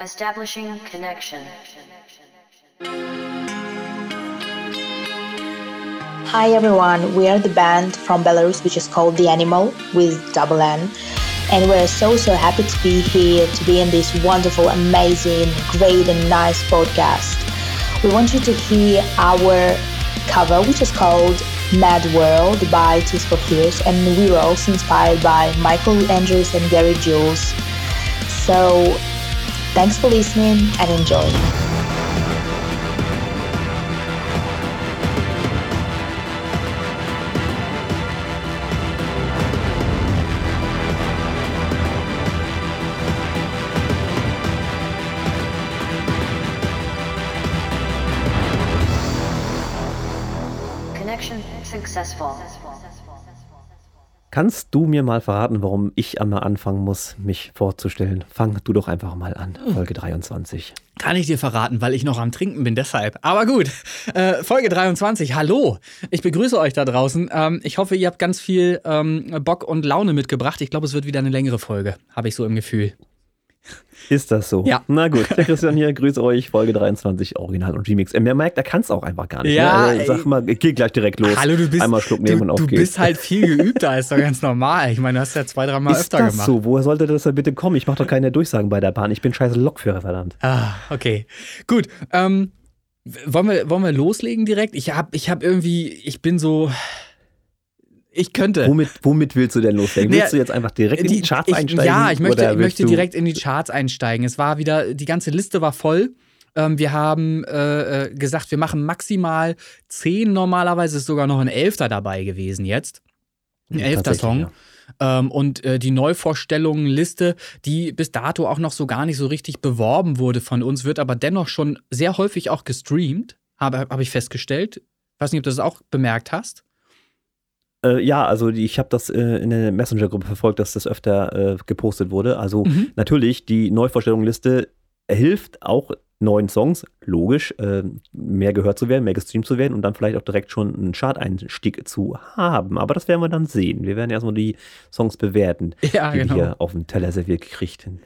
Establishing connection. Hi everyone, we are the band from Belarus which is called The Animal with double N. And we're so so happy to be here, to be in this wonderful, amazing, great and nice podcast. We want you to hear our cover which is called Mad World by Tears for Fears and we were also inspired by Michael Andrews and Gary Jules. So thanks for listening and enjoy. Kannst du mir mal verraten, warum ich einmal anfangen muss, mich vorzustellen? Fang du doch einfach mal an, Folge 23. Kann ich dir verraten, weil ich noch am Trinken bin, deshalb. Aber gut, äh, Folge 23, hallo. Ich begrüße euch da draußen. Ähm, ich hoffe, ihr habt ganz viel ähm, Bock und Laune mitgebracht. Ich glaube, es wird wieder eine längere Folge, habe ich so im Gefühl. Ist das so? Ja. Na gut, der Christian hier, grüße euch, Folge 23, Original und Remix. Wer merkt, er kann es auch einfach gar nicht. Ja, ne? Äh, Sag mal, geh gleich direkt los. Hallo, du bist, Einmal Schluck nehmen du, und auf du geht's. bist halt viel geübter, ist doch ganz normal. Ich meine, du hast ja zwei, dreimal ist öfter das gemacht. so? Woher sollte das denn bitte kommen? Ich mache doch keine Durchsagen bei der Bahn. Ich bin scheiße Lokführer, verdammt. Ah, okay. Gut. Ähm, wollen, wir, wollen wir loslegen direkt? Ich hab, ich hab irgendwie, ich bin so. Ich könnte. Womit, womit willst du denn loslegen? Willst du jetzt einfach direkt in die Charts ich, einsteigen? Ja, ich möchte, ich möchte direkt in die Charts einsteigen. Es war wieder, die ganze Liste war voll. Ähm, wir haben äh, äh, gesagt, wir machen maximal zehn. Normalerweise ist sogar noch ein Elfter dabei gewesen jetzt. Ein Ja, elfter Song. Ähm, und äh, die Neuvorstellungen-Liste, die bis dato auch noch so gar nicht so richtig beworben wurde von uns, wird aber dennoch schon sehr häufig auch gestreamt, habe hab ich festgestellt. Weiß nicht, ob du das auch bemerkt hast. Äh, ja, also die, ich habe das äh, in der Messenger-Gruppe verfolgt, dass das öfter äh, gepostet wurde. Also Mhm. natürlich, die Neuvorstellungsliste hilft auch neuen Songs, logisch, äh, mehr gehört zu werden, mehr gestreamt zu werden und dann vielleicht auch direkt schon einen Chart-Einstieg zu haben. Aber das werden wir dann sehen. Wir werden erstmal die Songs bewerten, Ja, die genau. wir hier auf den Teller serviert gekriegt haben.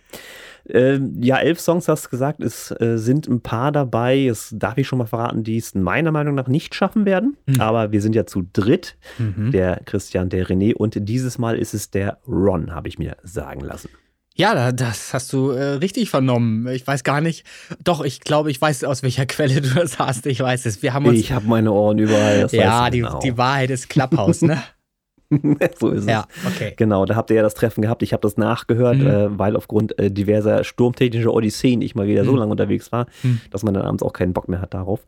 Ähm, ja, elf Songs hast du gesagt, es äh, sind ein paar dabei, das darf ich schon mal verraten, die es meiner Meinung nach nicht schaffen werden. Mhm. Aber wir sind ja zu dritt Mhm. der Christian, der René und dieses Mal ist es der Ron, habe ich mir sagen lassen. Ja, da- das hast du äh, richtig vernommen. Ich weiß gar nicht. Doch, ich glaube, ich weiß, aus welcher Quelle du das hast. Ich weiß es. Wir haben uns. Ich habe meine Ohren überall. Ja, die, genau. die Wahrheit ist Clubhouse, ne? so ist es. ja, okay. Genau, da habt ihr ja das Treffen gehabt. Ich habe das nachgehört, Mhm. äh, weil aufgrund äh, diverser sturmtechnischer Odysseen ich mal wieder so Mhm. lange unterwegs war, Mhm. dass man dann abends auch keinen Bock mehr hat darauf.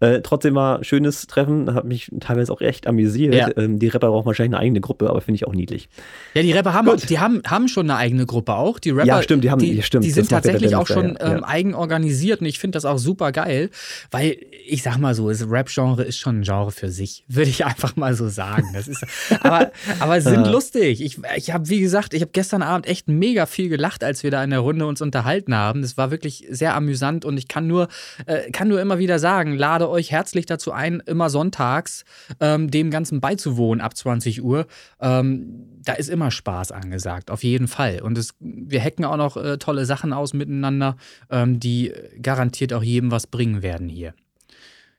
Äh, trotzdem war ein schönes Treffen, hat mich teilweise auch echt amüsiert. Ja. Ähm, die Rapper brauchen wahrscheinlich eine eigene Gruppe, aber finde ich auch niedlich. Ja, die Rapper haben, die haben, haben schon eine eigene Gruppe auch. Die Rapper, Ja, stimmt, die haben- die, stimmt, die sind tatsächlich auch schon ja. ähm, eigen organisiert und ich finde das auch super geil, weil ich sag mal so, das Rap-Genre ist schon ein Genre für sich, würde ich einfach mal so sagen. Das ist, aber, aber sind lustig. Ich, ich habe, wie gesagt, ich habe gestern Abend echt mega viel gelacht, als wir da in der Runde uns unterhalten haben. Das war wirklich sehr amüsant und ich kann nur, äh, kann nur immer wieder sagen, lade euch herzlich dazu ein, immer sonntags ähm, dem Ganzen beizuwohnen ab 20 Uhr. Ähm, da ist immer Spaß angesagt, auf jeden Fall. Und es, wir hacken auch noch äh, tolle Sachen aus miteinander, ähm, die garantiert auch jedem was bringen werden hier.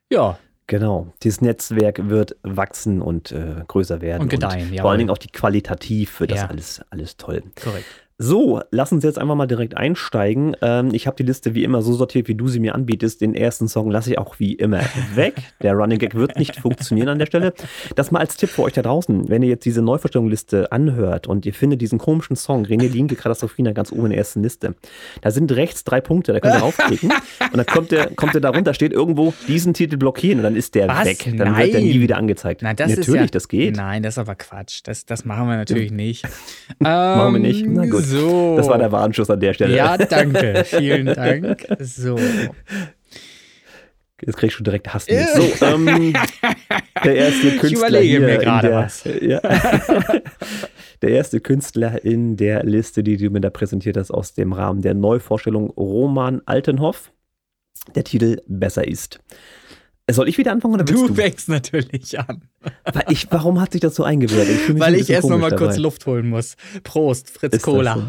Ja, Genau, dieses Netzwerk wird wachsen und äh, größer werden. Und gedeihen, Vor jawohl. allen Dingen auch die qualitativ wird das Ja. alles, alles toll. korrekt. So, lass uns jetzt einfach mal direkt einsteigen. Ähm, ich habe die Liste wie immer so sortiert, wie du sie mir anbietest. Den ersten Song lasse ich auch wie immer weg. Der Running Gag wird nicht funktionieren an der Stelle. Das mal als Tipp für euch da draußen. Wenn ihr jetzt diese Neuverstellungsliste anhört und ihr findet diesen komischen Song, René Linke, Katastrophina, ganz oben in der ersten Liste, da sind rechts drei Punkte, da könnt ihr raufklicken und dann kommt der, kommt der darunter, steht irgendwo diesen Titel blockieren und dann ist der Was? weg. Dann wird der Nein. nie wieder angezeigt. Nein, das Natürlich, ist ja, das geht. Nein, das ist aber Quatsch. Das, das machen wir natürlich nicht. Machen wir Ähm, nicht. Na gut. So. Das war der Warnschuss an der Stelle. Ja, danke. Vielen Dank. So. Jetzt krieg ich schon direkt Hass. So, ähm, der erste Künstler überlege hier mir gerade was. Ja, der erste Künstler in der Liste, die du mir da präsentiert hast, aus dem Rahmen der Neuvorstellung Roman Altenhoff. Der Titel Besser ist. Soll ich wieder anfangen oder Du du? fängst natürlich an. Weil ich, warum hat sich das so eingebürgert? Ich Weil ich erst noch mal komisch kurz. Luft holen muss. Prost, Fritz Ist Cola. so?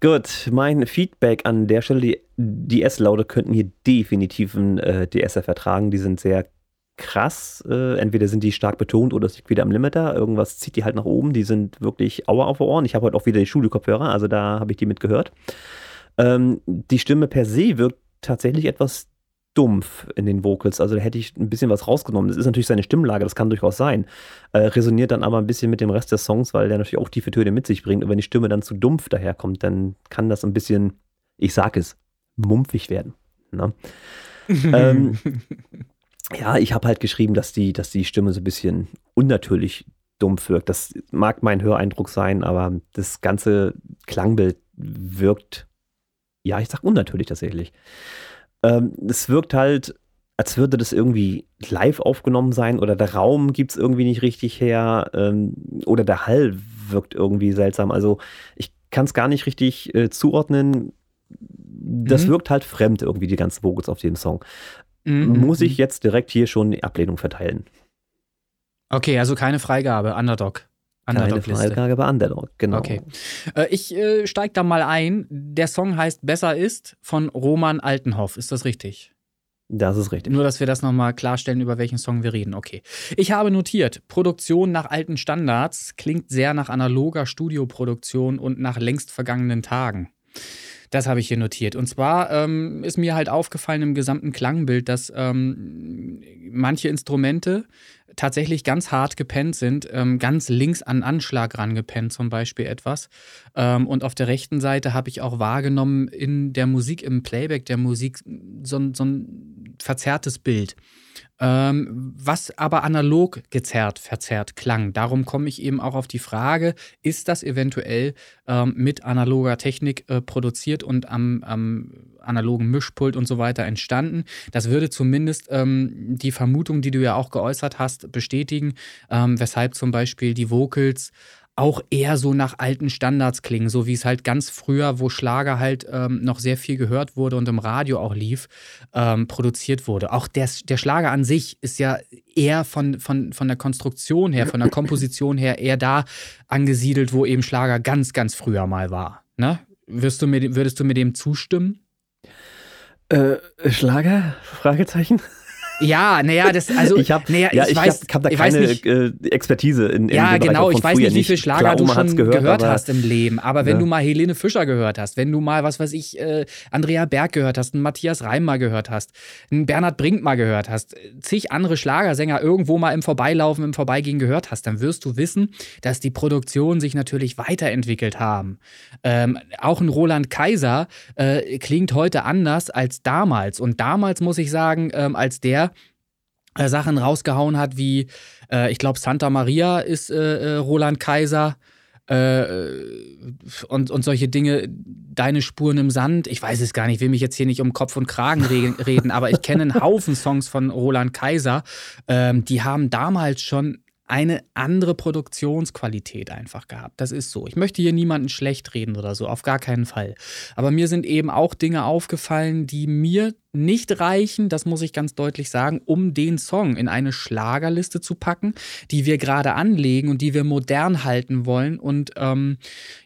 Gut, mein Feedback an der Stelle, die, die S-Laute könnten hier definitiv ein äh, DSF vertragen. Die sind sehr krass. Äh, entweder sind die stark betont oder es liegt wieder am Limiter. Irgendwas zieht die halt nach oben. Die sind wirklich Aua auf Ohren. Ich habe heute auch wieder die Studio-Kopfhörer, also da habe ich die mitgehört. Ähm, die Stimme per se wirkt tatsächlich etwas dumpf in den Vocals. Also da hätte ich ein bisschen was rausgenommen. Das ist natürlich seine Stimmlage, das kann durchaus sein. Äh, resoniert dann aber ein bisschen mit dem Rest des Songs, weil der natürlich auch tiefe Töne mit sich bringt. Und wenn die Stimme dann zu dumpf daherkommt, dann kann das ein bisschen, ich sag es, mumpfig werden. Ne? ähm, ja, ich habe halt geschrieben, dass die, dass die Stimme so ein bisschen unnatürlich dumpf wirkt. Das mag mein Höreindruck sein, aber das ganze Klangbild wirkt, ja, ich sag unnatürlich tatsächlich. Ähm, es wirkt halt, als würde das irgendwie live aufgenommen sein oder der Raum gibt es irgendwie nicht richtig her ähm, oder der Hall wirkt irgendwie seltsam. Also ich kann es gar nicht richtig äh, zuordnen. Das mhm. wirkt halt fremd irgendwie, die ganzen Vocals auf dem Song. Mhm. Muss ich jetzt direkt hier schon die Ablehnung verteilen. Okay, also keine Freigabe, Underdog. Underdog Keine Freigabe bei Underdog, genau. Okay. Äh, ich äh, steige da mal ein. Der Song heißt Besser ist von Roman Altenhoff. Ist das richtig? Das ist richtig. Nur, dass wir das nochmal klarstellen, über welchen Song wir reden. Okay. Ich habe notiert, Produktion nach alten Standards klingt sehr nach analoger Studioproduktion und nach längst vergangenen Tagen. Das habe ich hier notiert. Und zwar ähm, ist mir halt aufgefallen im gesamten Klangbild, dass ähm, manche Instrumente tatsächlich ganz hart gepennt sind, ähm, ganz links an Anschlag rangepennt zum Beispiel etwas. Ähm, und auf der rechten Seite habe ich auch wahrgenommen in der Musik, im Playback der Musik, so, so ein verzerrtes Bild ähm, was aber analog gezerrt, verzerrt klang. Darum komme ich eben auch auf die Frage, ist das eventuell ähm, mit analoger Technik äh, produziert und am, am, analogen Mischpult und so weiter entstanden? Das würde zumindest ähm, die Vermutung, die du ja auch geäußert hast, bestätigen, ähm, weshalb zum Beispiel die Vocals auch eher so nach alten Standards klingen, so wie es halt ganz früher, wo Schlager halt ähm, noch sehr viel gehört wurde und im Radio auch lief, ähm, produziert wurde. Auch der, der Schlager an sich ist ja eher von, von, von der Konstruktion her, von der Komposition her eher da angesiedelt, wo eben Schlager ganz, ganz früher mal war. Ne? Wirst du mir, würdest du mir dem zustimmen? Äh, Schlager? Fragezeichen? Ja, naja, das, also, ich habe naja, ja, ich, ich weiß, hab, hab da keine nicht, äh, Expertise in, in Ja, genau, ich weiß nicht, wie viel Schlager Klar, du schon gehört, gehört hast im Leben, aber wenn ja. du mal Helene Fischer gehört hast, wenn du mal, was weiß ich, äh, Andrea Berg gehört hast, einen Matthias Reim mal gehört hast, einen Bernhard Brink mal gehört hast, zig andere Schlagersänger irgendwo mal im Vorbeilaufen, im Vorbeigehen gehört hast, dann wirst du wissen, dass die Produktionen sich natürlich weiterentwickelt haben. Ähm, auch ein Roland Kaiser äh, klingt heute anders als damals und damals muss ich sagen, ähm, als der äh, Sachen rausgehauen hat, wie, äh, ich glaube, Santa Maria ist äh, äh Roland Kaiser äh, und, und solche Dinge, deine Spuren im Sand. Ich weiß es gar nicht, will mich jetzt hier nicht um Kopf und Kragen reden, aber ich kenne einen Haufen Songs von Roland Kaiser. Ähm, die haben damals schon eine andere Produktionsqualität einfach gehabt. Das ist so. Ich möchte hier niemanden schlecht reden oder so, auf gar keinen Fall. Aber mir sind eben auch Dinge aufgefallen, die mir nicht reichen, das muss ich ganz deutlich sagen, um den Song in eine Schlagerliste zu packen, die wir gerade anlegen und die wir modern halten wollen und ähm,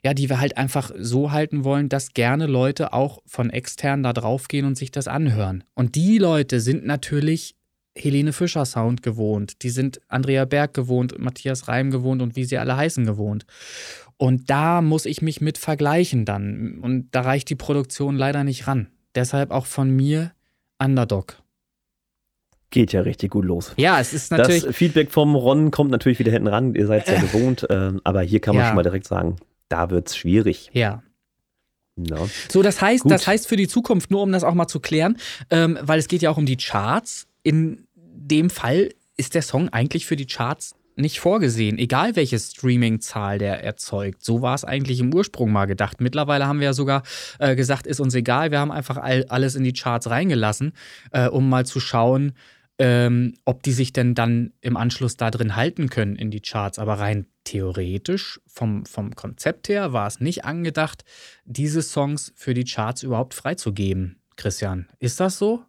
ja, die wir halt einfach so halten wollen, dass gerne Leute auch von extern da draufgehen und sich das anhören. Und die Leute sind natürlich Helene Fischer Sound gewohnt, die sind Andrea Berg gewohnt, Matthias Reim gewohnt und wie sie alle heißen gewohnt. Und da muss ich mich mit vergleichen dann. Und da reicht die Produktion leider nicht ran. Deshalb auch von mir Underdog. Geht ja richtig gut los. Ja, es ist natürlich. Das Feedback vom Ron kommt natürlich wieder hinten ran. Ihr seid ja gewohnt. Äh, aber hier kann man ja. schon mal direkt sagen, da wird es schwierig. Ja. No. So, das heißt, das heißt für die Zukunft, nur um das auch mal zu klären, ähm, weil es geht ja auch um die Charts. In dem Fall ist der Song eigentlich für die Charts nicht vorgesehen, egal welche Streaming-Zahl der erzeugt. So war es eigentlich im Ursprung mal gedacht. Mittlerweile haben wir ja sogar äh, gesagt, ist uns egal, wir haben einfach all, alles in die Charts reingelassen, äh, um mal zu schauen, ähm, ob die sich denn dann im Anschluss da drin halten können in die Charts. Aber rein theoretisch, vom, vom Konzept her, war es nicht angedacht, diese Songs für die Charts überhaupt freizugeben. Christian, ist das so?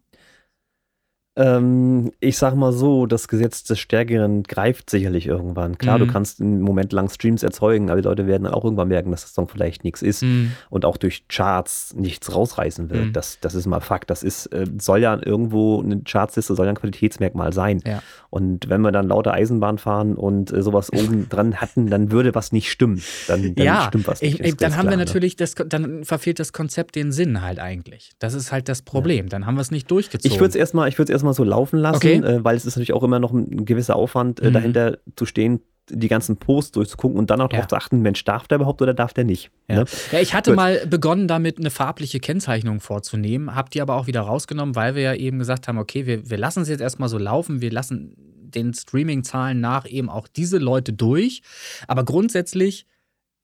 Ähm, ich sag mal so, das Gesetz des Stärkeren greift sicherlich irgendwann. Klar, Mhm. du kannst einen Moment lang Streams erzeugen, aber die Leute werden auch irgendwann merken, dass das Song vielleicht nichts ist Mhm. und auch durch Charts nichts rausreißen wird. Mhm. Das, das ist mal Fakt. Das ist, äh, soll ja irgendwo eine Chartsliste, soll ja ein Qualitätsmerkmal sein. Ja. Und wenn wir dann lauter Eisenbahn fahren und äh, sowas oben dran hatten, dann würde was nicht stimmen. Dann, dann ja, stimmt was nicht. ich, dann haben wir klar, ne? natürlich, das, dann verfehlt das Konzept den Sinn halt eigentlich. Das ist halt das Problem. Dann haben wir es nicht durchgezogen. Ich würde es erstmal, ich erstmal so laufen lassen, Okay. äh, weil es ist natürlich auch immer noch ein gewisser Aufwand, äh, Mhm. dahinter zu stehen, die ganzen Posts durchzugucken und dann auch Ja. darauf zu achten, Mensch, darf der überhaupt oder darf der nicht? Ja. Ne? ja, ich hatte Gut. mal begonnen, damit eine farbliche Kennzeichnung vorzunehmen, hab die aber auch wieder rausgenommen, weil wir ja eben gesagt haben, okay, wir, wir lassen es jetzt erstmal so laufen, wir lassen den Streaming-Zahlen nach eben auch diese Leute durch. Aber grundsätzlich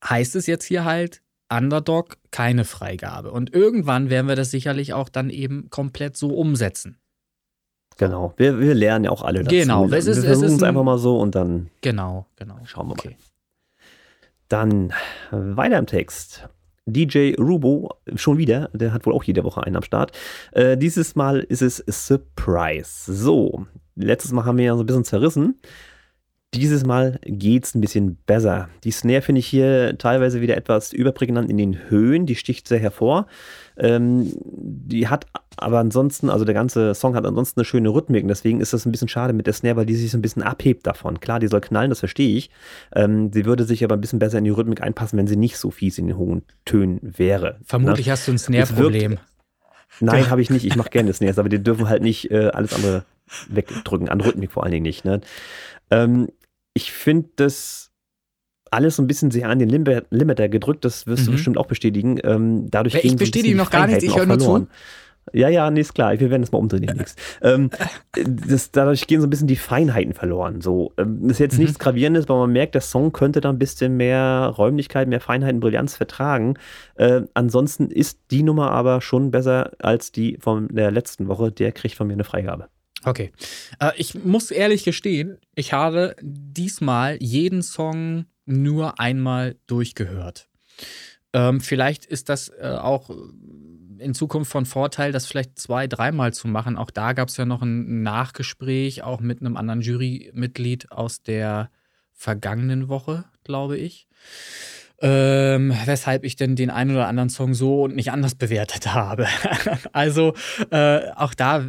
heißt es jetzt hier halt, Underdog keine Freigabe. Und irgendwann werden wir das sicherlich auch dann eben komplett so umsetzen. Genau. Wir, wir lernen ja auch alle dazu. Genau, es ist- wir es versuchen ist es ein- einfach mal so und dann Genau, genau. schauen wir mal. Okay. Dann äh, weiter im Text. DJ Rubo, schon wieder, der hat wohl auch jede Woche einen am Start. Äh, dieses Mal ist es Surprise. So, letztes Mal haben wir ja so ein bisschen zerrissen. Dieses Mal geht's ein bisschen besser. Die Snare finde ich hier teilweise wieder etwas überprägnant in den Höhen, die sticht sehr hervor. Ähm, die hat aber ansonsten, also der ganze Song hat ansonsten eine schöne Rhythmik und deswegen ist das ein bisschen schade mit der Snare, weil die sich so ein bisschen abhebt davon. Klar, die soll knallen, das verstehe ich. Ähm, sie würde sich aber ein bisschen besser in die Rhythmik einpassen, wenn sie nicht so fies in den hohen Tönen wäre. Vermutlich Ne? hast du ein Snare-Problem. Nein, habe ich nicht. Ich mache gerne Snares, aber die dürfen halt nicht äh, alles andere wegdrücken, an Rhythmik vor allen Dingen nicht. Ne? Ähm, ich finde das alles so ein bisschen sehr an den Limit Limiter gedrückt, das wirst du Mhm. bestimmt auch bestätigen. Ähm, dadurch Ich bestätige noch gar nichts, ich höre nur verloren. Ja, ja, nee, ist klar. Wir werden das mal umdrehen demnächst. ähm, das, dadurch gehen so ein bisschen die Feinheiten verloren. So, ähm, das ist jetzt Mhm. nichts Gravierendes, aber man merkt, der Song könnte da ein bisschen mehr Räumlichkeit, mehr Feinheiten, Brillanz vertragen. Äh, ansonsten ist die Nummer aber schon besser als die von der letzten Woche. Der kriegt von mir eine Freigabe. Okay. Äh, ich muss ehrlich gestehen, ich habe diesmal jeden Song nur einmal durchgehört. Ähm, vielleicht ist das äh, auch in Zukunft von Vorteil, das vielleicht zwei, dreimal zu machen. Auch da gab es ja noch ein Nachgespräch, auch mit einem anderen Jurymitglied aus der vergangenen Woche, glaube ich. Ähm, weshalb ich denn den einen oder anderen Song so und nicht anders bewertet habe. also äh, auch da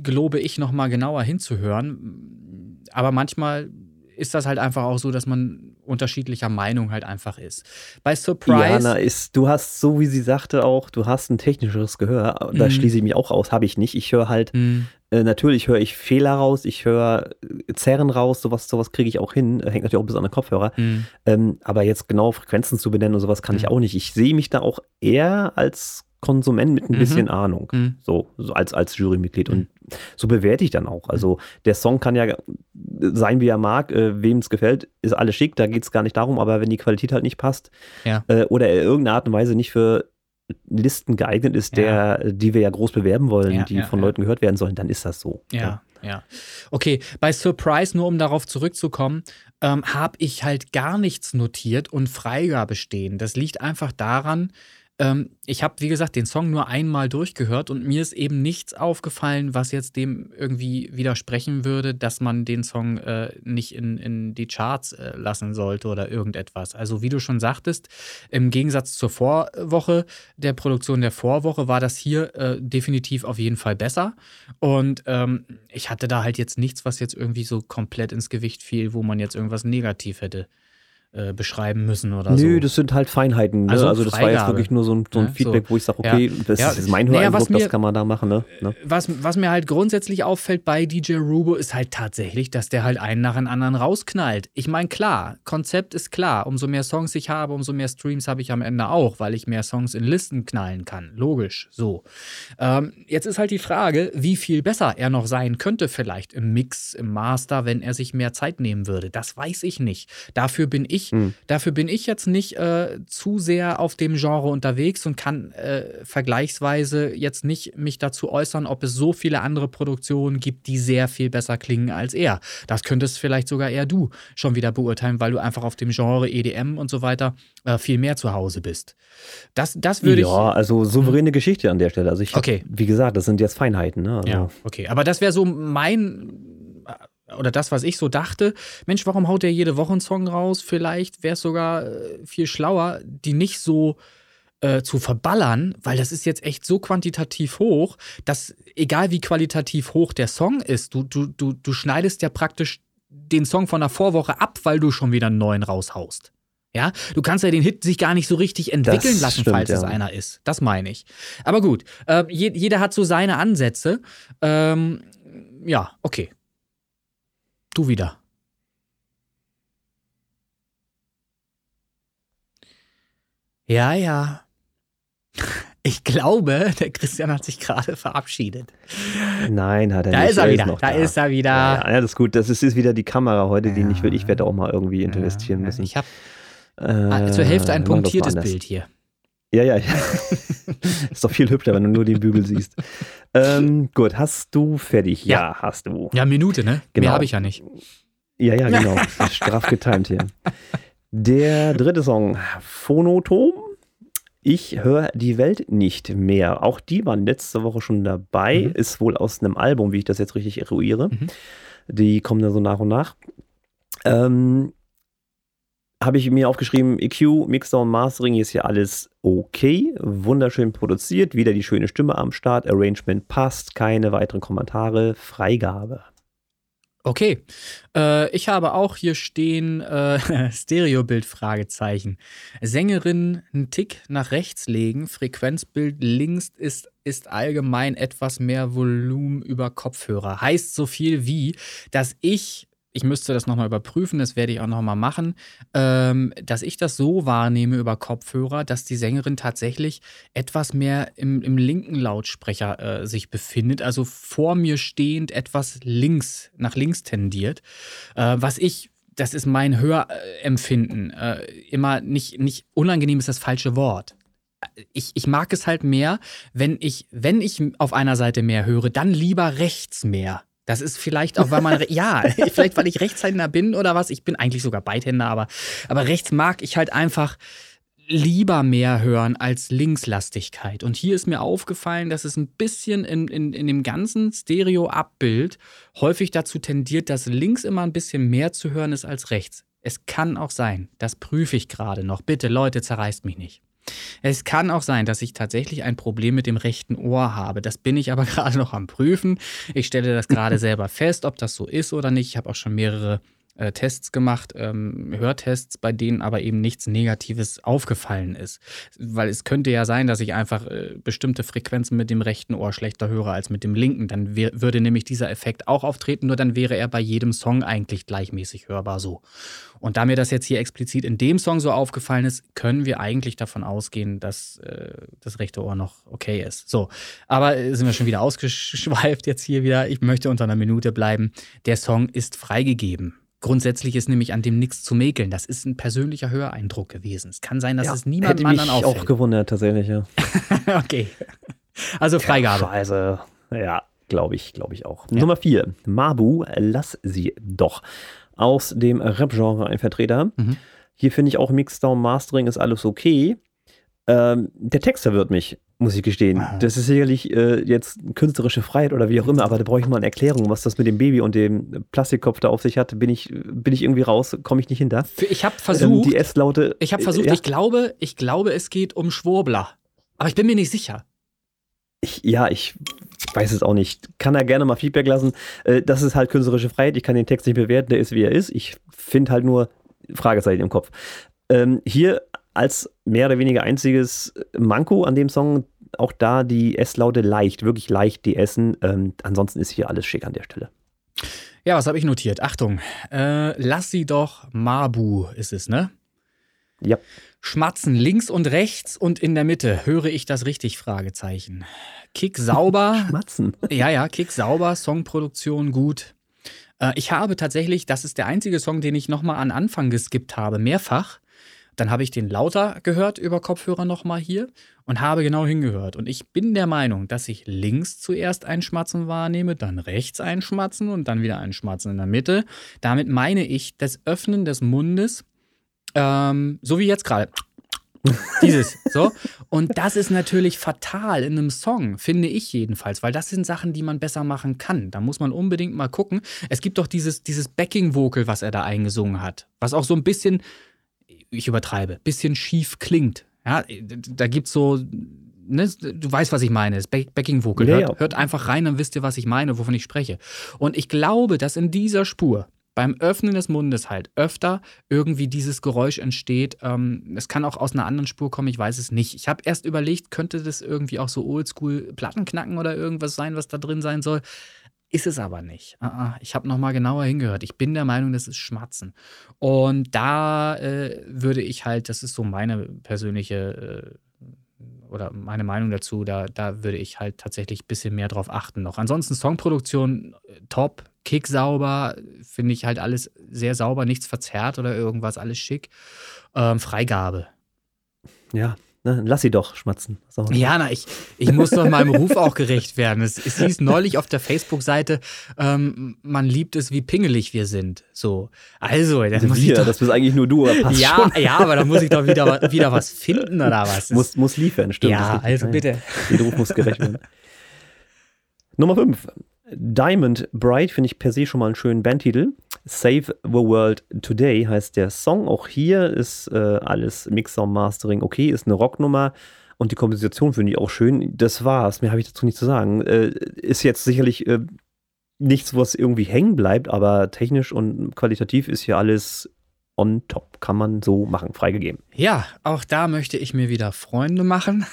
gelobe ich noch mal genauer hinzuhören. Aber manchmal ist das halt einfach auch so, dass man unterschiedlicher Meinung halt einfach ist. Bei Surprise. Jana ist, du hast, so wie sie sagte auch, du hast ein technischeres Gehör. Da Mhm. schließe ich mich auch aus, habe ich nicht. Ich höre halt, Hm, äh, natürlich höre ich Fehler raus, ich höre äh, Zerren raus, sowas, sowas kriege ich auch hin. Hängt natürlich auch ein bisschen an den Kopfhörer. hm, Ähm, aber jetzt genau Frequenzen zu benennen und sowas kann ich Mhm. auch nicht. Ich sehe mich da auch eher als Konsument mit ein Mhm. bisschen Ahnung. hm. So, so als, als Jurymitglied. Und so bewerte ich dann auch. Also der Song kann ja sein, wie er mag, äh, wem es gefällt, ist alles schick, da geht es gar nicht darum, aber wenn die Qualität halt nicht passt Ja. äh, oder er in irgendeiner Art und Weise nicht für Listen geeignet ist, der, die wir ja groß bewerben wollen, Ja, die ja, von ja. Leuten gehört werden sollen, dann ist das so. Ja, ja. Okay, bei Surprise, nur um darauf zurückzukommen, ähm, habe ich halt gar nichts notiert und Freigabe stehen. Das liegt einfach daran, ähm, ich habe, wie gesagt, den Song nur einmal durchgehört und mir ist eben nichts aufgefallen, was jetzt dem irgendwie widersprechen würde, dass man den Song äh, nicht in, in die Charts äh, lassen sollte oder irgendetwas. Also wie du schon sagtest, im Gegensatz zur Vorwoche, der Produktion der Vorwoche, war das hier äh, definitiv auf jeden Fall besser. Und ähm, ich hatte da halt jetzt nichts, was jetzt irgendwie so komplett ins Gewicht fiel, wo man jetzt irgendwas negativ hätte äh, beschreiben müssen oder so. Nö, das sind halt Feinheiten. Ne? Also Also, das war jetzt Freigabe. wirklich nur so ein, so ein Ja, Feedback, so. wo ich sage, okay, das Ja. ist mein Naja, Höreindruck, mir- das kann man da machen. Ne? Ne? was, was mir halt grundsätzlich auffällt bei DJ Rubo ist halt tatsächlich, dass der halt einen nach dem anderen rausknallt. Ich meine, klar, Konzept ist klar. Umso mehr Songs ich habe, umso mehr Streams habe ich am Ende auch, weil ich mehr Songs in Listen knallen kann. Logisch, so. Ähm, jetzt ist halt die Frage, wie viel besser er noch sein könnte, vielleicht im Mix, im Master, wenn er sich mehr Zeit nehmen würde. Das weiß ich nicht. Dafür bin ich ich, hm. dafür bin ich jetzt nicht äh, zu sehr auf dem Genre unterwegs und kann äh, vergleichsweise jetzt nicht mich dazu äußern, ob es so viele andere Produktionen gibt, die sehr viel besser klingen als er. Das könntest vielleicht sogar eher du schon wieder beurteilen, weil du einfach auf dem Genre EDM und so weiter äh, viel mehr zu Hause bist. Das, das würde ja, ich. Ja, also souveräne Geschichte an der Stelle. Also ich, okay. wie gesagt, das sind jetzt Feinheiten. Ne? Also ja, okay. Aber das wäre so mein oder das, was ich so dachte, Mensch, warum haut der jede Woche einen Song raus? Vielleicht wäre es sogar äh, viel schlauer, die nicht so äh, zu verballern, weil das ist jetzt echt so quantitativ hoch, dass egal wie qualitativ hoch der Song ist, du, du, du, du schneidest ja praktisch den Song von der Vorwoche ab, weil du schon wieder einen neuen raushaust. Ja, du kannst ja den Hit sich gar nicht so richtig entwickeln das lassen, stimmt, falls ja. es einer ist. Das meine ich. Aber gut, äh, je, jeder hat so seine Ansätze. Ähm, ja, okay. Du wieder. Ja, ja. Ich glaube, der Christian hat sich gerade verabschiedet. Nein, hat er Da nicht. ist er wieder. noch Da ist er wieder. Ja, ja, das ist gut. Das ist, ist wieder die Kamera heute, die Ja. nicht will. Ich werde auch mal irgendwie investieren müssen. Ich habe Äh, zur Hälfte ein punktiertes. Bild hier. Ja, ja, ja. ist doch viel hübscher, wenn du nur den Bügel siehst. Ähm, gut, hast du fertig? Ja, hast du. Ja, Minute, ne? Genau. Mehr habe ich ja nicht. Ja, ja, genau. Das ist straff getimt hier. Der dritte Song, Phonotom. Ich höre die Welt nicht mehr. Auch die waren letzte Woche schon dabei. Mhm. Ist wohl aus einem Album, wie ich das jetzt richtig eruiere. Mhm. Die kommen da so nach und nach. Ähm, habe ich mir aufgeschrieben, EQ, Mixdown, Mastering ist hier alles okay. Wunderschön produziert. Wieder die schöne Stimme am Start. Arrangement passt. Keine weiteren Kommentare. Freigabe. Okay. Äh, ich habe auch hier stehen äh, Stereobild Fragezeichen. Sängerin einen Tick nach rechts legen, Frequenzbild links ist, ist allgemein etwas mehr Volumen über Kopfhörer. Heißt so viel wie, dass ich ich müsste das nochmal überprüfen, das werde ich auch nochmal machen, ähm, dass ich das so wahrnehme über Kopfhörer, dass die Sängerin tatsächlich etwas mehr im, im linken Lautsprecher äh, sich befindet, also vor mir stehend etwas links, nach links tendiert, äh, was ich das ist mein Hörempfinden. Äh, immer nicht, nicht unangenehm ist das falsche Wort. Ich, ich mag es halt mehr, wenn ich, wenn ich auf einer Seite mehr höre, dann lieber rechts mehr. Das ist vielleicht auch, weil man, ja, vielleicht weil ich Rechtshänder bin oder was. Ich bin eigentlich sogar Beidhänder, aber, aber rechts mag ich halt einfach lieber mehr hören als Linkslastigkeit. Und hier ist mir aufgefallen, dass es ein bisschen in, in, in dem ganzen Stereo-Abbild häufig dazu tendiert, dass links immer ein bisschen mehr zu hören ist als rechts. Es kann auch sein, das prüfe ich gerade noch. Bitte, Leute, zerreißt mich nicht. Es kann auch sein, dass ich tatsächlich ein Problem mit dem rechten Ohr habe. Das bin ich aber gerade noch am Prüfen. Ich stelle das gerade selber fest, ob das so ist oder nicht. Ich habe auch schon mehrere äh, Tests gemacht, ähm, Hörtests, bei denen aber eben nichts Negatives aufgefallen ist. Weil es könnte ja sein, dass ich einfach äh, bestimmte Frequenzen mit dem rechten Ohr schlechter höre als mit dem linken. Dann würde nämlich dieser Effekt auch auftreten, nur dann wäre er bei jedem Song eigentlich gleichmäßig hörbar so. Und da mir das jetzt hier explizit in dem Song so aufgefallen ist, können wir eigentlich davon ausgehen, dass äh, das rechte Ohr noch okay ist. So, aber äh, sind wir schon wieder ausgeschweift jetzt hier wieder. Ich möchte unter einer Minute bleiben. Der Song ist freigegeben. Grundsätzlich ist nämlich an dem nichts zu mäkeln. Das ist ein persönlicher Höreindruck gewesen. Es kann sein, dass Ja, es niemandem Hätte mich anderen auffällt. auch gewundert, tatsächlich, ja. okay. Also Freigabe. Also, ja, glaube ich, glaube ich auch. Nummer vier, Mabu, lass sie doch. Aus dem Rap-Genre ein Vertreter. Mhm. Hier finde ich auch Mixdown, Mastering ist alles okay. Ähm, der Text verwirrt mich, muss ich gestehen. Ah. Das ist sicherlich äh, jetzt künstlerische Freiheit oder wie auch immer, aber da brauche ich mal eine Erklärung, was das mit dem Baby und dem Plastikkopf da auf sich hat. Bin ich, bin ich irgendwie raus, komme ich nicht hinter. Ich habe Ähm, versucht, die S-Laute. ich habe versucht, ja, ich glaube, ich glaube, es geht um Schwurbler. Aber ich bin mir nicht sicher. ich, ja, ich weiß es auch nicht. Kann er gerne mal Feedback lassen. Äh, das ist halt künstlerische Freiheit. Ich kann den Text nicht bewerten, der ist wie er ist. Ich finde halt nur Fragezeichen im Kopf. Ähm, hier als mehr oder weniger einziges Manko an dem Song, auch da die S-Laute leicht, wirklich leicht die Essen. Ähm, ansonsten ist hier alles schick an der Stelle. Ja, was habe ich notiert? Achtung, äh, lass sie doch Mabu ist es, ne? Ja. Schmatzen links und rechts und in der Mitte. Höre ich das richtig? Fragezeichen. Kick sauber. Schmatzen. ja, ja, Kick sauber, Songproduktion gut. Äh, ich habe tatsächlich, das ist der einzige Song, den ich nochmal an Anfang geskippt habe, mehrfach. Dann habe ich den lauter gehört über Kopfhörer nochmal hier und habe genau hingehört. Und ich bin der Meinung, dass ich links zuerst ein Schmatzen wahrnehme, dann rechts ein Schmatzen und dann wieder ein Schmatzen in der Mitte. Damit meine ich das Öffnen des Mundes, ähm, so wie jetzt gerade. Dieses, so. Und das ist natürlich fatal in einem Song, finde ich jedenfalls, weil das sind Sachen, die man besser machen kann. Da muss man unbedingt mal gucken. Es gibt doch dieses, dieses Backing-Vocal, was er da eingesungen hat, was auch so ein bisschen ich übertreibe, bisschen schief klingt. Ja, da gibt's so, ne, du weißt, was ich meine, das Backing Vocal. Ja, hört, ja. hört einfach rein, dann wisst ihr, was ich meine, wovon ich spreche. Und ich glaube, dass in dieser Spur beim Öffnen des Mundes halt öfter irgendwie dieses Geräusch entsteht. Ähm, es kann auch aus einer anderen Spur kommen, ich weiß es nicht. Ich habe erst überlegt, könnte das irgendwie auch so oldschool Plattenknacken oder irgendwas sein, was da drin sein soll. Ist es aber nicht. Ah, ah, Ich habe nochmal genauer hingehört. Ich bin der Meinung, das ist Schmatzen. Und da äh, würde ich halt, das ist so meine persönliche äh, oder meine Meinung dazu, da, da würde ich halt tatsächlich ein bisschen mehr drauf achten noch. Ansonsten Songproduktion äh, top, Kick sauber, finde ich halt alles sehr sauber, nichts verzerrt oder irgendwas, alles schick. Ähm, Freigabe. Ja, ne, lass sie doch schmatzen. Ja, na, ich, ich muss doch meinem Ruf auch gerecht werden. Es, es hieß neulich auf der Facebook-Seite, ähm, man liebt es, wie pingelig wir sind. So. Also, dann muss ich Wir, doch, das bist eigentlich nur du, ja, schon. ja, aber da muss ich doch wieder, wieder was finden oder was? Muss, muss liefern, stimmt. ja, also bitte. Der Ruf muss gerecht werden. Nummer 5. Diamond Bright finde ich per se schon mal einen schönen Bandtitel. Save the World Today heißt der Song. Auch hier ist äh, alles Mixer und Mastering okay, ist eine Rocknummer. Und die Komposition finde ich auch schön. Das war's. Mehr habe ich dazu nicht zu sagen. Äh, ist jetzt sicherlich äh, nichts, was irgendwie hängen bleibt, aber technisch und qualitativ ist hier alles on top. Kann man so machen, freigegeben. Ja, auch da möchte ich mir wieder Freunde machen.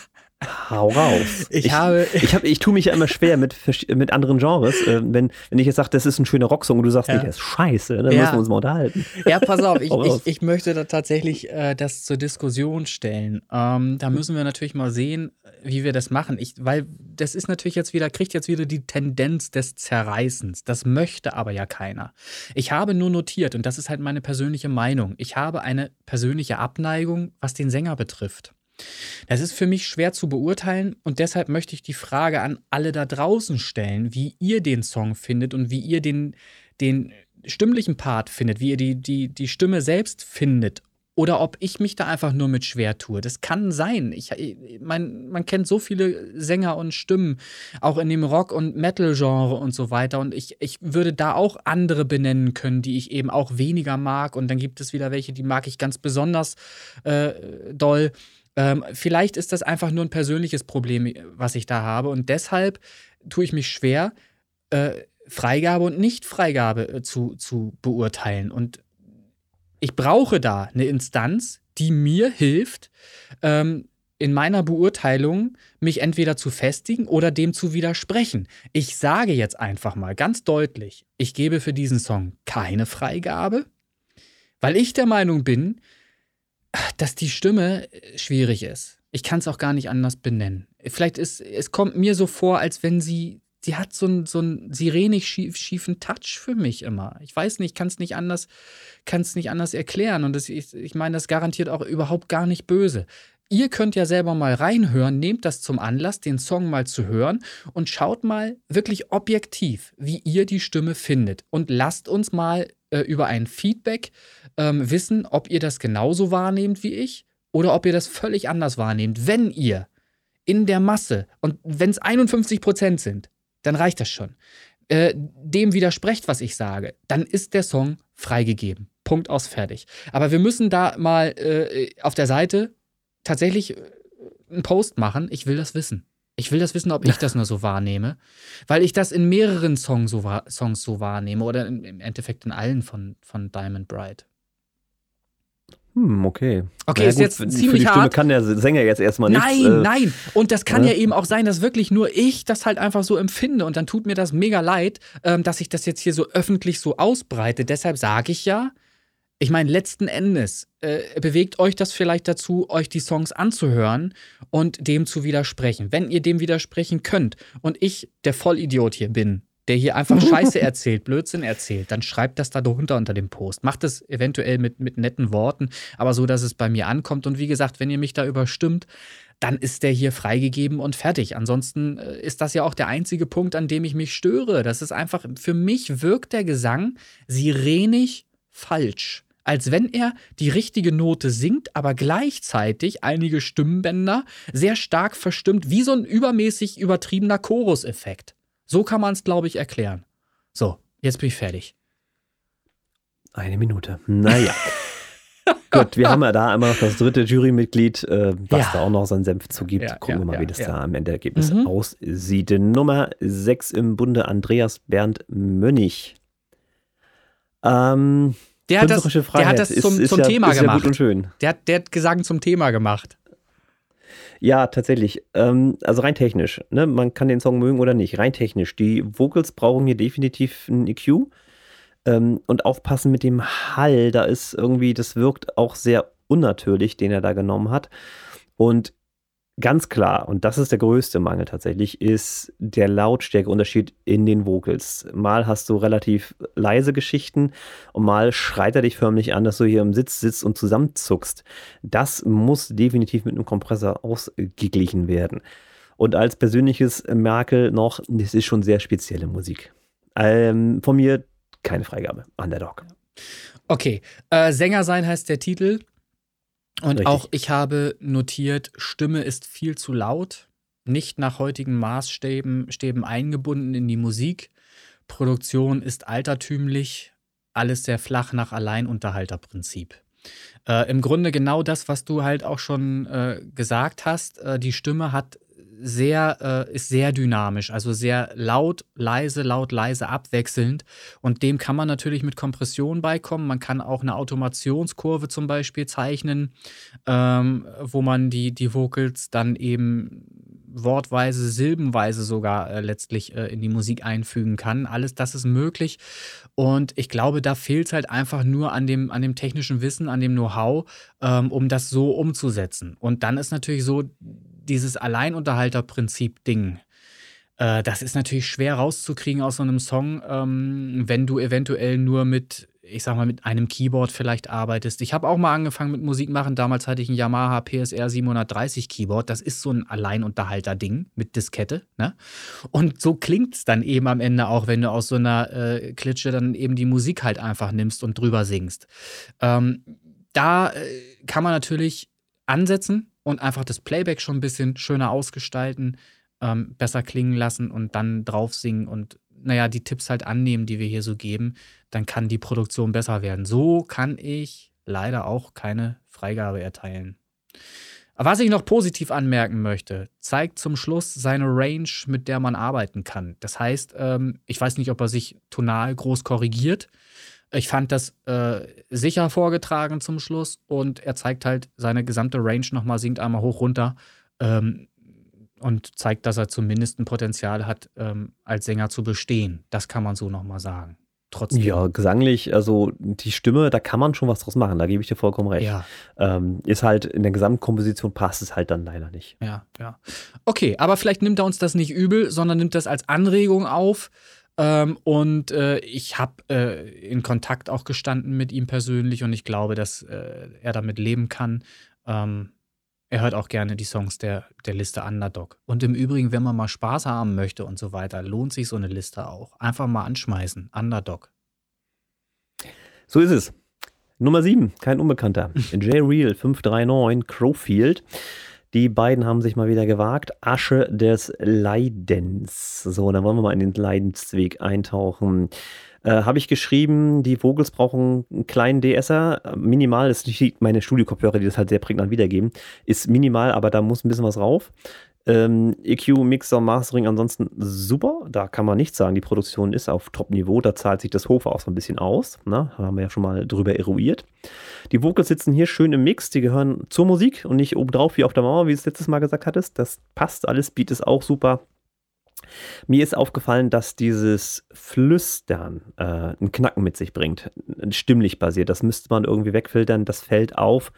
Hau raus. Ich habe- Ich, hab, ich tue mich ja immer schwer mit, mit anderen Genres. Äh, wenn, wenn ich jetzt sage, das ist ein schöner Rocksong und du sagst, Ja. nee, der ist scheiße, dann Ja. müssen wir uns mal unterhalten. Ja, pass auf, ich, ich, ich möchte da tatsächlich äh, das zur Diskussion stellen. Ähm, da müssen wir natürlich mal sehen, wie wir das machen. Ich, weil das ist natürlich jetzt wieder, kriegt jetzt wieder die Tendenz des Zerreißens. Das möchte aber ja keiner. Ich habe nur notiert, und das ist halt meine persönliche Meinung, ich habe eine persönliche Abneigung, was den Sänger betrifft. Das ist für mich schwer zu beurteilen und deshalb möchte ich die Frage an alle da draußen stellen, wie ihr den Song findet und wie ihr den, den stimmlichen Part findet, wie ihr die, die, die Stimme selbst findet. Oder ob ich mich da einfach nur mit schwer tue. Das kann sein. Ich, ich- man, man kennt so viele Sänger und Stimmen, auch in dem Rock- und Metal-Genre und so weiter. Und ich, ich würde da auch andere benennen können, die ich eben auch weniger mag. Und dann gibt es wieder welche, die mag ich ganz besonders äh, doll. Ähm, vielleicht ist das einfach nur ein persönliches Problem, was ich da habe. Und deshalb tue ich mich schwer, äh, Freigabe und Nicht-Freigabe äh, zu, zu beurteilen. Und ich brauche da eine Instanz, die mir hilft, ähm, in meiner Beurteilung mich entweder zu festigen oder dem zu widersprechen. Ich sage jetzt einfach mal ganz deutlich, ich gebe für diesen Song keine Freigabe, weil ich der Meinung bin, dass die Stimme schwierig ist. Ich kann es auch gar nicht anders benennen. Vielleicht ist, es kommt mir so vor, als wenn sie, sie hat so einen so einen sirenisch schief, schiefen Touch für mich immer. Ich weiß nicht, kann es nicht anders, kann es nicht anders erklären. Und das, ich, ich meine, das garantiert auch überhaupt gar nicht böse. Ihr könnt ja selber mal reinhören, nehmt das zum Anlass, den Song mal zu hören und schaut mal wirklich objektiv, wie ihr die Stimme findet. Und lasst uns mal äh, über ein Feedback ähm, wissen, ob ihr das genauso wahrnehmt wie ich oder ob ihr das völlig anders wahrnehmt. Wenn ihr in der Masse, und wenn es 51 Prozent sind, dann reicht das schon, äh, dem widersprecht, was ich sage, dann ist der Song freigegeben. Punkt aus, fertig. Aber wir müssen da mal äh, auf der Seite tatsächlich äh, einen Post machen. Ich will das wissen. Ich will das wissen, ob ich das nur so wahrnehme, weil ich das in mehreren Songs so, Songs so wahrnehme oder im, im Endeffekt in allen von, von Diamond Bright. Hm, okay. Okay, Na ist gut, jetzt für, ziemlich für die Stimme hart. kann der Sänger jetzt erstmal nichts. Nein, äh, nein. Und das kann ne? ja eben auch sein, dass wirklich nur ich das halt einfach so empfinde. Und dann tut mir das mega leid, ähm, dass ich das jetzt hier so öffentlich so ausbreite. Deshalb sage ich ja, ich meine, letzten Endes äh, bewegt euch das vielleicht dazu, euch die Songs anzuhören und dem zu widersprechen. Wenn ihr dem widersprechen könnt und ich der Vollidiot hier bin, der hier einfach Scheiße erzählt, Blödsinn erzählt, dann schreibt das da drunter unter dem Post. Macht es eventuell mit, mit netten Worten, aber so, dass es bei mir ankommt. Und wie gesagt, wenn ihr mich da überstimmt, dann ist der hier freigegeben und fertig. Ansonsten äh, ist das ja auch der einzige Punkt, an dem ich mich störe. Das ist einfach, für mich wirkt der Gesang sirenig falsch. Als wenn er die richtige Note singt, aber gleichzeitig einige Stimmbänder sehr stark verstimmt, wie so ein übermäßig übertriebener Choruseffekt. So kann man es, glaube ich, erklären. So, jetzt bin ich fertig. Eine Minute. Naja. Gut, wir haben ja da immer noch das dritte Jurymitglied, äh, was Ja. da auch noch seinen Senf zugibt. Ja, Gucken ja, wir mal, wie das ja. da am Ende Ergebnis Mhm. aussieht. Nummer 6 im Bunde, Andreas Bernd Mönnig. Ähm, Der hat das, der hat das ist- zum, ist zum ja, Thema ist gemacht. der, hat, der hat Gesang zum Thema gemacht. Ja, tatsächlich. Ähm, also rein technisch. Ne? Man kann den Song mögen oder nicht. Rein technisch. Die Vocals brauchen hier definitiv ein EQ. Ähm, und aufpassen mit dem Hall. Da ist irgendwie, das wirkt auch sehr unnatürlich, den er da genommen hat. Und ganz klar, und das ist der größte Mangel tatsächlich, ist der Lautstärkeunterschied in den Vocals. Mal hast du relativ leise Geschichten und mal schreit er dich förmlich an, dass du hier im Sitz sitzt und zusammenzuckst. Das muss definitiv mit einem Kompressor ausgeglichen werden. Und als persönliches Merkel noch, das ist schon sehr spezielle Musik. Ähm, von mir keine Freigabe. Underdog. Okay, äh, Sänger sein heißt der Titel. Und Richtig. auch ich habe notiert, Stimme ist viel zu laut, nicht nach heutigen Maßstäben Stäben eingebunden in die Musik. Produktion ist altertümlich, alles sehr flach nach Alleinunterhalterprinzip. Äh, Im Grunde genau das, was du halt auch schon äh, gesagt hast. Äh, die Stimme hat sehr, äh, ist sehr dynamisch, also sehr laut, leise, laut, leise abwechselnd. Und dem kann man natürlich mit Kompression beikommen. Man kann auch eine Automationskurve zum Beispiel zeichnen, ähm, wo man die, die Vocals dann eben wortweise, silbenweise sogar äh, letztlich äh, in die Musik einfügen kann. Alles das ist möglich. Und ich glaube, da fehlt es halt einfach nur an dem, an dem technischen Wissen, an dem Know-how, ähm, um das so umzusetzen. Und dann ist natürlich so dieses Alleinunterhalter-Prinzip-Ding. Äh, das ist natürlich schwer rauszukriegen aus so einem Song, ähm, wenn du eventuell nur mit, ich sag mal, mit einem Keyboard vielleicht arbeitest. Ich habe auch mal angefangen mit Musik machen. Damals hatte ich ein Yamaha PSR 730 Keyboard. Das ist so ein Alleinunterhalter-Ding mit Diskette. Ne? Und so klingt es dann eben am Ende auch, wenn du aus so einer äh, Klitsche dann eben die Musik halt einfach nimmst und drüber singst. Ähm, da äh, kann man natürlich ansetzen und einfach das Playback schon ein bisschen schöner ausgestalten, ähm, besser klingen lassen und dann drauf singen und naja, die Tipps halt annehmen, die wir hier so geben, dann kann die Produktion besser werden. So kann ich leider auch keine Freigabe erteilen. Was ich noch positiv anmerken möchte, zeigt zum Schluss seine Range, mit der man arbeiten kann. Das heißt, ähm, ich weiß nicht, ob er sich tonal groß korrigiert. Ich fand das äh, sicher vorgetragen zum Schluss und er zeigt halt seine gesamte Range nochmal, singt einmal hoch runter ähm, und zeigt, dass er zumindest ein Potenzial hat, ähm, als Sänger zu bestehen. Das kann man so nochmal sagen. Trotzdem. Ja, gesanglich, also die Stimme, da kann man schon was draus machen, da gebe ich dir vollkommen recht. ja. Ähm, ist halt in der Gesamtkomposition passt es halt dann leider nicht. Ja, ja. Okay, aber vielleicht nimmt er uns das nicht übel, sondern nimmt das als Anregung auf. Ähm, und äh, ich habe äh, in Kontakt auch gestanden mit ihm persönlich und ich glaube, dass äh, er damit leben kann. Ähm, er hört auch gerne die Songs der, der Liste Underdog. Und im Übrigen, wenn man mal Spaß haben möchte und so weiter, lohnt sich so eine Liste auch. Einfach mal anschmeißen. Underdog. So ist es. Nummer 7, kein Unbekannter. J. Real 539, Crowfield. Die beiden haben sich mal wieder gewagt. Asche des Leidens. So, dann wollen wir mal in den Leidensweg eintauchen. Äh, Habe ich geschrieben, die Vogels brauchen einen kleinen DSer. Minimal ist nicht meine Studiokopfhörer, die das halt sehr prägnant wiedergeben. Ist minimal, aber da muss ein bisschen was rauf. Ähm, EQ, Mixer, Mastering, ansonsten super. Da kann man nichts sagen. Die Produktion ist auf Top-Niveau. Da zahlt sich das Hofer auch so ein bisschen aus. Ne? Da haben wir ja schon mal drüber eruiert. Die Vocals sitzen hier schön im Mix. Die gehören zur Musik und nicht obendrauf wie auf der Mauer, wie du es letztes Mal gesagt hattest. Das passt alles. Beat ist auch super. Mir ist aufgefallen, dass dieses Flüstern äh, einen Knacken mit sich bringt. Stimmlich basiert. Das müsste man irgendwie wegfiltern. Das fällt auf.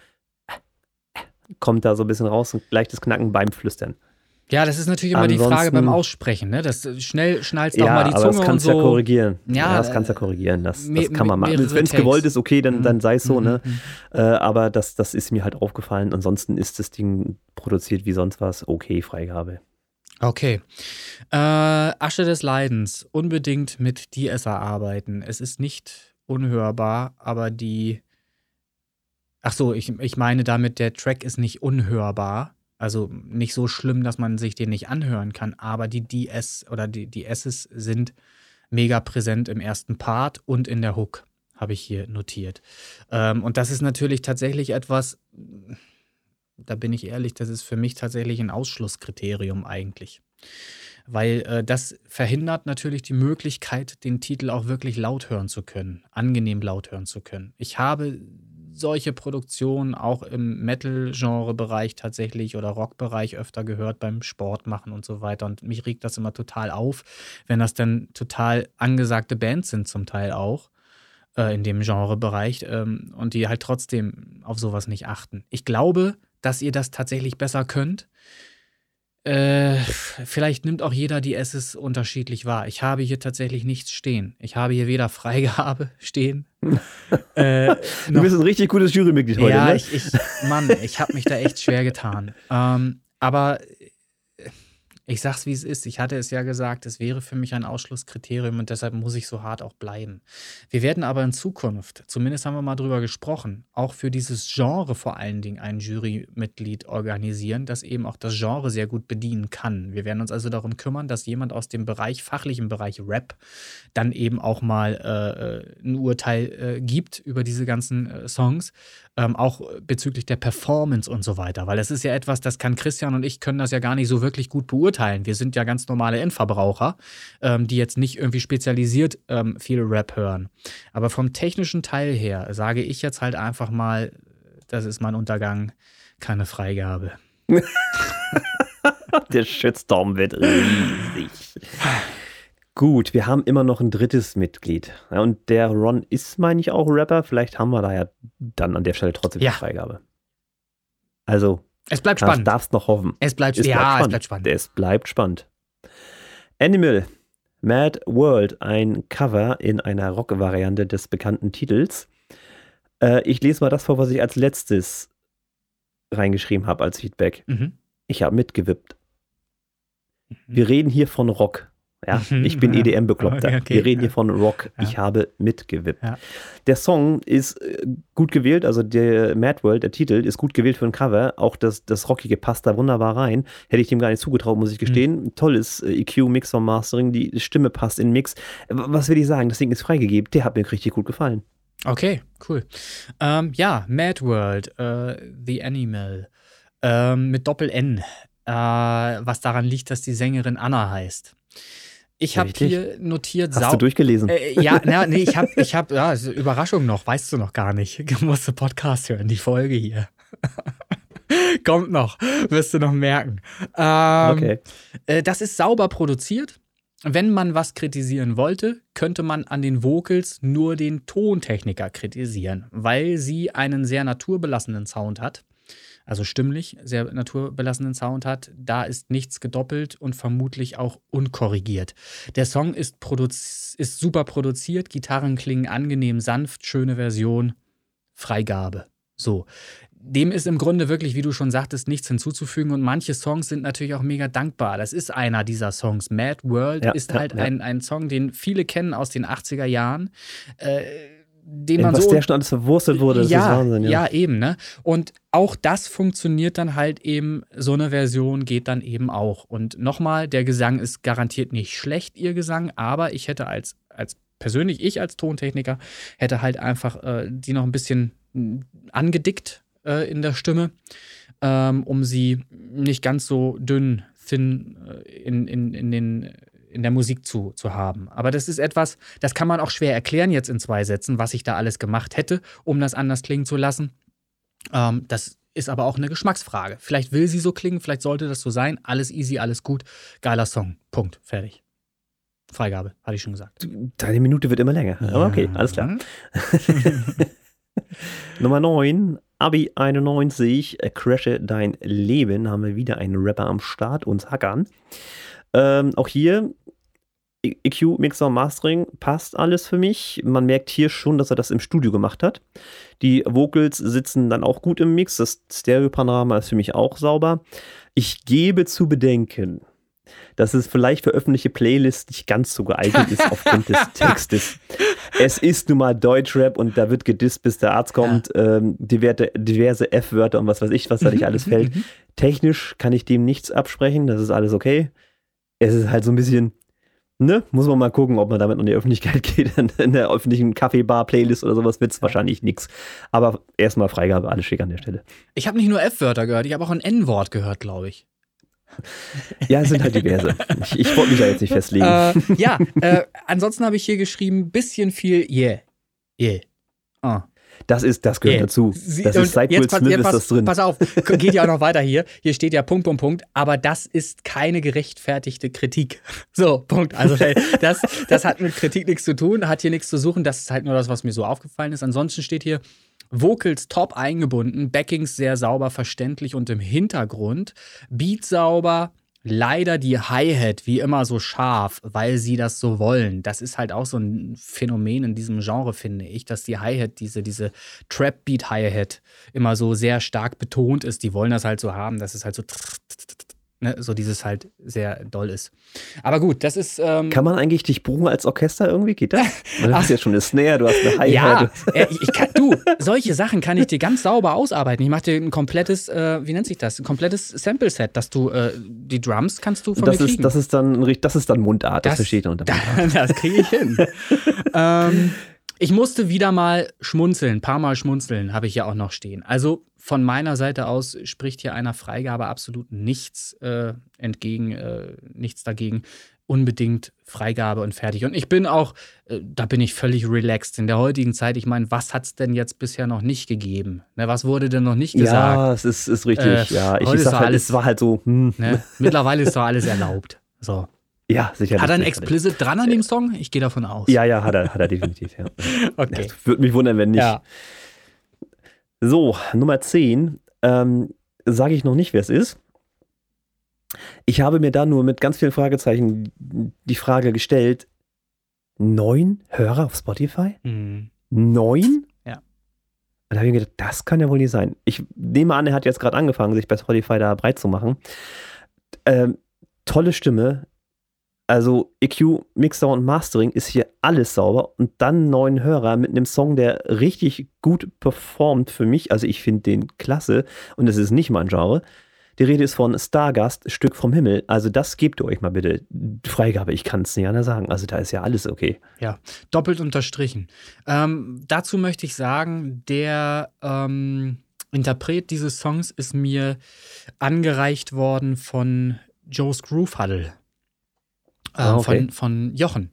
Kommt da so ein bisschen raus. Ein leichtes Knacken beim Flüstern. Ja, das ist natürlich immer die Frage beim Aussprechen, ne? Das schnell schnallst du ja, auch mal die Zunge aber das kannst und du so. ja korrigieren. Ja, Ja, das kannst du ja korrigieren. Das, das kann man machen. Wenn es gewollt ist, okay, dann, dann sei es so, Mhm, ne? mhm. Äh, aber das, das ist mir halt aufgefallen. Ansonsten ist das Ding produziert wie sonst was. Okay, Freigabe. Okay. Äh, Asche des Leidens. Unbedingt mit DSA arbeiten. Es ist nicht unhörbar, aber die. Ach so, ich, ich meine damit, der Track ist nicht unhörbar. Also nicht so schlimm, dass man sich den nicht anhören kann, aber die DS oder die, die S's sind mega präsent im ersten Part und in der Hook, habe ich hier notiert. Ähm, und das ist natürlich tatsächlich etwas, da bin ich ehrlich, das ist für mich tatsächlich ein Ausschlusskriterium eigentlich. Weil äh, das verhindert natürlich die Möglichkeit, den Titel auch wirklich laut hören zu können, angenehm laut hören zu können. Ich habe solche Produktionen auch im Metal-Genre-Bereich tatsächlich oder Rock-Bereich öfter gehört beim Sport machen und so weiter. Und mich regt das immer total auf, wenn das dann total angesagte Bands sind, zum Teil auch äh, in dem Genrebereich ähm, und die halt trotzdem auf sowas nicht achten. Ich glaube, dass ihr das tatsächlich besser könnt. Äh, vielleicht nimmt auch jeder die S's unterschiedlich wahr. Ich habe hier tatsächlich nichts stehen. Ich habe hier weder Freigabe stehen. äh, Du bist ein richtig gutes Jurymitglied heute, ja, ne? ich, ich, Mann, ich habe mich da echt schwer getan. Ähm, aber ich sag's wie es ist. Ich hatte es ja gesagt, es wäre für mich ein Ausschlusskriterium und deshalb muss ich so hart auch bleiben. Wir werden aber in Zukunft, zumindest haben wir mal drüber gesprochen, auch für dieses Genre vor allen Dingen ein Jurymitglied organisieren, das eben auch das Genre sehr gut bedienen kann. Wir werden uns also darum kümmern, dass jemand aus dem Bereich, fachlichen Bereich Rap, dann eben auch mal äh, ein Urteil äh, gibt über diese ganzen äh, Songs, ähm, auch bezüglich der Performance und so weiter. Weil das ist ja etwas, das kann Christian und ich können das ja gar nicht so wirklich gut beurteilen. Wir sind ja ganz normale Endverbraucher, ähm, die jetzt nicht irgendwie spezialisiert ähm, viel Rap hören. Aber vom technischen Teil her sage ich jetzt halt einfach mal, das ist mein Untergang, keine Freigabe. Der Shitstorm wird riesig. Gut, wir haben immer noch ein drittes Mitglied. Ja, und der Ron ist, meine ich, auch Rapper. Vielleicht haben wir da ja dann an der Stelle trotzdem Ja. die Freigabe. Also, Es bleibt spannend. darfst noch hoffen. Es bleibt, Es ja, bleibt es spannend. bleibt spannend. Es bleibt spannend. Animal, Mad World, ein Cover in einer Rock-Variante des bekannten Titels. Äh, ich lese mal das vor, was ich als letztes reingeschrieben habe als Feedback. Mhm. Ich habe mitgewippt. Wir reden hier von Rock. Ja, Mhm, ich bin. EDM-Bekloppter. Okay, okay, Wir reden hier ja. von Rock. Ja. Ich habe mitgewippt. Ja. Der Song ist äh, gut gewählt, also der Mad World, der Titel, ist gut gewählt für ein Cover. Auch das, das Rockige passt da wunderbar rein. Hätte ich dem gar nicht zugetraut, muss ich gestehen. Mhm. Tolles äh, EQ, Mix und Mastering, die Stimme passt in den Mix. Was will ich sagen? Das Ding ist freigegeben. Der hat mir richtig gut gefallen. Okay, cool. Ähm, ja, Mad World, äh, The Animal, ähm, mit Doppel-N, äh, was daran liegt, dass die Sängerin Anna heißt. Ich habe hier notiert, Hast du durchgelesen? Äh, ja, na, nee, ich habe, ich habe, ja, eine Überraschung noch, weißt du noch gar nicht. Du musst den Podcast hören, die Folge hier. Kommt noch, wirst du noch merken. Ähm, okay. äh, das ist sauber produziert. Wenn man was kritisieren wollte, könnte man an den Vocals nur den Tontechniker kritisieren, weil sie einen sehr naturbelassenen Sound hat. Also stimmlich sehr naturbelassenen Sound hat. Da ist nichts gedoppelt und vermutlich auch unkorrigiert. Der Song ist, produz ist super produziert, Gitarren klingen angenehm sanft, schöne Version, Freigabe. So. Dem ist im Grunde wirklich, wie du schon sagtest, nichts hinzuzufügen. Und manche Songs sind natürlich auch mega dankbar. Das ist einer dieser Songs. Mad World Ja, ist ja, halt ja. Ein, ein Song, den viele kennen aus den 80er Jahren. Äh, den In man was so der schon alles verwurstet wurde, das ja, ist Wahnsinn. Ja. ja, eben, ne? Und auch das funktioniert dann halt eben, so eine Version geht dann eben auch. Und nochmal, der Gesang ist garantiert nicht schlecht, ihr Gesang, aber ich hätte als, als persönlich, ich als Tontechniker, hätte halt einfach äh, die noch ein bisschen mh, angedickt äh, in der Stimme, ähm, um sie nicht ganz so dünn, thin äh, in, in, in den in der Musik zu, zu haben. Aber das ist etwas, das kann man auch schwer erklären jetzt in zwei Sätzen, was ich da alles gemacht hätte, um das anders klingen zu lassen. Ähm, das ist aber auch eine Geschmacksfrage. Vielleicht will sie so klingen, vielleicht sollte das so sein. Alles easy, alles gut. Geiler Song. Punkt. Fertig. Freigabe, hatte ich schon gesagt. Deine Minute wird immer länger. Aber okay, alles klar. Nummer 9, Abi 91, äh, Crashe dein Leben, haben wir wieder einen Rapper am Start, uns Hackern. Ähm, auch hier EQ, Mixer und Mastering passt alles für mich. Man merkt hier schon, dass er das im Studio gemacht hat. Die Vocals sitzen dann auch gut im Mix. Das Stereo-Panorama ist für mich auch sauber. Ich gebe zu bedenken, dass es vielleicht für öffentliche Playlists nicht ganz so geeignet ist aufgrund des Textes. Es ist nun mal Deutschrap und da wird gedisst, bis der Arzt kommt. Ja. Ähm, diverse, diverse F-Wörter und was weiß ich, was da nicht alles fällt. Technisch kann ich dem nichts absprechen, das ist alles okay. Es ist halt so ein bisschen ne, muss man mal gucken, ob man damit in die Öffentlichkeit geht. In der öffentlichen Kaffeebar-Playlist oder sowas wird es wahrscheinlich nichts. Aber erstmal Freigabe, alles schick an der Stelle. Ich habe nicht nur F-Wörter gehört, ich habe auch ein N-Wort gehört, glaube ich. Ja, es sind halt diverse. Ich, ich wollte mich da jetzt nicht festlegen. Äh, ja, äh, ansonsten habe ich hier geschrieben, bisschen viel Yeah. Yeah. Oh. Das ist, das gehört yeah. dazu. Das ist seit Will Smith ist pass, das drin. Pass auf, geht ja auch noch weiter hier. Hier steht ja Punkt, Punkt, Punkt. Aber das ist keine gerechtfertigte Kritik. So, Punkt. Also das, das hat mit Kritik nichts zu tun, hat hier nichts zu suchen. Das ist halt nur das, was mir so aufgefallen ist. Ansonsten steht hier, Vocals top eingebunden, Backings sehr sauber verständlich und im Hintergrund, Beat sauber, leider die Hi-Hat wie immer so scharf, weil sie das so wollen. Das ist halt auch so ein Phänomen in diesem Genre, finde ich, dass die Hi-Hat, diese, diese Trap-Beat-Hi-Hat immer so sehr stark betont ist. Die wollen das halt so haben, dass es halt so Ne, so dieses halt sehr doll ist. Aber gut, das ist. Ähm kann man eigentlich dich buchen als Orchester irgendwie? Geht das? Du hast ja schon eine Snare, du hast eine Hi-Hat. Ja, äh, ich kann, du, solche Sachen kann ich dir ganz sauber ausarbeiten. Ich mache dir ein komplettes, äh, wie nennt sich das? Ein komplettes Sample-Set, dass du äh, die Drums kannst du von das mir ist, Das ist dann, das ist dann Mundart, das, das versteht unter Mundart. das kriege ich hin. ähm, ich musste wieder mal schmunzeln, ein paar Mal schmunzeln habe ich ja auch noch stehen. Also von meiner Seite aus spricht hier einer Freigabe absolut nichts äh, entgegen, äh, nichts dagegen. Unbedingt Freigabe und fertig. Und ich bin auch, äh, da bin ich völlig relaxed in der heutigen Zeit. Ich meine, was hat es denn jetzt bisher noch nicht gegeben? Ne, was wurde denn noch nicht gesagt? Ja, es ist, ist richtig. Äh, ja, ich, ich sag halt, alles, es war halt so. Hm. Ne, mittlerweile ist doch alles erlaubt. So. Ja, sicher. Hat er ein Explicit dran an dem Song? Ich gehe davon aus. Ja, ja, hat er, hat er definitiv, ja. okay. Würde mich wundern, wenn nicht. Ja. So, Nummer 10. Ähm, Sage ich noch nicht, wer es ist. Ich habe mir da nur mit ganz vielen Fragezeichen die Frage gestellt: Neun Hörer auf Spotify? Mhm. Neun? Ja. Und da habe ich mir gedacht, das kann ja wohl nicht sein. Ich nehme an, er hat jetzt gerade angefangen, sich bei Spotify da breit zu machen. Ähm, tolle Stimme, also EQ, Mixer und Mastering ist hier alles sauber und dann neuen Hörer mit einem Song, der richtig gut performt für mich. Also ich finde den klasse und es ist nicht mein Genre. Die Rede ist von Stargast, Stück vom Himmel. Also das gebt ihr euch mal bitte. Freigabe, ich kann es nicht anders sagen. Also da ist ja alles okay. Ja, doppelt unterstrichen. Ähm, dazu möchte ich sagen, der ähm, Interpret dieses Songs ist mir angereicht worden von Joe's Groove Huddle. Äh, ah, okay. von, von Jochen.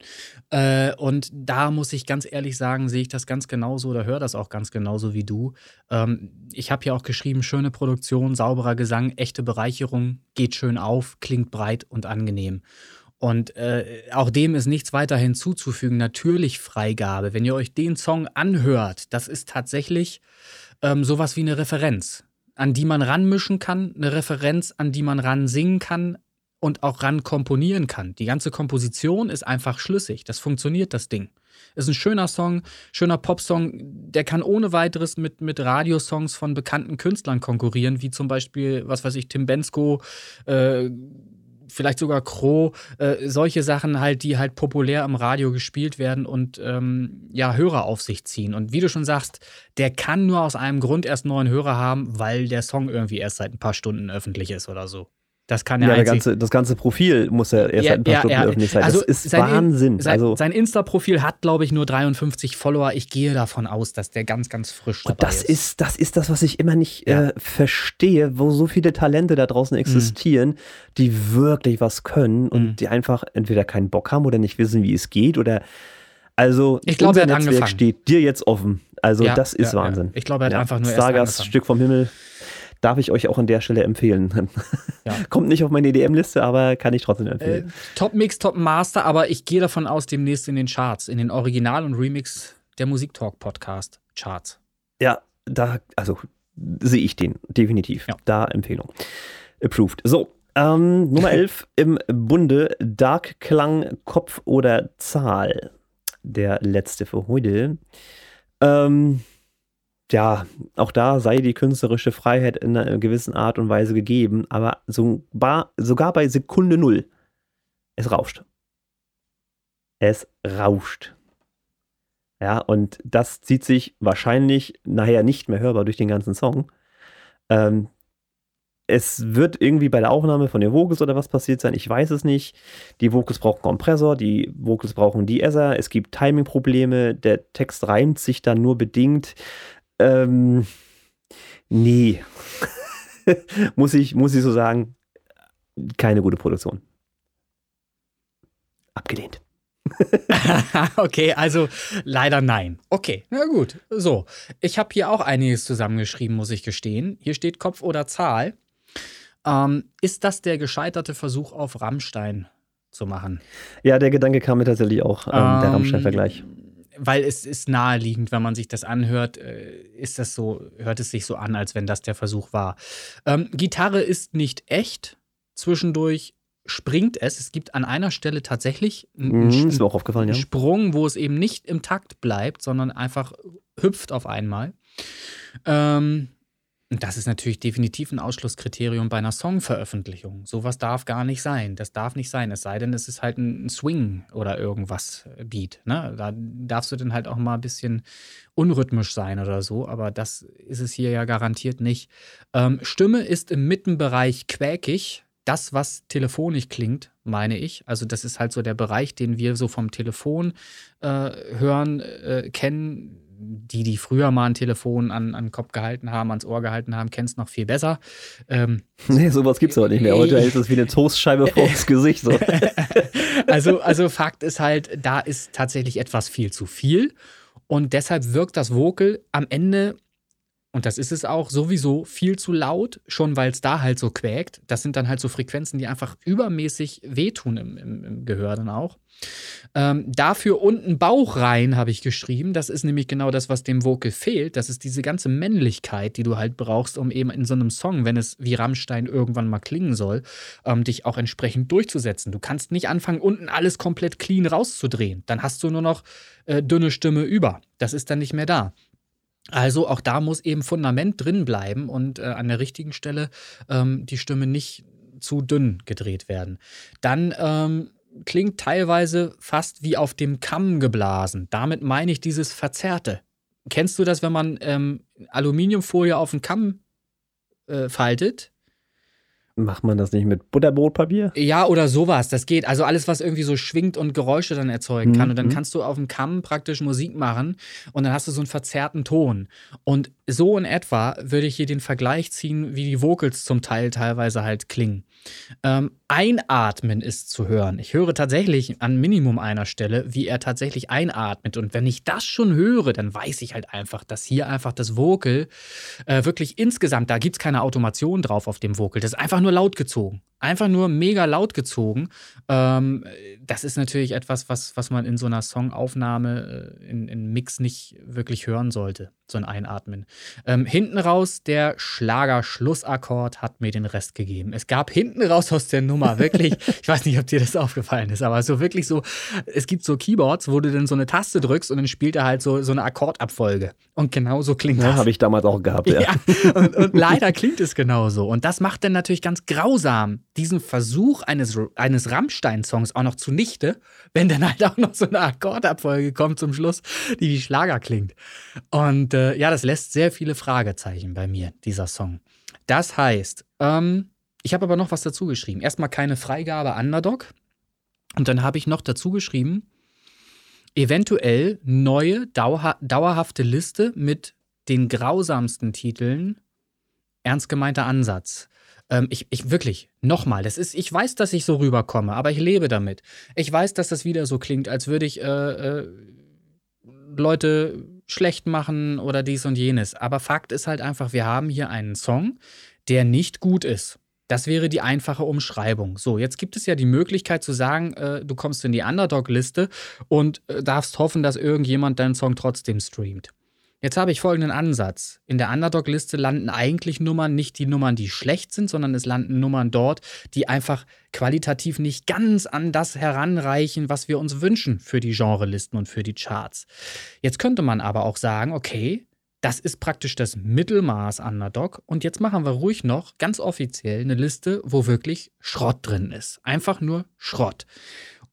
Äh, und da muss ich ganz ehrlich sagen, sehe ich das ganz genauso oder höre das auch ganz genauso wie du. Ähm, ich habe hier auch geschrieben, schöne Produktion, sauberer Gesang, echte Bereicherung, geht schön auf, klingt breit und angenehm. Und äh, auch dem ist nichts weiter hinzuzufügen. Natürlich Freigabe. Wenn ihr euch den Song anhört, das ist tatsächlich ähm, sowas wie eine Referenz, an die man ranmischen kann, eine Referenz, an die man ran singen kann, und auch ran komponieren kann. Die ganze Komposition ist einfach schlüssig. Das funktioniert, das Ding. Ist ein schöner Song, schöner Popsong. Der kann ohne weiteres mit, mit Radiosongs von bekannten Künstlern konkurrieren, wie zum Beispiel, was weiß ich, Tim Bensko, äh, vielleicht sogar Crow, äh, solche Sachen halt, die halt populär im Radio gespielt werden und ähm, ja, Hörer auf sich ziehen. Und wie du schon sagst, der kann nur aus einem Grund erst neuen Hörer haben, weil der Song irgendwie erst seit ein paar Stunden öffentlich ist oder so. Das kann ja, ja ganze, das ganze Profil muss ja erst ja, ein paar ja, Stunden öffentlich sein. Also das ist sein, Wahnsinn. Sein, also, sein Insta-Profil hat, glaube ich, nur 53 Follower. Ich gehe davon aus, dass der ganz, ganz frisch dabei das ist. ist. Das ist das, was ich immer nicht äh, verstehe, wo so viele Talente da draußen existieren, mhm. die wirklich was können und mhm. die einfach entweder keinen Bock haben oder nicht wissen, wie es geht oder also ich glaube, er hat Netzwerk angefangen. steht dir jetzt offen. Also das ist Wahnsinn. Ich glaube, er hat einfach nur Stargast, erst Stück vom Himmel darf ich euch auch an der Stelle empfehlen. Ja. Kommt nicht auf meine EDM-Liste, aber kann ich trotzdem empfehlen. Äh, Top Mix, Top Master, aber ich gehe davon aus, demnächst in den Charts, in den Original und Remix der Musiktalk Podcast Charts. Ja, da, also sehe ich den, definitiv. Ja. Da Empfehlung. Approved. So, ähm, Nummer 11 im Bunde, Dark Klang, Kopf oder Zahl. Der letzte für heute. Ähm, ja, auch da sei die künstlerische Freiheit in einer gewissen Art und Weise gegeben, aber sogar, sogar bei Sekunde Null, es rauscht. Es rauscht. Ja, und das zieht sich wahrscheinlich nachher nicht mehr hörbar durch den ganzen Song. Ähm, es wird irgendwie bei der Aufnahme von den Vocals oder was passiert sein, ich weiß es nicht. Die Vocals brauchen Kompressor, die Vocals brauchen De-Esser, es gibt Timing-Probleme, der Text reimt sich dann nur bedingt. Ähm, nee. muss, ich, muss ich so sagen, keine gute Produktion. Abgelehnt. okay, also leider nein. Okay, na gut. So, ich habe hier auch einiges zusammengeschrieben, muss ich gestehen. Hier steht Kopf oder Zahl. Ähm, ist das der gescheiterte Versuch auf Rammstein zu machen? Ja, der Gedanke kam mir tatsächlich auch, ähm, der Ähm, Rammstein-Vergleich. Weil es ist naheliegend, wenn man sich das anhört, äh, ist das so, hört es sich so an, als wenn das der Versuch war. Ähm, Gitarre ist nicht echt. Zwischendurch springt es. Es gibt an einer Stelle tatsächlich einen, Mhm, einen ja. Sprung, wo es eben nicht im Takt bleibt, sondern einfach hüpft auf einmal. Ähm, und das ist natürlich definitiv ein Ausschlusskriterium bei einer Songveröffentlichung. Sowas darf gar nicht sein. Das darf nicht sein. Es sei denn, es ist halt ein Swing oder irgendwas äh, Beat. Ne? Da darfst du dann halt auch mal ein bisschen unrhythmisch sein oder so, aber das ist es hier ja garantiert nicht. Ähm, Stimme ist im Mittenbereich quäkig. Das, was telefonisch klingt, meine ich. Also, das ist halt so der Bereich, den wir so vom Telefon äh, hören, äh, kennen. Die, die früher mal ein Telefon an, an den Kopf gehalten haben, ans Ohr gehalten haben, kennen es noch viel besser. Ähm, Nee, sowas gibt's aber nicht mehr. Heute hält es wie eine Toastscheibe vors Gesicht. So. also, also Fakt ist halt, da ist tatsächlich etwas viel zu viel. Und deshalb wirkt das Vocal am Ende, und das ist es auch, sowieso viel zu laut, schon weil es da halt so quäkt. Das sind dann halt so Frequenzen, die einfach übermäßig wehtun im, im, im Gehör dann auch. Ähm, dafür unten Bauch rein, habe ich geschrieben. Das ist nämlich genau das, was dem Vocal fehlt. Das ist diese ganze Männlichkeit, die du halt brauchst, um eben in so einem Song, wenn es wie Rammstein irgendwann mal klingen soll, ähm, dich auch entsprechend durchzusetzen. Du kannst nicht anfangen, unten alles komplett clean rauszudrehen. Dann hast du nur noch äh, dünne Stimme über. Das ist dann nicht mehr da. Also auch da muss eben Fundament drin bleiben und äh, an der richtigen Stelle ähm, die Stimme nicht zu dünn gedreht werden. Dann ähm, klingt teilweise fast wie auf dem Kamm geblasen. Damit meine ich dieses Verzerrte. Kennst du das, wenn man ähm, Aluminiumfolie auf den Kamm äh, faltet? Macht man das nicht mit Butterbrotpapier? Ja, oder sowas. Das geht. Also alles, was irgendwie so schwingt und Geräusche dann erzeugen kann. Mhm. Und dann kannst du auf dem Kamm praktisch Musik machen und dann hast du so einen verzerrten Ton. Und so in etwa würde ich hier den Vergleich ziehen, wie die Vocals zum Teil teilweise halt klingen. Ähm, einatmen ist zu hören. Ich höre tatsächlich an Minimum einer Stelle, wie er tatsächlich einatmet. Und wenn ich das schon höre, dann weiß ich halt einfach, dass hier einfach das Vocal äh, wirklich insgesamt, da gibt es keine Automation drauf auf dem Vocal. Das ist einfach nur laut gezogen. Einfach nur mega laut gezogen. Ähm, das ist natürlich etwas, was, was man in so einer Songaufnahme, äh, in, in Mix nicht wirklich hören sollte. So ein Einatmen. Ähm, hinten raus, der Schlager-Schlussakkord hat mir den Rest gegeben. Es gab hinten raus aus der Nummer wirklich, ich weiß nicht, ob dir das aufgefallen ist, aber so wirklich so, es gibt so Keyboards, wo du dann so eine Taste drückst und dann spielt er halt so, so eine Akkordabfolge. Und genau so klingt Ja, das. habe ich damals auch gehabt. Ja. Ja, und, und leider klingt es genauso. Und das macht dann natürlich ganz grausam diesen Versuch eines, eines Rammstein-Songs auch noch zunichte, wenn dann halt auch noch so eine Akkordabfolge kommt zum Schluss, die wie Schlager klingt. Und äh, ja, das lässt sehr viele Fragezeichen bei mir, dieser Song. Das heißt, ähm, ich habe aber noch was dazu geschrieben. Erstmal keine Freigabe Underdog. Und dann habe ich noch dazu geschrieben, eventuell neue, dauerha dauerhafte Liste mit den grausamsten Titeln. Ernst gemeinter Ansatz. Ähm, ich, ich wirklich, nochmal, das ist, ich weiß, dass ich so rüberkomme, aber ich lebe damit. Ich weiß, dass das wieder so klingt, als würde ich äh, äh, Leute schlecht machen oder dies und jenes. Aber Fakt ist halt einfach, wir haben hier einen Song, der nicht gut ist. Das wäre die einfache Umschreibung. So, jetzt gibt es ja die Möglichkeit zu sagen, äh, du kommst in die Underdog-Liste und äh, darfst hoffen, dass irgendjemand deinen Song trotzdem streamt. Jetzt habe ich folgenden Ansatz. In der Underdog-Liste landen eigentlich Nummern nicht die Nummern, die schlecht sind, sondern es landen Nummern dort, die einfach qualitativ nicht ganz an das heranreichen, was wir uns wünschen für die Genrelisten und für die Charts. Jetzt könnte man aber auch sagen, okay, das ist praktisch das Mittelmaß Underdog. Und jetzt machen wir ruhig noch ganz offiziell eine Liste, wo wirklich Schrott drin ist. Einfach nur Schrott.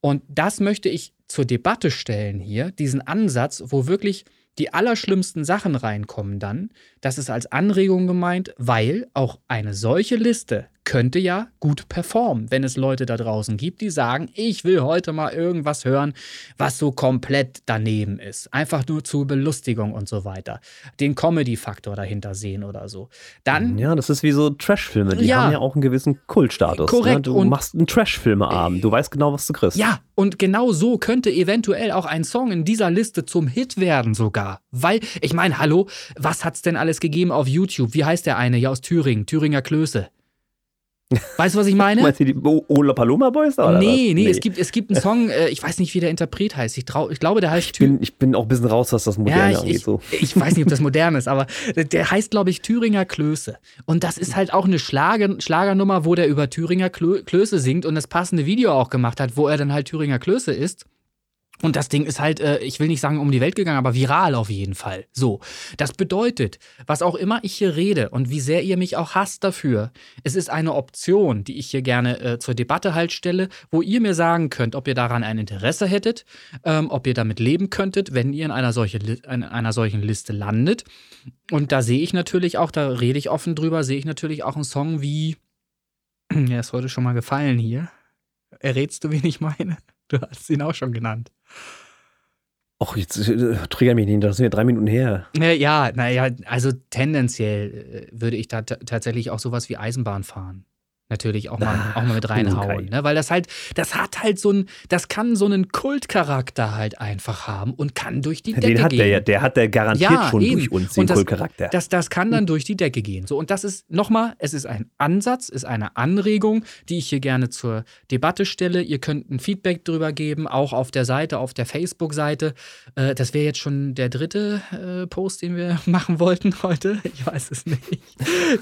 Und das möchte ich zur Debatte stellen hier, diesen Ansatz, wo wirklich die allerschlimmsten Sachen reinkommen dann, das ist als Anregung gemeint, weil auch eine solche Liste könnte ja gut performen, wenn es Leute da draußen gibt, die sagen, ich will heute mal irgendwas hören, was so komplett daneben ist. Einfach nur zur Belustigung und so weiter. Den Comedy-Faktor dahinter sehen oder so. Dann. Ja, das ist wie so Trash-Filme. Die ja, haben ja auch einen gewissen Kultstatus. Ne? Korrekt. Ne? Du und machst einen Trash-Filmeabend. Du weißt genau, was du kriegst. Ja, und genau so könnte eventuell auch ein Song in dieser Liste zum Hit werden sogar. Weil, ich meine, hallo, was hat's denn alles gegeben auf YouTube? Wie heißt der eine hier aus Thüringen? Thüringer Klöße. Weißt du, was ich meine? Meinst du die Ola Paloma Boys? Oder nee, nee, nee, Es, gibt, es gibt einen Song, äh, ich weiß nicht, wie der Interpret heißt. Ich, trau, ich glaube, der heißt. Ich bin, ich bin auch ein bisschen raus, was das moderne ja, ich, ich, so. ich weiß nicht, ob das modern ist, aber der heißt, glaube ich, Thüringer Klöße. Und das ist halt auch eine Schlager, Schlagernummer, wo der über Thüringer Klöße singt und das passende Video auch gemacht hat, wo er dann halt Thüringer Klöße ist. Und das Ding ist halt, äh, ich will nicht sagen um die Welt gegangen, aber viral auf jeden Fall. So. Das bedeutet, was auch immer ich hier rede und wie sehr ihr mich auch hasst dafür, es ist eine Option, die ich hier gerne äh, zur Debatte halt stelle, wo ihr mir sagen könnt, ob ihr daran ein Interesse hättet, ähm, ob ihr damit leben könntet, wenn ihr in einer, solche, in einer solchen Liste landet. Und da sehe ich natürlich auch, da rede ich offen drüber, sehe ich natürlich auch einen Song wie, ja, ist heute schon mal gefallen hier. Errätst du, wen ich meine? Du hast ihn auch schon genannt. Ach, jetzt äh, trigger mich nicht, das sind ja drei Minuten her. Ja, naja, also tendenziell äh, würde ich da tatsächlich auch sowas wie Eisenbahn fahren natürlich auch mal, auch mal mit reinhauen. Ne? Weil das halt, das hat halt so ein, das kann so einen Kultcharakter halt einfach haben und kann durch die Decke Den hat gehen. Der, ja, der hat der garantiert ja, schon eben. durch uns, den das, Kultcharakter. Das, das kann dann durch die Decke gehen. So, und das ist nochmal, es ist ein Ansatz, ist eine Anregung, die ich hier gerne zur Debatte stelle. Ihr könnt ein Feedback drüber geben, auch auf der Seite, auf der Facebook-Seite. Äh, das wäre jetzt schon der dritte äh, Post, den wir machen wollten heute. Ich weiß es nicht.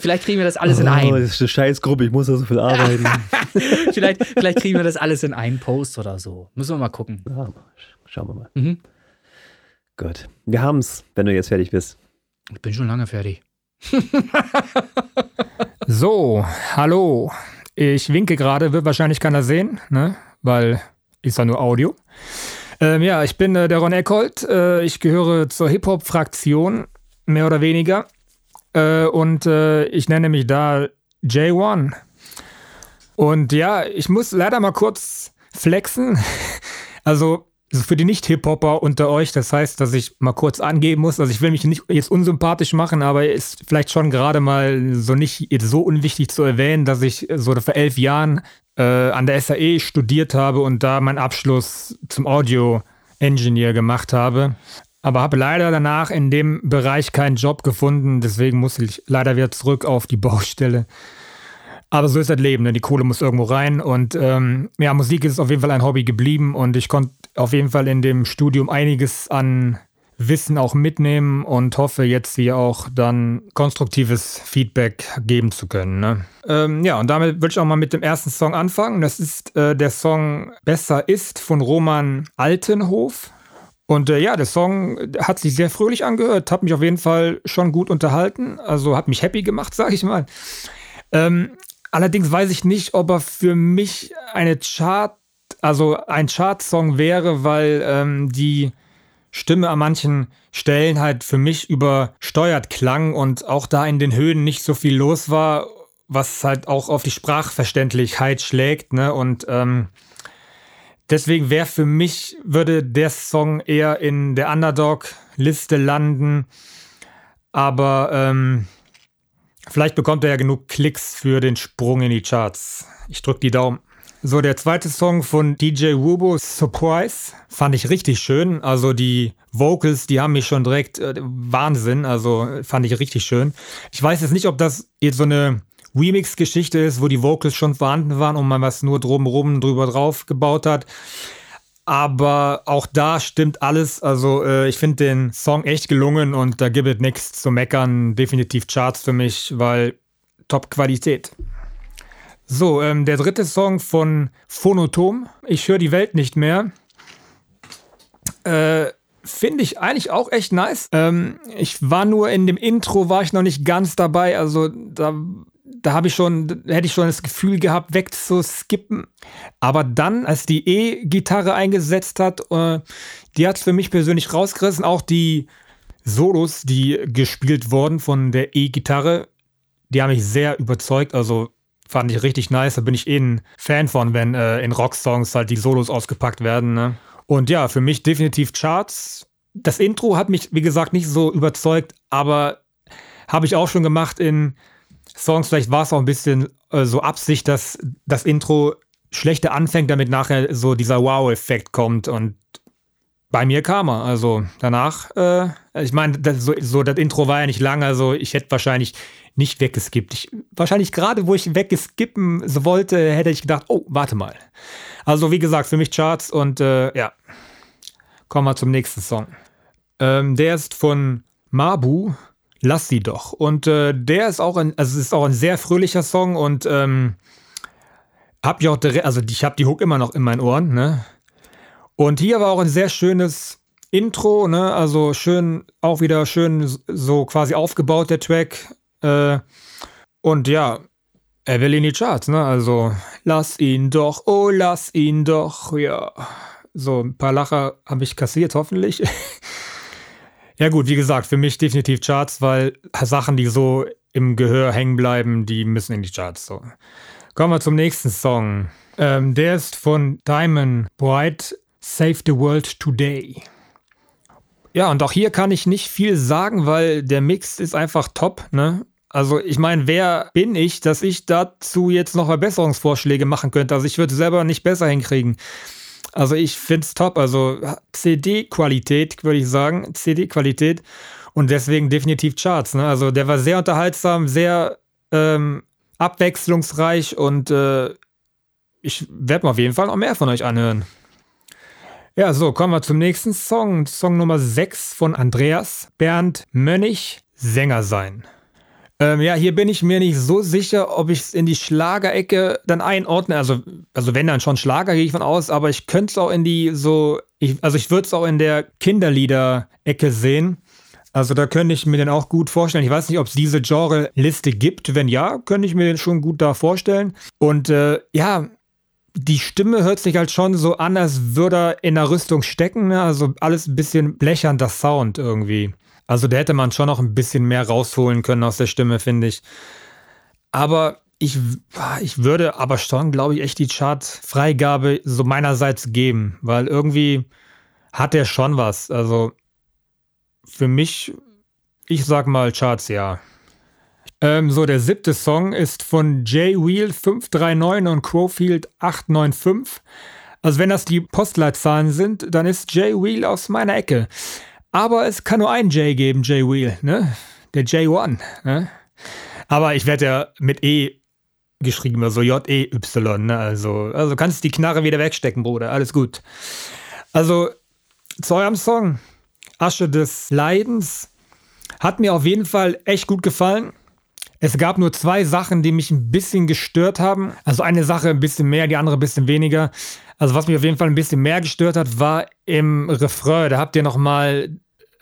Vielleicht kriegen wir das alles oh, in einen. Das ist eine Scheißgruppe, ich muss das so viel arbeiten. vielleicht, vielleicht kriegen wir das alles in einen Post oder so. Müssen wir mal gucken. Ja, schauen wir mal. Mhm. Gut. Wir haben es, wenn du jetzt fertig bist. Ich bin schon lange fertig. so, hallo. Ich winke gerade, wird wahrscheinlich keiner sehen, ne? weil ist ja nur Audio. Ähm, ja, ich bin äh, der Ron Eckholt. Äh, ich gehöre zur Hip-Hop-Fraktion, mehr oder weniger. Äh, und äh, ich nenne mich da J1. Und ja, ich muss leider mal kurz flexen. Also für die Nicht-Hip-Hopper unter euch, das heißt, dass ich mal kurz angeben muss. Also ich will mich nicht jetzt unsympathisch machen, aber ist vielleicht schon gerade mal so nicht so unwichtig zu erwähnen, dass ich so vor elf Jahren äh, an der SAE studiert habe und da meinen Abschluss zum Audio-Engineer gemacht habe. Aber habe leider danach in dem Bereich keinen Job gefunden, deswegen muss ich leider wieder zurück auf die Baustelle. Aber so ist das Leben, ne? die Kohle muss irgendwo rein. Und ähm, ja, Musik ist auf jeden Fall ein Hobby geblieben und ich konnte auf jeden Fall in dem Studium einiges an Wissen auch mitnehmen und hoffe jetzt hier auch dann konstruktives Feedback geben zu können. Ne? Ähm, ja, und damit würde ich auch mal mit dem ersten Song anfangen. Das ist äh, der Song Besser ist von Roman Altenhof. Und äh, ja, der Song hat sich sehr fröhlich angehört, hat mich auf jeden Fall schon gut unterhalten, also hat mich happy gemacht, sage ich mal. Ähm, Allerdings weiß ich nicht, ob er für mich eine Chart, also ein Chartsong wäre, weil ähm, die Stimme an manchen Stellen halt für mich übersteuert klang und auch da in den Höhen nicht so viel los war, was halt auch auf die Sprachverständlichkeit schlägt, ne? Und ähm, deswegen wäre für mich, würde der Song eher in der Underdog-Liste landen. Aber ähm, Vielleicht bekommt er ja genug Klicks für den Sprung in die Charts. Ich drück die Daumen. So, der zweite Song von DJ Wubo, Surprise, fand ich richtig schön. Also die Vocals, die haben mich schon direkt äh, Wahnsinn. Also fand ich richtig schön. Ich weiß jetzt nicht, ob das jetzt so eine Remix-Geschichte ist, wo die Vocals schon vorhanden waren und man was nur drumherum drüber drauf gebaut hat. Aber auch da stimmt alles. Also äh, ich finde den Song echt gelungen und da gibt es nichts zu meckern. Definitiv Charts für mich, weil Top-Qualität. So, ähm, der dritte Song von Phonotom. Ich höre die Welt nicht mehr. Äh, Finde ich eigentlich auch echt nice. Ähm, ich war nur in dem Intro, war ich noch nicht ganz dabei. Also da da habe ich schon, hätte ich schon das Gefühl gehabt, wegzuskippen. Aber dann, als die E-Gitarre eingesetzt hat, äh, die hat es für mich persönlich rausgerissen. Auch die Solos, die gespielt wurden von der E-Gitarre, die haben mich sehr überzeugt. Also fand ich richtig nice. Da bin ich eh ein Fan von, wenn äh, in Rocksongs halt die Solos ausgepackt werden. Ne? Und ja, für mich definitiv Charts. Das Intro hat mich, wie gesagt, nicht so überzeugt, aber habe ich auch schon gemacht in Songs. Vielleicht war es auch ein bisschen äh, so Absicht, dass das Intro schlechter anfängt, damit nachher so dieser Wow-Effekt kommt. Und bei mir kam er. Also danach, äh, ich meine, das, so, so, das Intro war ja nicht lang, also ich hätte wahrscheinlich nicht weggeskippt. Ich, wahrscheinlich gerade, wo ich weggeskippen wollte, hätte ich gedacht, oh, warte mal. Also wie gesagt, für mich Charts und äh, ja, kommen wir zum nächsten Song. Ähm, der ist von Mabu Lass sie doch. Und äh, der ist auch ein, also es ist auch ein sehr fröhlicher Song und ähm, hab ich auch direkt, also ich habe die Hook immer noch in meinen Ohren, ne? Und hier war auch ein sehr schönes Intro, ne? Also schön, auch wieder schön so quasi aufgebaut, der Track. Äh, und ja, er will in die Charts, ne? Also lass ihn doch, oh, lass ihn doch, ja. So, ein paar Lacher habe ich kassiert, hoffentlich. Ja gut, wie gesagt, für mich definitiv Charts, weil Sachen, die so im Gehör hängen bleiben, die müssen in die Charts. So. Kommen wir zum nächsten Song. Ähm, der ist von Diamond Bright, Save the World Today. Ja, und auch hier kann ich nicht viel sagen, weil der Mix ist einfach top, ne? Also ich meine, wer bin ich, dass ich dazu jetzt noch Verbesserungsvorschläge machen könnte? Also ich würde selber nicht besser hinkriegen. Also ich finde es top. Also CD-Qualität, würde ich sagen. CD-Qualität. Und deswegen definitiv Charts. Ne? Also der war sehr unterhaltsam, sehr ähm, abwechslungsreich und äh, ich werde mir auf jeden Fall noch mehr von euch anhören. Ja, so, kommen wir zum nächsten Song. Song Nummer 6 von Andreas Bernd Mönnig, Sänger sein. Ähm, ja, hier bin ich mir nicht so sicher, ob ich es in die Schlagerecke dann einordne. Also, also wenn dann schon Schlager, gehe ich von aus, aber ich könnte es auch in die so, ich, also ich würde es auch in der Kinderlieder-Ecke sehen. Also da könnte ich mir den auch gut vorstellen. Ich weiß nicht, ob es diese Genre-Liste gibt. Wenn ja, könnte ich mir den schon gut da vorstellen. Und äh, ja, die Stimme hört sich halt schon so an, als würde er in der Rüstung stecken. Ne? Also alles ein bisschen blechernder Sound irgendwie. Also da hätte man schon noch ein bisschen mehr rausholen können aus der Stimme, finde ich. Aber ich, ich würde aber schon, glaube ich, echt die Chart-Freigabe so meinerseits geben, weil irgendwie hat er schon was. Also für mich, ich sag mal Charts ja. Ähm, so, der siebte Song ist von J Wheel 539 und Crowfield 895. Also wenn das die Postleitzahlen sind, dann ist J Wheel aus meiner Ecke. Aber es kann nur einen J geben, J Wheel, ne? Der J1. Ne? Aber ich werde ja mit E geschrieben, also J-E-Y, ne? Also, also kannst die Knarre wieder wegstecken, Bruder. Alles gut. Also, zu eurem Song. Asche des Leidens. Hat mir auf jeden Fall echt gut gefallen. Es gab nur zwei Sachen, die mich ein bisschen gestört haben. Also eine Sache ein bisschen mehr, die andere ein bisschen weniger. Also was mich auf jeden Fall ein bisschen mehr gestört hat, war im Refrain. Da habt ihr nochmal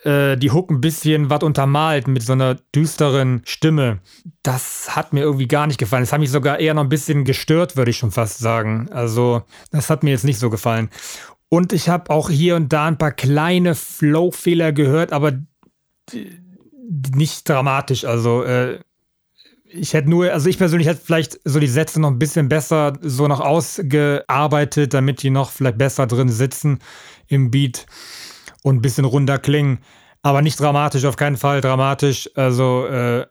äh, die Hook ein bisschen was untermalt mit so einer düsteren Stimme. Das hat mir irgendwie gar nicht gefallen. Das hat mich sogar eher noch ein bisschen gestört, würde ich schon fast sagen. Also das hat mir jetzt nicht so gefallen. Und ich habe auch hier und da ein paar kleine Flow-Fehler gehört, aber nicht dramatisch. Also äh, ich hätte nur, also ich persönlich hätte vielleicht so die Sätze noch ein bisschen besser so noch ausgearbeitet, damit die noch vielleicht besser drin sitzen im Beat und ein bisschen runder klingen. Aber nicht dramatisch, auf keinen Fall dramatisch. Also, äh,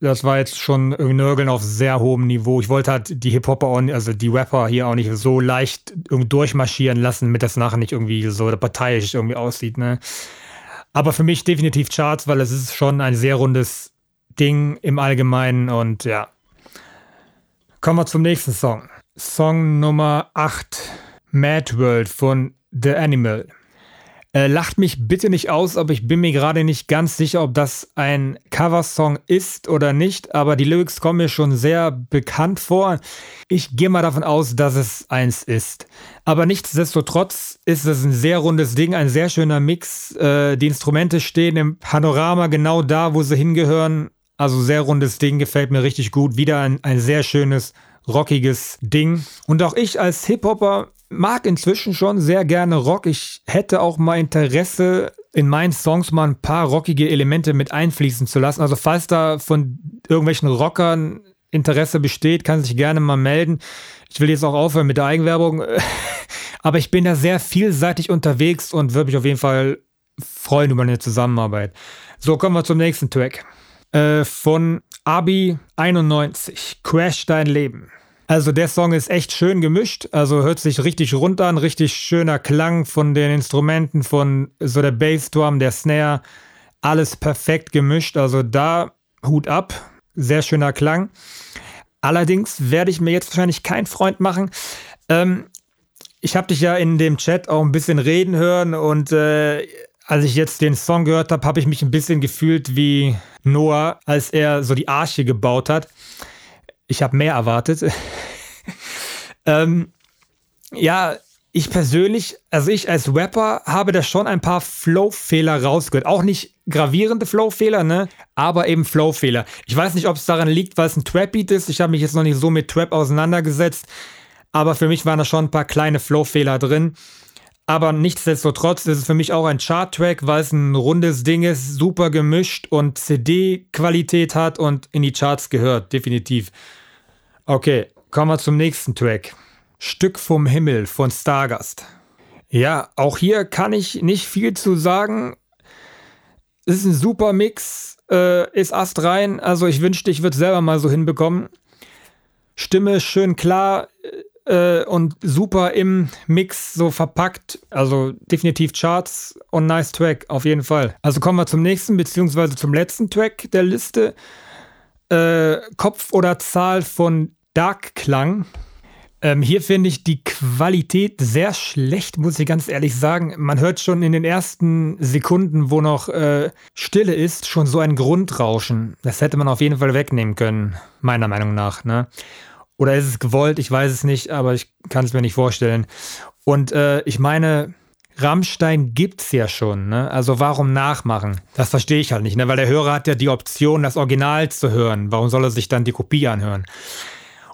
das war jetzt schon Nörgeln auf sehr hohem Niveau. Ich wollte halt die Hip-Hopper, also die Rapper hier auch nicht so leicht durchmarschieren lassen, damit das nachher nicht irgendwie so parteiisch irgendwie aussieht. Ne? Aber für mich definitiv Charts, weil es ist schon ein sehr rundes Ding im Allgemeinen und ja. Kommen wir zum nächsten Song. Song Nummer 8, Mad World von The Animal. Äh, lacht mich bitte nicht aus, aber ich bin mir gerade nicht ganz sicher, ob das ein Coversong ist oder nicht, aber die Lyrics kommen mir schon sehr bekannt vor. Ich gehe mal davon aus, dass es eins ist. Aber nichtsdestotrotz ist es ein sehr rundes Ding, ein sehr schöner Mix. Äh, die Instrumente stehen im Panorama genau da, wo sie hingehören. Also sehr rundes Ding, gefällt mir richtig gut. Wieder ein, ein sehr schönes, rockiges Ding. Und auch ich als Hip-Hopper mag inzwischen schon sehr gerne Rock. Ich hätte auch mal Interesse, in meinen Songs mal ein paar rockige Elemente mit einfließen zu lassen. Also falls da von irgendwelchen Rockern Interesse besteht, kann sich gerne mal melden. Ich will jetzt auch aufhören mit der Eigenwerbung. Aber ich bin da sehr vielseitig unterwegs und würde mich auf jeden Fall freuen über eine Zusammenarbeit. So, kommen wir zum nächsten Track. Äh, von Abi 91. Crash dein Leben. Also der Song ist echt schön gemischt, also hört sich richtig rund an, richtig schöner Klang von den Instrumenten, von so der Bassdrum, der Snare, alles perfekt gemischt, also da Hut ab, sehr schöner Klang. Allerdings werde ich mir jetzt wahrscheinlich keinen Freund machen. Ähm, ich habe dich ja in dem Chat auch ein bisschen reden hören und äh, als ich jetzt den Song gehört habe, habe ich mich ein bisschen gefühlt wie Noah, als er so die Arche gebaut hat. Ich habe mehr erwartet. ähm, ja, ich persönlich, also ich als Rapper habe da schon ein paar Flow-Fehler rausgehört. Auch nicht gravierende Flow-Fehler, ne? Aber eben Flow-Fehler. Ich weiß nicht, ob es daran liegt, weil es ein Trap-Beat ist. Ich habe mich jetzt noch nicht so mit Trap auseinandergesetzt. Aber für mich waren da schon ein paar kleine Flow-Fehler drin. Aber nichtsdestotrotz ist es für mich auch ein Chart-Track, weil es ein rundes Ding ist, super gemischt und CD-Qualität hat und in die Charts gehört, definitiv. Okay, kommen wir zum nächsten Track. Stück vom Himmel von Stargast. Ja, auch hier kann ich nicht viel zu sagen. Es ist ein super Mix, äh, ist astrein. Also ich wünschte, ich würde selber mal so hinbekommen. Stimme schön klar, äh, und super im Mix so verpackt. Also definitiv Charts und nice Track, auf jeden Fall. Also kommen wir zum nächsten, beziehungsweise zum letzten Track der Liste. Äh, Kopf oder Zahl von Dark Klang. Ähm, hier finde ich die Qualität sehr schlecht, muss ich ganz ehrlich sagen. Man hört schon in den ersten Sekunden, wo noch äh, Stille ist, schon so ein Grundrauschen. Das hätte man auf jeden Fall wegnehmen können, meiner Meinung nach. Ne? Oder ist es gewollt? Ich weiß es nicht, aber ich kann es mir nicht vorstellen. Und äh, ich meine, Rammstein gibt's ja schon, ne? Also warum nachmachen? Das verstehe ich halt nicht, ne? Weil der Hörer hat ja die Option, das Original zu hören. Warum soll er sich dann die Kopie anhören?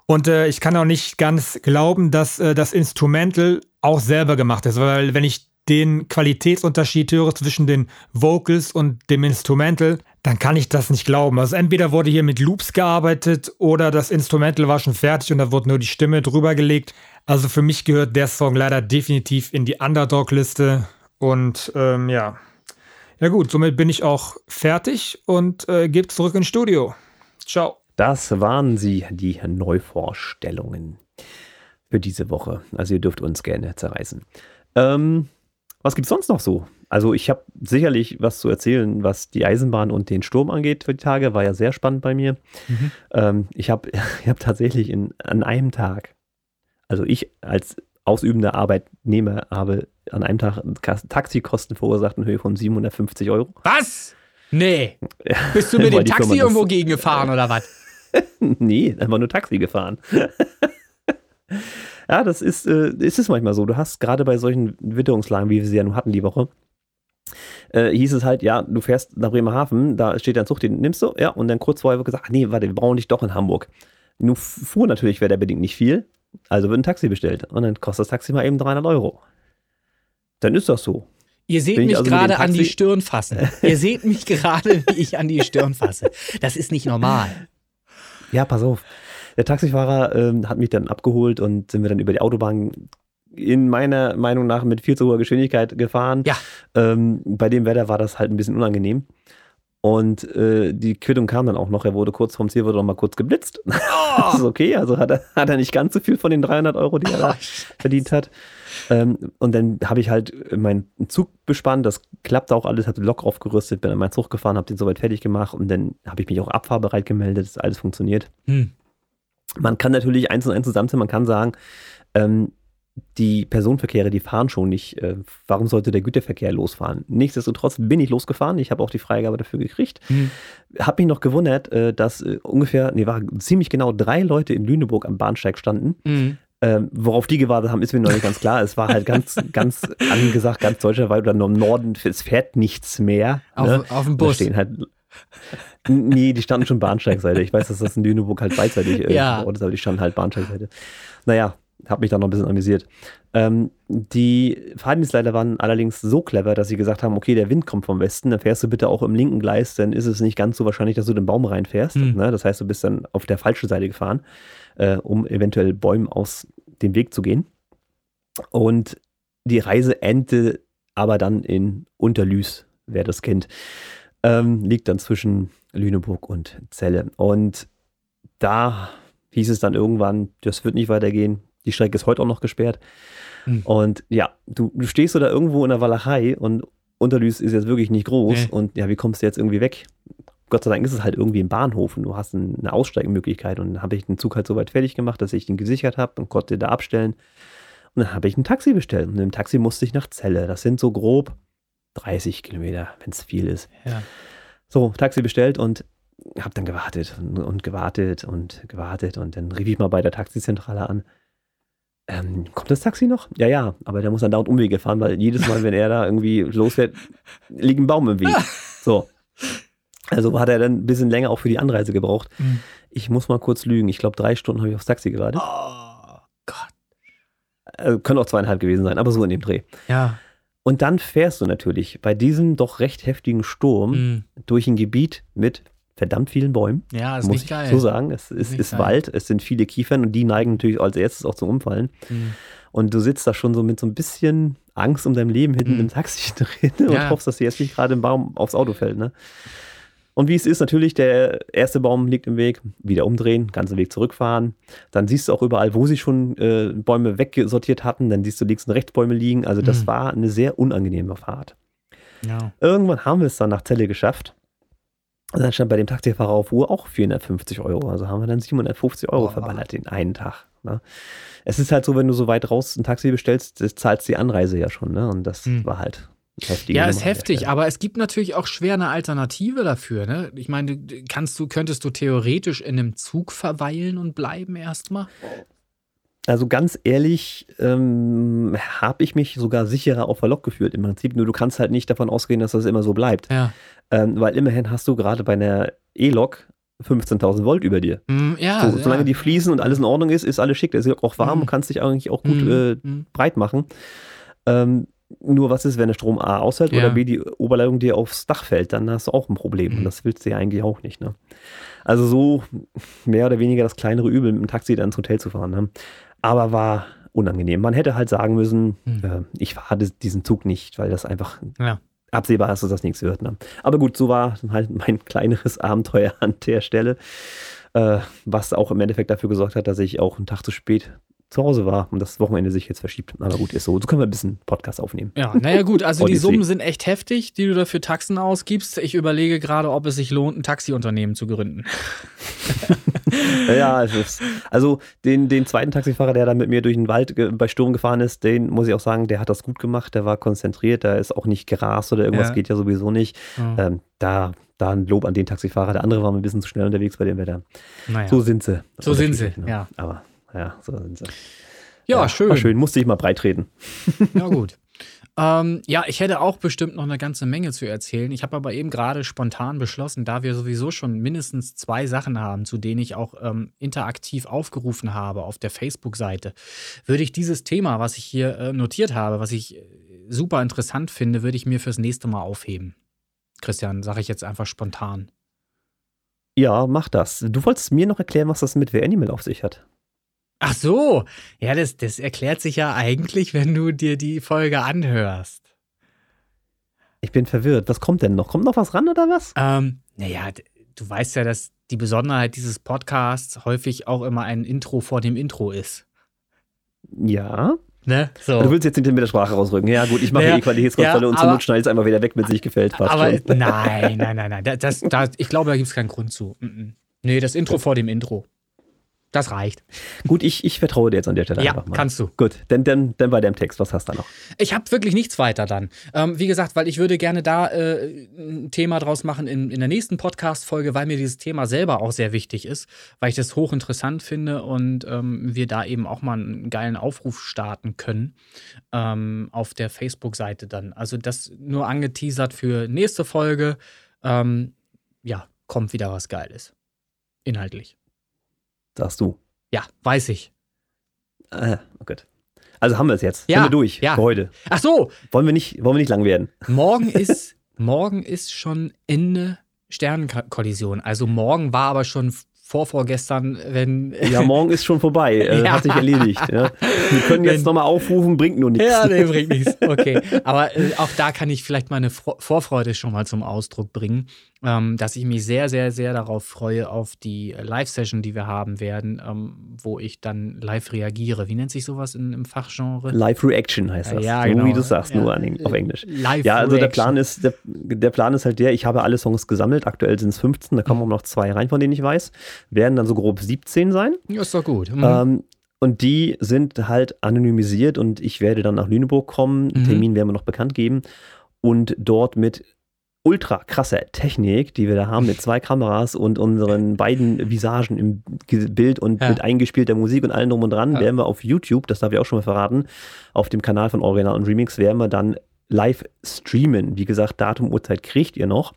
Und äh, ich kann auch nicht ganz glauben, dass äh, das Instrumental auch selber gemacht ist, weil wenn ich den Qualitätsunterschied höre zwischen den Vocals und dem Instrumental, dann kann ich das nicht glauben. Also entweder wurde hier mit Loops gearbeitet oder das Instrumental war schon fertig und da wurde nur die Stimme drüber gelegt. Also für mich gehört der Song leider definitiv in die Underdog-Liste. Und ähm, ja. Ja gut, somit bin ich auch fertig und äh, gebe zurück ins Studio. Ciao. Das waren sie, die Neuvorstellungen für diese Woche. Also ihr dürft uns gerne zerreißen. Ähm, was gibt es sonst noch so? Also ich habe sicherlich was zu erzählen, was die Eisenbahn und den Sturm angeht für die Tage. War ja sehr spannend bei mir. Mhm. Ähm, ich habe ich hab tatsächlich in, an einem Tag, also ich als ausübender Arbeitnehmer habe an einem Tag Taxikosten verursacht in Höhe von 750 Euro. Was? Nee. Bist du mit dem Taxi irgendwo gegengefahren oder was? nee, einfach nur Taxi gefahren. Ja, das ist, äh, ist es manchmal so. Du hast gerade bei solchen Witterungslagen, wie wir sie ja nun hatten die Woche, äh, hieß es halt, ja, du fährst nach Bremerhaven, da steht dein Zug, den nimmst du, ja, und dann kurz vorher wird gesagt, ach nee, warte, wir brauchen dich doch in Hamburg. Nun fuhr natürlich wäre der bedingt nicht viel, also wird ein Taxi bestellt und dann kostet das Taxi mal eben 300 Euro. Dann ist das so. Ihr seht mich also gerade an die Stirn fassen. Ihr seht mich gerade, wie ich an die Stirn fasse. Das ist nicht normal. Ja, pass auf. Der Taxifahrer ähm, hat mich dann abgeholt und sind wir dann über die Autobahn in meiner Meinung nach mit viel zu hoher Geschwindigkeit gefahren. Ja. Ähm, bei dem Wetter war das halt ein bisschen unangenehm. Und äh, die Quittung kam dann auch noch. Er wurde kurz vom Ziel, wurde noch mal kurz geblitzt. Oh. das ist okay. Also hat er, hat er nicht ganz so viel von den 300 Euro, die er da oh, verdient hat. Ähm, und dann habe ich halt meinen Zug bespannt. Das klappte auch alles. Habe den Lok aufgerüstet, bin an meinen Zug gefahren, habe den soweit fertig gemacht. Und dann habe ich mich auch abfahrbereit gemeldet, dass alles funktioniert. Hm. Man kann natürlich eins und eins zusammenzählen. Man kann sagen, ähm, die Personenverkehre, die fahren schon nicht. Äh, warum sollte der Güterverkehr losfahren? Nichtsdestotrotz bin ich losgefahren. Ich habe auch die Freigabe dafür gekriegt. Hm. Habe mich noch gewundert, äh, dass äh, ungefähr, nee, war ziemlich genau drei Leute in Lüneburg am Bahnsteig standen. Mhm. Ähm, worauf die gewartet haben, ist mir noch nicht ganz klar. Es war halt ganz, ganz angesagt, ganz deutschlandweit oder nur im Norden, es fährt nichts mehr. Auf, ne? auf dem Da Bus. stehen halt. Nee, die standen schon Bahnsteigseite. Ich weiß, dass das in Lüneburg halt beidseitig äh, Ja. verortet ist, aber die standen halt Bahnsteigseite. Naja, habe mich da noch ein bisschen amüsiert. Ähm, die Fahrdienstleiter waren allerdings so clever, dass sie gesagt haben, okay, der Wind kommt vom Westen, dann fährst du bitte auch im linken Gleis, dann ist es nicht ganz so wahrscheinlich, dass du den Baum reinfährst. Hm. Ne? Das heißt, du bist dann auf der falschen Seite gefahren, äh, um eventuell Bäumen aus dem Weg zu gehen. Und die Reise endete aber dann in Unterlüß, wer das kennt. Ähm, liegt dann zwischen Lüneburg und Celle. Und da hieß es dann irgendwann, das wird nicht weitergehen. Die Strecke ist heute auch noch gesperrt. Hm. Und ja, du, du stehst so da irgendwo in der Walachei und Unterlüß ist jetzt wirklich nicht groß. Nee. Und ja, wie kommst du jetzt irgendwie weg? Gott sei Dank ist es halt irgendwie im Bahnhof und du hast ein- eine Aussteigemöglichkeit. Und dann habe ich den Zug halt so weit fertig gemacht, dass ich den gesichert habe und konnte da abstellen. Und dann habe ich ein Taxi bestellt. Und im Taxi musste ich nach Celle. Das sind so grob 30 Kilometer, wenn es viel ist. Ja. So, Taxi bestellt und habe dann gewartet und, und gewartet und gewartet. Und dann rief ich mal bei der Taxizentrale an. Ähm, kommt das Taxi noch? Ja, ja, aber der muss dann dauernd Umwege fahren, weil jedes Mal, wenn er da irgendwie losfährt, liegt ein Baum im Weg. So. Also hat er dann ein bisschen länger auch für die Anreise gebraucht. Mhm. Ich muss mal kurz lügen. Ich glaube, drei Stunden habe ich aufs Taxi gewartet. Oh Gott. Äh, können auch zweieinhalb gewesen sein, aber so in dem Dreh. Ja. Und dann fährst du natürlich bei diesem doch recht heftigen Sturm Mhm. durch ein Gebiet mit verdammt vielen Bäumen. Ja, ist muss nicht ich geil. so sagen. Es ist, ist geil. Wald, es sind viele Kiefern und die neigen natürlich als erstes auch zum Umfallen. Mhm. Und du sitzt da schon so mit so ein bisschen Angst um dein Leben hinten Mhm. im Taxi drin und Ja. hoffst, dass dir jetzt nicht gerade ein Baum aufs Auto fällt. Ne? Und wie es ist, natürlich, der erste Baum liegt im Weg, wieder umdrehen, ganzen Weg zurückfahren. Dann siehst du auch überall, wo sie schon äh, Bäume weggesortiert hatten, dann siehst du links und rechts Bäume liegen. Also das Mhm. war eine sehr unangenehme Fahrt. Ja. Irgendwann haben wir es dann nach Celle geschafft. Und dann stand bei dem Taxifahrer auf Uhr auch 450 Euro. Also haben wir dann 750 Euro Boah. verballert den einen Tag. Ne? Es ist halt so, wenn du so weit raus ein Taxi bestellst, das zahlst die Anreise ja schon. Ne? Und das Hm. war halt heftig. Ja, ist heftig, aber es gibt natürlich auch schwer eine Alternative dafür. Ne? Ich meine, kannst du, könntest du theoretisch in einem Zug verweilen und bleiben erstmal? Also ganz ehrlich, ähm, habe ich mich sogar sicherer auf der Lok gefühlt im Prinzip. Nur du kannst halt nicht davon ausgehen, dass das immer so bleibt. Ja. Ähm, weil immerhin hast du gerade bei einer E-Lok 15.000 Volt über dir. Hm, ja, so, solange ja. die fließen und alles in Ordnung ist, ist alles schick. Der ist auch warm Mhm. und kannst dich eigentlich auch gut Hm, äh, hm. breit machen. Ähm, nur was ist, wenn der Strom A ausfällt Ja. oder B die Oberleitung dir aufs Dach fällt, dann hast du auch ein Problem. Mhm. Und das willst du ja eigentlich auch nicht. Ne? Also so mehr oder weniger das kleinere Übel, mit dem Taxi dann ins Hotel zu fahren. Ne? Aber war unangenehm. Man hätte halt sagen müssen, Mhm. äh, ich fahre diesen Zug nicht, weil das einfach Ja. absehbar ist, dass das nichts wird. Ne? Aber gut, so war halt mein kleineres Abenteuer an der Stelle, äh, was auch im Endeffekt dafür gesorgt hat, dass ich auch einen Tag zu spät zu Hause war und das Wochenende sich jetzt verschiebt. Aber gut, ist so. So können wir ein bisschen Podcast aufnehmen. Ja, naja gut, also die. Summen sind echt heftig, die du dafür Taxen ausgibst. Ich überlege gerade, ob es sich lohnt, ein Taxiunternehmen zu gründen. Ja, es ist, also den, den zweiten Taxifahrer, der da mit mir durch den Wald bei Sturm gefahren ist, den muss ich auch sagen, der hat das gut gemacht, der war konzentriert, der ist auch nicht gerast oder irgendwas Ja. geht ja sowieso nicht. Ja. Ähm, da, da ein Lob an den Taxifahrer. Der andere war ein bisschen zu schnell unterwegs bei dem Wetter. Naja. So sind sie. So sind sie, ne? ja. Aber ja, so sind sie. ja, schön. War schön, musste ich mal breit treten. Ja, gut. ähm, ja, ich hätte auch bestimmt noch eine ganze Menge zu erzählen. Ich habe aber eben gerade spontan beschlossen, da wir sowieso schon mindestens zwei Sachen haben, zu denen ich auch ähm, interaktiv aufgerufen habe auf der Facebook-Seite, würde ich dieses Thema, was ich hier äh, notiert habe, was ich äh, super interessant finde, würde ich mir fürs nächste Mal aufheben. Christian, sage ich jetzt einfach spontan. Ja, mach das. Du wolltest mir noch erklären, was das mit The Animal auf sich hat. Ach so, ja, das, das erklärt sich ja eigentlich, wenn du dir die Folge anhörst. Ich bin verwirrt. Was kommt denn noch? Kommt noch was ran oder was? Ähm, naja, du weißt ja, dass die Besonderheit dieses Podcasts häufig auch immer ein Intro vor dem Intro ist. Ja. Ne? So. Du willst jetzt hinter mit der Sprache rausrücken. Ja, gut, ich mache Naja, die Qualitätskontrolle ja, und aber- Not schneide es einfach wieder weg, wenn es nicht gefällt. Passt Aber schon. nein, nein, nein, nein. Das, das, ich glaube, da gibt es keinen Grund zu. Mm, mm. Nee, das Intro vor dem Intro. Das reicht. Gut, ich, ich vertraue dir jetzt an der Stelle Ja, einfach mal. kannst du. Gut, dann, dann, dann bei deinem Text, was hast du da noch? Ich habe wirklich nichts weiter dann. Ähm, wie gesagt, weil ich würde gerne da äh, ein Thema draus machen in, in der nächsten Podcast-Folge, weil mir dieses Thema selber auch sehr wichtig ist, weil ich das hochinteressant finde und ähm, wir da eben auch mal einen geilen Aufruf starten können ähm, auf der Facebook-Seite dann. Also das nur angeteasert für nächste Folge. Ähm, ja, kommt wieder was Geiles. Inhaltlich. Sagst du. Ja, weiß ich. Ah, oh Gott. Also haben wir es jetzt. Ja, Sind wir durch ja. für heute. Ach so, Wollen wir nicht, wollen wir nicht lang werden? Morgen ist, morgen ist schon Ende Sternenkollision. Also morgen war aber schon vorvorgestern, wenn. Ja, morgen ist schon vorbei. Äh, Ja. Hat sich erledigt. Ja. Wir können jetzt nochmal aufrufen, bringt nur nichts. Ja, nee, bringt nichts. Okay. Aber äh, auch da kann ich vielleicht meine Vorfreude schon mal zum Ausdruck bringen, ähm, dass ich mich sehr, sehr, sehr darauf freue, auf die Live-Session, die wir haben werden, ähm, wo ich dann live reagiere. Wie nennt sich sowas in, im Fachgenre? Live Reaction heißt das. Ja, so genau. wie du sagst, Ja. nur an, auf Englisch. Live Ja, also der. Plan ist, der, der Plan ist halt der, ich habe alle Songs gesammelt, aktuell sind es 15, da Mhm. kommen auch noch zwei rein, von denen ich weiß. Werden dann so grob 17 sein. Ja, ist doch gut. Mhm. Ähm, und die sind halt anonymisiert und ich werde dann nach Lüneburg kommen. Mhm. Termin werden wir noch bekannt geben. Und dort mit ultra krasser Technik, die wir da haben, mit zwei Kameras und unseren beiden Visagen im Bild und Ja. mit eingespielter Musik und allem drum und dran, Ja. werden wir auf YouTube, das darf ich auch schon mal verraten, auf dem Kanal von Original und Remix werden wir dann live streamen. Wie gesagt, Datum, Uhrzeit kriegt ihr noch.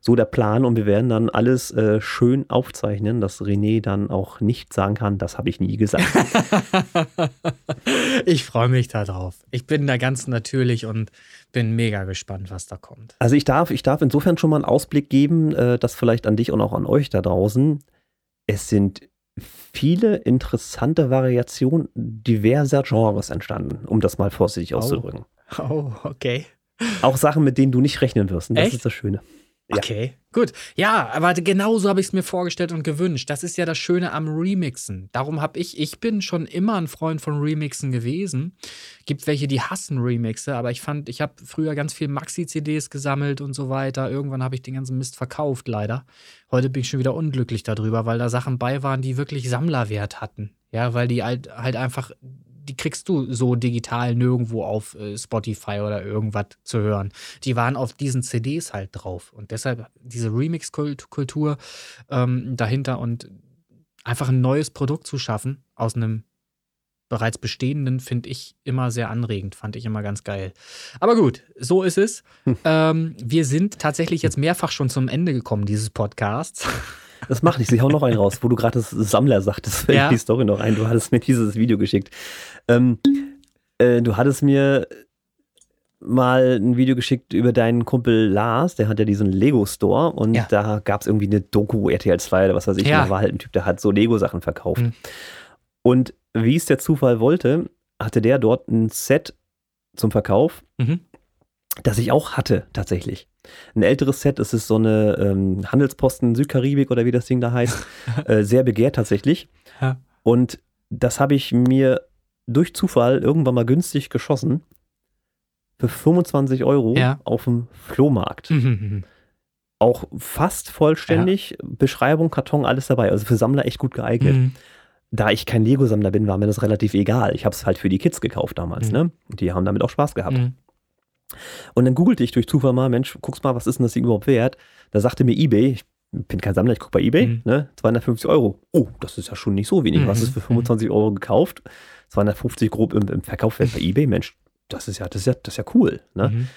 So der Plan und wir werden dann alles äh, schön aufzeichnen, dass René dann auch nicht sagen kann, das habe ich nie gesagt. ich freue mich darauf. Ich bin da ganz natürlich und bin mega gespannt, was da kommt. Also ich darf, ich darf insofern schon mal einen Ausblick geben, äh, das vielleicht an dich und auch an euch da draußen. Es sind viele interessante Variationen diverser Genres entstanden, um das mal vorsichtig Oh. auszudrücken. Oh, okay. Auch Sachen, mit denen du nicht rechnen wirst. Und das Echt? ist das Schöne. Okay, gut. Ja, aber genauso habe ich es mir vorgestellt und gewünscht. Das ist ja das Schöne am Remixen. Darum habe ich, ich bin schon immer ein Freund von Remixen gewesen. Gibt welche, die hassen Remixe, aber ich fand, ich habe früher ganz viel Maxi-CDs gesammelt und so weiter. Irgendwann habe ich den ganzen Mist verkauft, leider. Heute bin ich schon wieder unglücklich darüber, weil da Sachen bei waren, die wirklich Sammlerwert hatten. Ja, weil die halt, halt einfach, die kriegst du so digital nirgendwo auf äh, Spotify oder irgendwas zu hören die waren auf diesen CDs halt drauf. Und deshalb diese Remix-Kultur ähm, dahinter und einfach ein neues Produkt zu schaffen aus einem bereits bestehenden, finde ich immer sehr anregend, fand ich immer ganz geil. Aber gut, so ist es. ähm, wir sind tatsächlich jetzt mehrfach schon zum Ende gekommen dieses Podcasts. Das macht nichts. Ich hau noch einen raus, wo du gerade das Sammler sagtest. Fällt Ja. die Story noch ein. Du hattest mir dieses Video geschickt. Ähm, äh, du hattest mir mal ein Video geschickt über deinen Kumpel Lars, der hat ja diesen Lego-Store und Ja. da gab es irgendwie eine Doku, RTL 2 oder was weiß ich, Ja. da war halt ein Typ, der hat so Lego-Sachen verkauft. Mhm. Und wie es der Zufall wollte, hatte der dort ein Set zum Verkauf, Mhm. Das ich auch hatte, tatsächlich. Ein älteres Set, es ist so eine ähm, Handelsposten Südkaribik oder wie das Ding da heißt. äh, sehr begehrt tatsächlich. Ja. Und das habe ich mir durch Zufall irgendwann mal günstig geschossen. Für 25 Euro Ja. auf dem Flohmarkt. Mhm. Auch fast vollständig. Beschreibung, Karton, alles dabei. Also für Sammler echt gut geeignet. Mhm. Da ich kein Lego-Sammler bin, war mir das relativ egal. Ich habe es halt für die Kids gekauft damals. Mhm. Ne? Und die haben damit auch Spaß gehabt. Mhm. Und dann googelte ich durch Zufall mal, Mensch, guck's mal, was ist denn das Ding überhaupt wert? Da sagte mir eBay, ich bin kein Sammler, ich gucke bei eBay, Mhm. ne, 250 Euro. Oh, das ist ja schon nicht so wenig. Was Mhm. ist für 25 Euro gekauft? 250 grob im, im Verkaufswert bei eBay, Mensch, das ist ja, das ist ja, das ist ja cool. Ne? Mhm.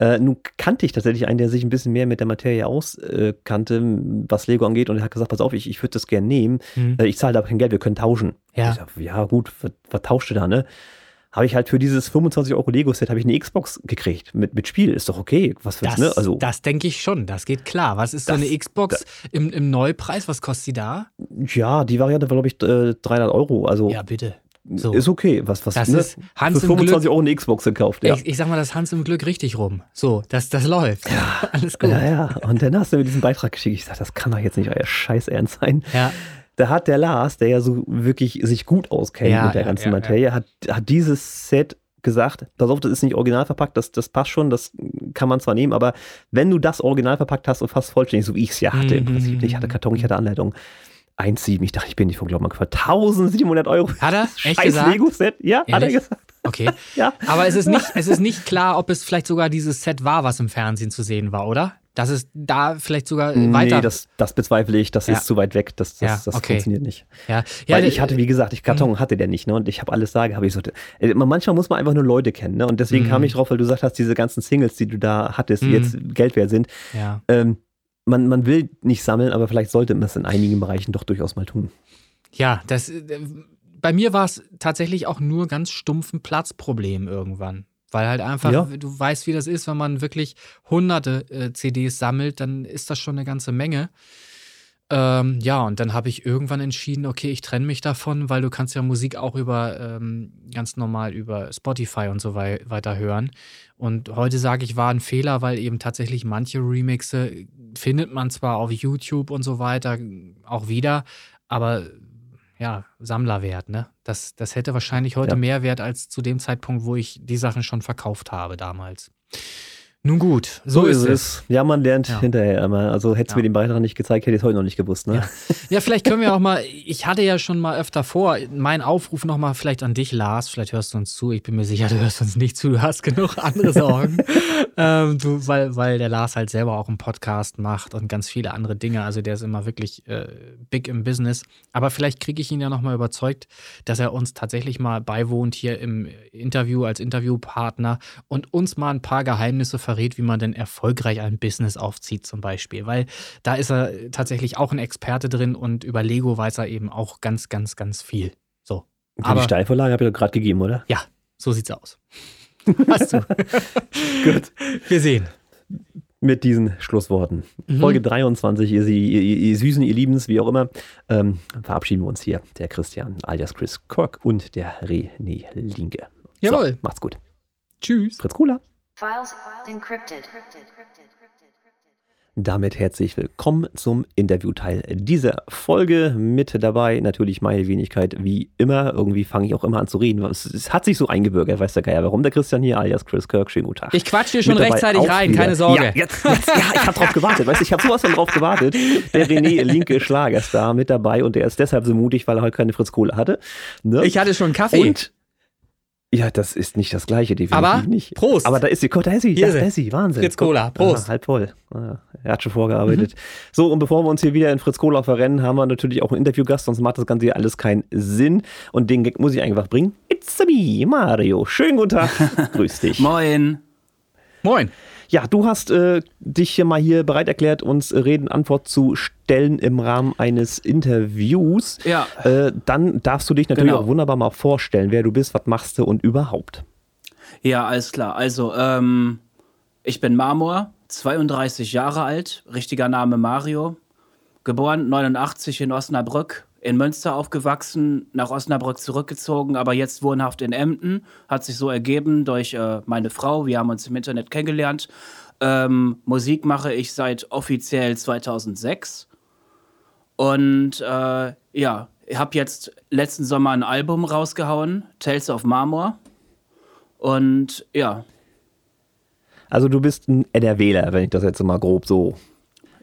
Äh, nun kannte ich tatsächlich einen, der sich ein bisschen mehr mit der Materie auskannte, äh, was Lego angeht, und er hat gesagt, pass auf, ich, ich würde das gerne nehmen. Mhm. Äh, ich zahle da kein Geld, wir können tauschen. Ja. Ich sag, ja gut, was, was tauscht ihr da, ne? Habe ich halt für dieses 25 Euro Lego-Set habe ich eine Xbox gekriegt mit, mit Spiel. Ist doch okay. Was für Das, ne? Also, das denke ich schon, das geht klar. Was ist so Das- eine Xbox im, im Neupreis? Was kostet sie da? ja, die Variante war, glaube ich, äh, 300 Euro. Also Ja, bitte. So. ist okay. Was, was, Das ne? ist Hans für im 25 Glück. Euro eine Xbox gekauft. Ja. Ich, ich sag mal, das Hans im Glück richtig rum. So, das, das läuft. Ja. Alles gut. ja, ja. Und dann hast du mir diesen Beitrag geschickt. Ich sage, das kann doch jetzt nicht euer Scheiß ernst sein. Ja. Da hat der Lars, der ja so wirklich sich gut auskennt Ja, mit der ja, ganzen ja, Materie, Hat, hat dieses Set gesagt, pass auf, das ist nicht original verpackt, das, das passt schon, das kann man zwar nehmen, aber wenn du das original verpackt hast und fast vollständig, so wie ich es ja hatte im Mhm. Prinzip, ich hatte Karton, ich hatte Anleitung, 1,7. Ich dachte, ich bin nicht von Glauben gefallen. 1700 Euro. Hat er? Echt Scheiß gesagt? Lego-Set. Ja, hat er Ehrlich? gesagt. Okay. Ja. Aber es ist, nicht, es ist nicht klar, ob es vielleicht sogar dieses Set war, was im Fernsehen zu sehen war, oder? Dass es da vielleicht sogar weiter. Nee, das, das bezweifle ich. Das Ja. ist zu weit weg. Das, das, Ja, das okay. funktioniert nicht. ja, Weil ich hatte, wie gesagt, ich Karton hatte der nicht, ne? Und ich habe alles da, habe ich so. äh, Manchmal muss man einfach nur Leute kennen, ne? Und deswegen Mhm. kam ich drauf, weil du gesagt hast, diese ganzen Singles, die du da hattest, die Mhm. jetzt Geld wert sind, ja. ähm, man, man will nicht sammeln, aber vielleicht sollte man es in einigen Bereichen doch durchaus mal tun. Ja, das, äh, bei mir war es tatsächlich auch nur ganz stumpf ein Platzproblem irgendwann. Weil halt einfach, Ja. du weißt, wie das ist, wenn man wirklich hunderte äh, CDs sammelt, dann ist das schon eine ganze Menge. Ähm, ja, und dann habe ich irgendwann entschieden, okay, ich trenne mich davon, weil du kannst ja Musik auch über ähm, ganz normal über Spotify und so wei weiter hören. Und heute sage ich, war ein Fehler, weil eben tatsächlich manche Remixe findet man zwar auf YouTube und so weiter auch wieder, aber ja, Sammlerwert, ne? Das, das hätte wahrscheinlich heute Ja. mehr Wert als zu dem Zeitpunkt, wo ich die Sachen schon verkauft habe damals. Nun gut, so, ist es. Ja, man lernt Ja. hinterher immer. Also hättest du Ja. mir den Beitrag nicht gezeigt, hätte ich es heute noch nicht gewusst, ne? Ja. Ja, vielleicht können wir auch mal, ich hatte ja schon mal öfter vor, mein Aufruf nochmal vielleicht an dich, Lars, vielleicht hörst du uns zu, ich bin mir sicher, du hörst uns nicht zu, du hast genug andere Sorgen, ähm, du, weil, weil der Lars halt selber auch einen Podcast macht und ganz viele andere Dinge, also der ist immer wirklich äh, big im Business, aber vielleicht kriege ich ihn ja nochmal überzeugt, dass er uns tatsächlich mal beiwohnt hier im Interview als Interviewpartner und uns mal ein paar Geheimnisse verrät, wie man denn erfolgreich ein Business aufzieht zum Beispiel, weil da ist er tatsächlich auch ein Experte drin und über Lego weiß er eben auch ganz, ganz, ganz viel. So, Die Aber- Steilvorlage habe ich doch gerade gegeben, oder? ja, so sieht's aus. Hast du. Gut. Wir sehen. Mit diesen Schlussworten. Mhm. Folge 23, ihr, ihr, ihr, ihr Süßen, ihr Liebens, wie auch immer, ähm, verabschieden wir uns hier. Der Christian alias Chris Kork und der René Linke. Jawohl. So, macht's gut. Tschüss. Fritz Cola. Files encrypted. Damit herzlich willkommen zum Interviewteil dieser Folge. Mit dabei natürlich meine Wenigkeit, wie immer. Irgendwie fange ich auch immer an zu reden. Es, es hat sich so eingebürgert, weiß der Geier, warum der Christian hier, alias Chris Kirk. Schönen guten Tag. Ich quatsch dir schon rechtzeitig rein, wieder- keine Sorge. Ja, jetzt, jetzt, ja ich habe drauf gewartet. Weißt, du, ich habe sowas von drauf gewartet. Der René Linke Schlagerstar mit dabei und der ist deshalb so mutig, weil er heute keine Fritz Kohle hatte. Ne? Ich hatte schon Kaffee. und ja, das ist nicht das gleiche, definitiv Aber nicht. Prost. Aber da ist sie, da ist sie, Hier da, ist da sie. ist sie, Wahnsinn. Fritz. Cola, Prost. Mhm. Ah, halb voll. Ah, Er hat schon vorgearbeitet. So, und bevor wir uns hier wieder in Fritz Cola verrennen, haben wir natürlich auch einen Interviewgast, sonst macht das Ganze hier alles keinen Sinn. Und den Gag muss ich einfach bringen. It's me, Mario. Schönen guten Tag. Grüß dich. Moin. Moin. Ja, du hast äh, dich hier mal hier bereit erklärt, uns äh, Reden Antwort zu stellen im Rahmen eines Interviews. Ja. Äh, dann darfst du dich natürlich Genau. auch wunderbar mal vorstellen, wer du bist, was machst du und überhaupt. Ja, alles klar. Also, ähm, ich bin Marmor, 32 Jahre alt, richtiger Name Mario, geboren 89 in Osnabrück, in Münster aufgewachsen, nach Osnabrück zurückgezogen, aber jetzt wohnhaft in Emden. Hat sich so ergeben durch äh, meine Frau. Wir haben uns im Internet kennengelernt. Ähm, Musik mache ich seit offiziell 2006. Und äh, ja, ich habe jetzt letzten Sommer ein Album rausgehauen, Tales of Marmor. Und ja, Also du bist ein NRWler, wenn ich das jetzt mal grob so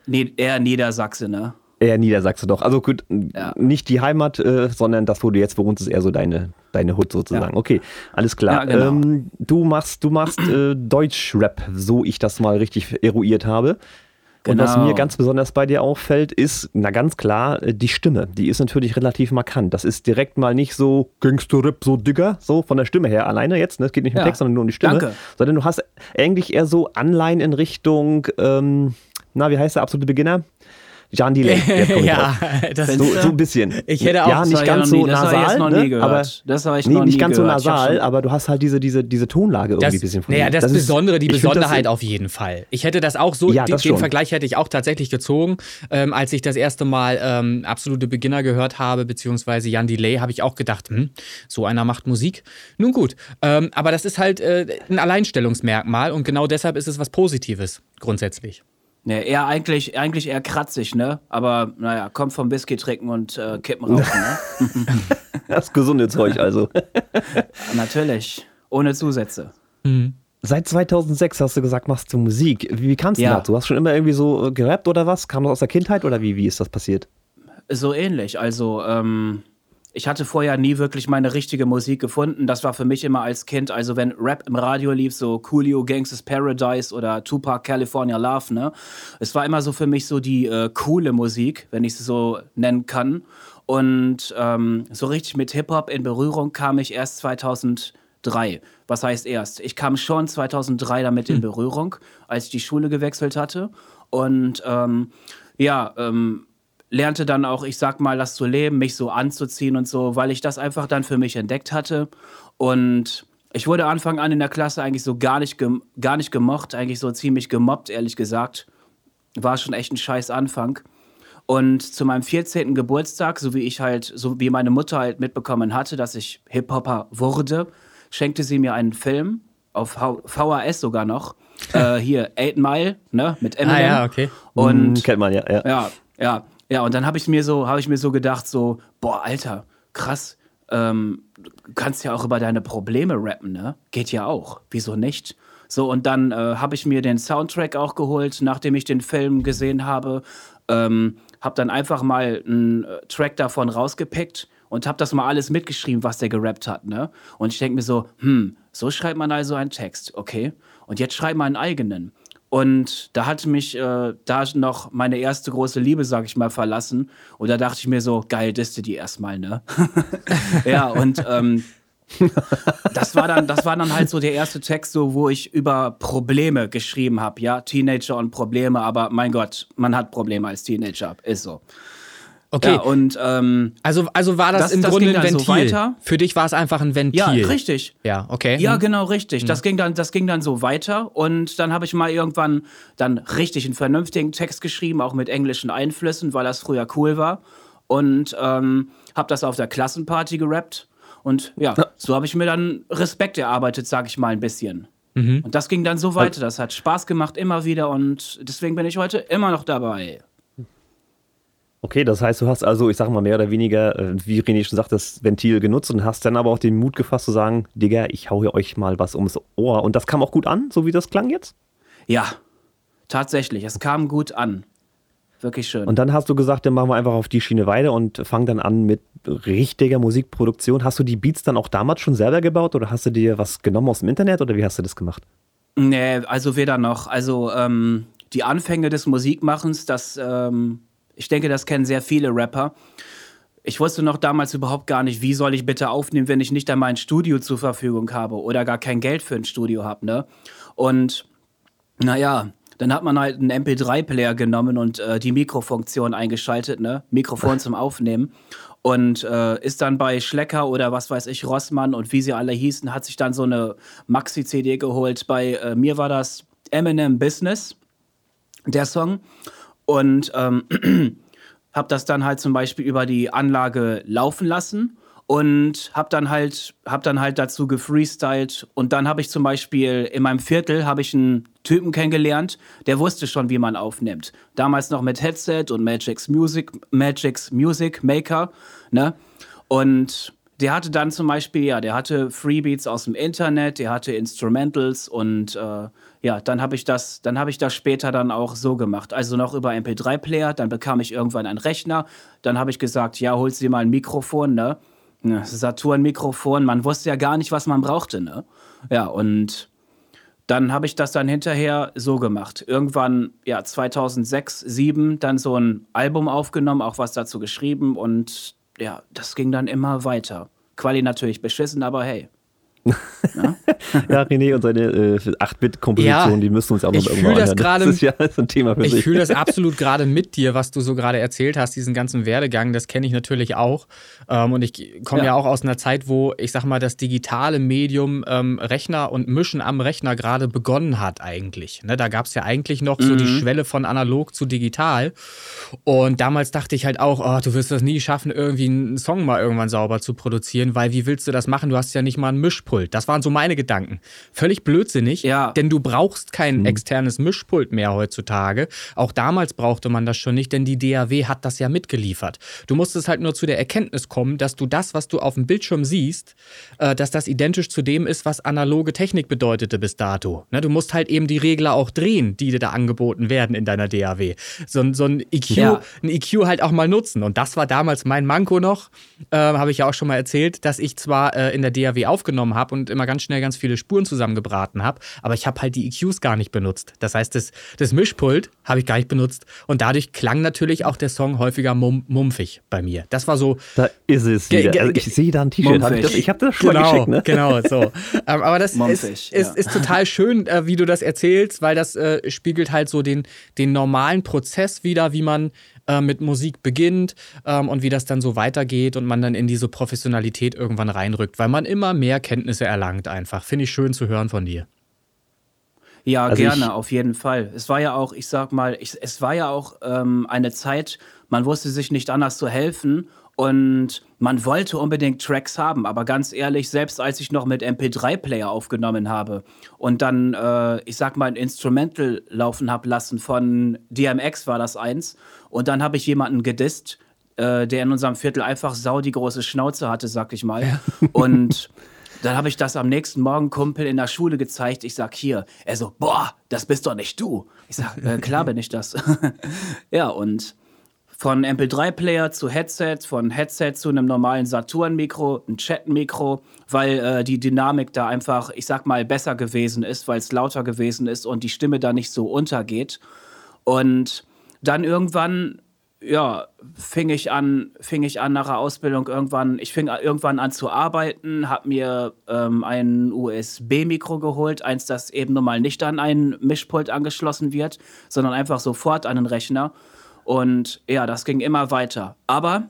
ne eher Niedersachse, ne? Eher Niedersachse doch. Also gut, Ja. nicht die Heimat, äh, sondern das, wo du jetzt wohnst, ist eher so deine, deine Hut sozusagen. Ja. Okay, alles klar. Ja, genau. ähm, du machst, du machst äh, Deutschrap, so ich das mal richtig eruiert habe. Und was Genau. mir ganz besonders bei dir auffällt, ist, na ganz klar, äh, die Stimme. Die ist natürlich relativ markant. Das ist direkt mal nicht so Gangster-Rap, so Digger, so von der Stimme her alleine jetzt. Ne? Es geht nicht um Ja. Text, sondern nur um die Stimme. Danke. Sondern du hast eigentlich eher so Anleihen in Richtung, ähm, na, wie heißt der absolute Beginner? Jan Delay. Ja, das So, so ein bisschen. Ich hätte auch- ja, Das nicht ganz so nie- das nasal, noch ne? nie gehört. aber Das hab ich nee, noch nicht nie ganz gehört. Ich so nasal, aber du hast halt diese, diese, diese Tonlage irgendwie Das, ein bisschen von naja, das, ist- Besondere, die find, das Besonderheit ist- auf jeden Fall. Ich hätte das auch so, Ja, den, das den schon. Vergleich hätte ich auch tatsächlich gezogen. Ähm, als ich das erste Mal ähm, absolute Beginner gehört habe, beziehungsweise Jan Delay, habe ich auch gedacht, hm, so einer macht Musik. Nun gut, ähm, aber das ist halt äh, ein Alleinstellungsmerkmal und genau deshalb ist es was Positives, grundsätzlich. Ne, eher eigentlich, eigentlich eher kratzig, ne? Aber naja, kommt vom Whisky trinken und äh, Kippen rauchen, ne? Das gesunde Zeug also. Natürlich. Ohne Zusätze. Seit 2006 hast du gesagt, machst du Musik. Wie, wie kamst du Ja. dazu? Hast du schon immer irgendwie so äh, gerappt oder was? Kam das aus der Kindheit oder wie, wie ist das passiert? so ähnlich. Also, ähm, ich hatte vorher nie wirklich meine richtige Musik gefunden. Das war für mich immer als Kind, also wenn Rap im Radio lief, so Coolio Gangsters Paradise oder Tupac California Love, ne? Es war immer so für mich so die äh, coole Musik, wenn ich es so nennen kann. Und ähm, so richtig mit Hip-Hop in Berührung kam ich erst 2003. Was heißt erst? Ich kam schon 2003 damit in hm. Berührung, als ich die Schule gewechselt hatte. Und ähm, ja, ähm, lernte dann auch, ich sag mal, das zu leben, mich so anzuziehen und so, weil ich das einfach dann für mich entdeckt hatte. Und ich wurde Anfang an in der Klasse eigentlich so gar nicht, gar nicht gemocht, eigentlich so ziemlich gemobbt, ehrlich gesagt. War schon echt ein scheiß Anfang. Und zu meinem 14. Geburtstag, so wie ich halt, so wie meine Mutter halt mitbekommen hatte, dass ich Hip-Hopper wurde, schenkte sie mir einen Film auf VHS sogar noch. äh, hier, Eight Mile, ne, mit Eminem. Ah, ja, okay. Und, mm, kennt man, ja. Ja, ja. ja. Ja, und dann habe ich mir so, habe ich mir so gedacht, so, boah, Alter, krass, ähm, du kannst ja auch über deine Probleme rappen, ne? Geht ja auch. Wieso nicht? So, und dann äh, habe ich mir den Soundtrack auch geholt, nachdem ich den Film gesehen habe. Ähm, habe dann einfach mal einen äh, Track davon rausgepickt und habe das mal alles mitgeschrieben, was der gerappt hat, ne? Und ich denke mir so, hm, so schreibt man also einen Text, okay? Und jetzt schreib mal einen eigenen. Und da hat mich äh, da noch meine erste große Liebe, sag ich mal, verlassen. Und da dachte ich mir so, geil, diste die erstmal, ne? ja, und ähm, das war dann, das war dann halt so der erste Text, so, wo ich über Probleme geschrieben habe, ja, Teenager und Probleme, aber mein Gott, man hat Probleme als Teenager, ist so. Okay. Ja, und ähm, also, also war das, das im das Grunde ein Ventil. So weiter. Für dich war es einfach ein Ventil. Ja, richtig. Ja, okay. Ja, hm. genau, richtig. Hm. Das ging dann, das ging dann so weiter und dann habe ich mal irgendwann dann richtig einen vernünftigen Text geschrieben, auch mit englischen Einflüssen, weil das früher cool war und ähm, habe das auf der Klassenparty gerappt und ja, ja. so habe ich mir dann Respekt erarbeitet, sage ich mal ein bisschen. Mhm. Und das ging dann so weiter. Das hat Spaß gemacht immer wieder und deswegen bin ich heute immer noch dabei. Okay, das heißt, du hast also, ich sag mal, mehr oder weniger, äh, wie René schon sagt, das Ventil genutzt und hast dann aber auch den Mut gefasst zu sagen, Digga, ich hau hier euch mal was ums Ohr. Und das kam auch gut an, so wie das klang jetzt? Ja, tatsächlich. Es kam gut an. Wirklich schön. Und dann hast du gesagt, dann machen wir einfach auf die Schiene weiter und fangen dann an mit richtiger Musikproduktion. Hast du die Beats dann auch damals schon selber gebaut oder hast du dir was genommen aus dem Internet oder wie hast du das gemacht? Nee, also weder noch. Also ähm, die Anfänge des Musikmachens, das ähm, ich denke, das kennen sehr viele Rapper. Ich wusste noch damals überhaupt gar nicht, wie soll ich bitte aufnehmen, wenn ich nicht einmal ein Studio zur Verfügung habe oder gar kein Geld für ein Studio habe, ne? Und naja, dann hat man halt einen MP3-Player genommen und äh, die Mikrofunktion eingeschaltet, ne? Mikrofon zum Aufnehmen. Und äh, ist dann bei Schlecker oder was weiß ich, Rossmann und wie sie alle hießen, hat sich dann so eine Maxi-CD geholt. Bei äh, mir war das Eminem Business, der Song und ähm, habe das dann halt zum Beispiel über die Anlage laufen lassen und habe dann halt hab dann halt dazu gefreestylt und dann habe ich zum Beispiel in meinem Viertel habe ich einen Typen kennengelernt, der wusste schon, wie man aufnimmt. Damals noch mit Headset und Magic's Music Magic's Music Maker, ne? Und der hatte dann zum Beispiel, ja, der hatte Freebeats aus dem Internet, der hatte Instrumentals und äh, ja, dann habe ich das, dann habe ich das später dann auch so gemacht. Also noch über MP3-Player, dann bekam ich irgendwann einen Rechner, dann habe ich gesagt, ja, holst dir mal ein Mikrofon, ne? Saturn-Mikrofon, man wusste ja gar nicht, was man brauchte, ne? Ja, und dann habe ich das dann hinterher so gemacht. Irgendwann, ja, 2006, 2007 dann so ein Album aufgenommen, auch was dazu geschrieben und ja, das ging dann immer weiter. Quali natürlich beschissen, aber hey. Ja, ja René und seine äh, 8-Bit-Komposition, ja, die müssen uns auch noch irgendwann das, das ist ja ein Thema für Ich fühle das absolut gerade mit dir, was du so gerade erzählt hast, diesen ganzen Werdegang, das kenne ich natürlich auch. Ähm, und ich komme ja. ja. auch aus einer Zeit, wo ich sag mal, das digitale Medium ähm, Rechner und Mischen am Rechner gerade begonnen hat eigentlich. Ne, da gab es ja eigentlich noch mhm. so die mhm. Schwelle von analog zu digital. Und damals dachte ich halt auch, oh, du wirst das nie schaffen, irgendwie einen Song mal irgendwann sauber zu produzieren, weil wie willst du das machen? Du hast ja nicht mal einen Mischpult. Das waren so meine Gedanken. Völlig blödsinnig, Ja. denn du brauchst kein externes Mischpult mehr heutzutage. Auch damals brauchte man das schon nicht, denn die DAW hat das ja mitgeliefert. Du musstest halt nur zu der Erkenntnis kommen, dass du das, was du auf dem Bildschirm siehst, äh, dass das identisch zu dem ist, was analoge Technik bedeutete bis dato. Ne, du musst halt eben die Regler auch drehen, die dir da angeboten werden in deiner DAW. So, ein- so ein EQ, Ja. ein EQ halt auch mal nutzen. Und das war damals mein Manko noch, äh, habe ich ja auch schon mal erzählt, dass ich zwar äh, in der DAW aufgenommen habe und immer ganz schnell ganz viele Spuren zusammengebraten habe, aber ich habe halt die EQs gar nicht benutzt. Das heißt, das, das Mischpult habe ich gar nicht benutzt und dadurch klang natürlich auch der Song häufiger mum mumpfig bei mir. Das war so, Da ist es wieder. ge- Also ich sehe da ein T-Shirt. Hab ich, das- ich habe das schon mal genau, geschickt, ne? Genau, so. ähm, aber das ist, ist, ja. ist total schön, äh, wie du das erzählst, weil das äh, spiegelt halt so den, den normalen Prozess wieder, wie man äh, mit Musik beginnt ähm, und wie das dann so weitergeht und man dann in diese Professionalität irgendwann reinrückt, weil man immer mehr Kenntnisse erlangt einfach. Finde ich schön zu hören von dir. Ja, Also gerne, auf jeden Fall. Es war ja auch, ich sag mal, ich, es war ja auch ähm, eine Zeit, man wusste sich nicht anders zu helfen und man wollte unbedingt Tracks haben. Aber ganz ehrlich, selbst als ich noch mit MP3-Player aufgenommen habe und dann, äh, ich sag mal, ein Instrumental laufen habe lassen von DMX war das eins und dann habe ich jemanden gedisst, äh, der in unserem Viertel einfach sau die große Schnauze hatte, sag ich mal. Und dann habe ich das am nächsten Morgen Kumpel in der Schule gezeigt. Ich sag hier, er so, boah, das bist doch nicht du. Ich sag, äh, klar bin ich das. ja, und von MP3-Player zu Headset, von Headset zu einem normalen Saturn-Mikro, ein Chat-Mikro, weil äh, die Dynamik da einfach, ich sag mal, besser gewesen ist, weil es lauter gewesen ist und die Stimme da nicht so untergeht. Und dann irgendwann, ja, fing ich an, fing ich an nach der Ausbildung irgendwann, ich fing irgendwann an zu arbeiten, habe mir ähm, ein USB-Mikro geholt, eins, das eben nun mal nicht an ein Mischpult angeschlossen wird, sondern einfach sofort an den Rechner. Und ja, das ging immer weiter. Aber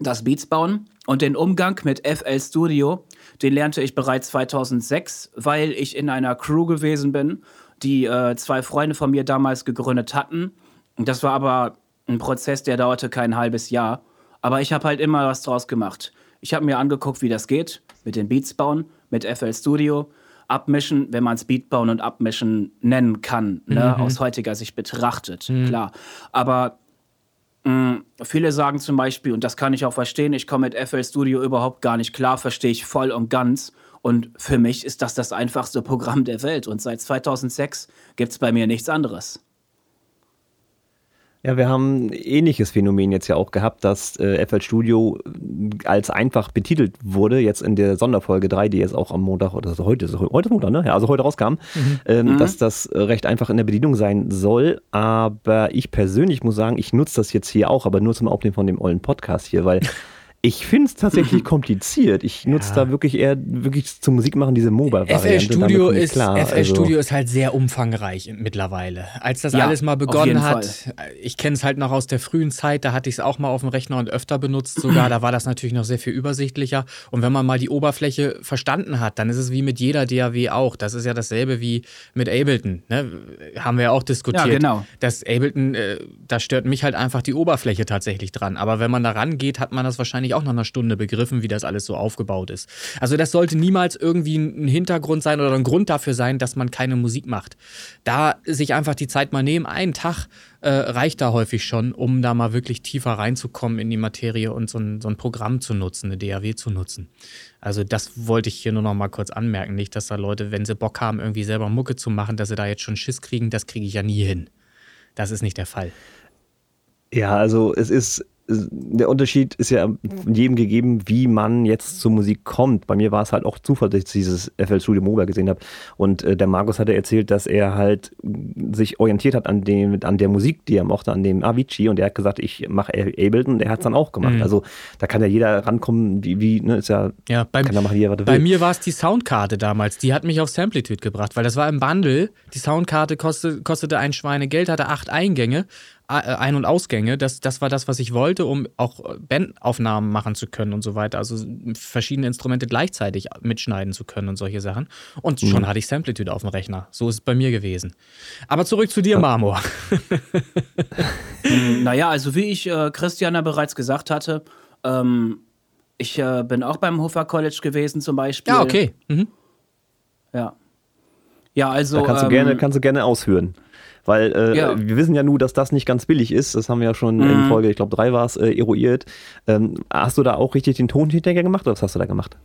das Beats bauen und den Umgang mit FL Studio, den lernte ich bereits 2006, weil ich in einer Crew gewesen bin, die äh, zwei Freunde von mir damals gegründet hatten. Das war aber ein Prozess, der dauerte kein halbes Jahr. Aber ich habe halt immer was draus gemacht. Ich habe mir angeguckt, wie das geht, mit den Beats bauen, mit FL Studio, abmischen, wenn man es Beat bauen und abmischen nennen kann, ne? aus heutiger Sicht betrachtet, klar. Aber mh, viele sagen zum Beispiel, und das kann ich auch verstehen, ich komme mit FL Studio überhaupt gar nicht klar, verstehe ich voll und ganz. Und für mich ist das das einfachste Programm der Welt. Und seit 2006 gibt es bei mir nichts anderes. Ja, wir haben ein ähnliches Phänomen jetzt ja auch gehabt, dass äh, FL Studio äh, als einfach betitelt wurde, jetzt in der Sonderfolge 3, die jetzt auch am Montag, oder also heute ist heute Montag, ne? Ja, also heute rauskam, ähm, dass das recht einfach in der Bedienung sein soll. Aber ich persönlich muss sagen, ich nutze das jetzt hier auch, aber nur zum Aufnehmen von dem ollen Podcast hier, weil ich finde es tatsächlich kompliziert. Ich nutze da wirklich eher wirklich zum Musik machen diese MOBA-Variante. FL Studio ist klar. FL Also- Studio ist halt sehr umfangreich mittlerweile. Als das Ja, alles mal begonnen hat, ich kenne es halt noch aus der frühen Zeit, da hatte ich es auch mal auf dem Rechner und öfter benutzt sogar. Da war das natürlich noch sehr viel übersichtlicher. Und wenn man mal die Oberfläche verstanden hat, dann ist es wie mit jeder DAW auch. Das ist ja dasselbe wie mit Ableton. Ne? Haben wir ja auch diskutiert. Ja, genau. Das Ableton, äh, da stört mich halt einfach die Oberfläche tatsächlich dran. Aber wenn man da rangeht, hat man das wahrscheinlich auch nach einer Stunde begriffen, wie das alles so aufgebaut ist. Also das sollte niemals irgendwie ein Hintergrund sein oder ein Grund dafür sein, dass man keine Musik macht. Da sich einfach die Zeit mal nehmen, einen Tag äh, reicht da häufig schon, um da mal wirklich tiefer reinzukommen in die Materie und so ein, so ein Programm zu nutzen, eine DAW zu nutzen. Also das wollte ich hier nur noch mal kurz anmerken. Nicht, dass da Leute, wenn sie Bock haben, irgendwie selber Mucke zu machen, dass sie da jetzt schon Schiss kriegen. Das kriege ich ja nie hin. Das ist nicht der Fall. Ja, also es ist, der Unterschied ist ja jedem gegeben, wie man jetzt zur Musik kommt. Bei mir war es halt auch Zufall, dass ich dieses FL Studio Mobile gesehen habe. Und äh, der Markus hatte erzählt, dass er halt sich orientiert hat an, dem, an der Musik, die er mochte, an dem Avicii. Und er hat gesagt, ich mache Ableton und er hat es dann auch gemacht. Mhm. Also da kann ja jeder rankommen, wie, wie ne, ist ja, Ja, beim, kann ja machen, wie er was Bei will. mir war es die Soundkarte damals. Die hat mich auf Samplitude gebracht, weil das war im Bundle. Die Soundkarte kostete, kostete ein Schweinegeld, hatte acht Eingänge, Ein- und Ausgänge. Das, das war das, was ich wollte, um auch Bandaufnahmen machen zu können und so weiter. Also verschiedene Instrumente gleichzeitig mitschneiden zu können und solche Sachen. Und schon hatte ich Samplitude auf dem Rechner. So ist es bei mir gewesen. Aber zurück zu dir, Marmor. Naja, also wie ich äh, Christian ja bereits gesagt hatte, ähm, ich äh, bin auch beim Hofer College gewesen zum Beispiel. Ja, okay. Mhm. Ja. Ja, also. Da kannst, du ähm, gerne, kannst du gerne ausführen. Weil äh, Ja. wir wissen ja nur, dass das nicht ganz billig ist. Das haben wir ja schon in Mhm. Folge, ich glaube, drei war es, äh, eruiert. Ähm, hast du da auch richtig den Tontechniker gemacht oder was hast du da gemacht?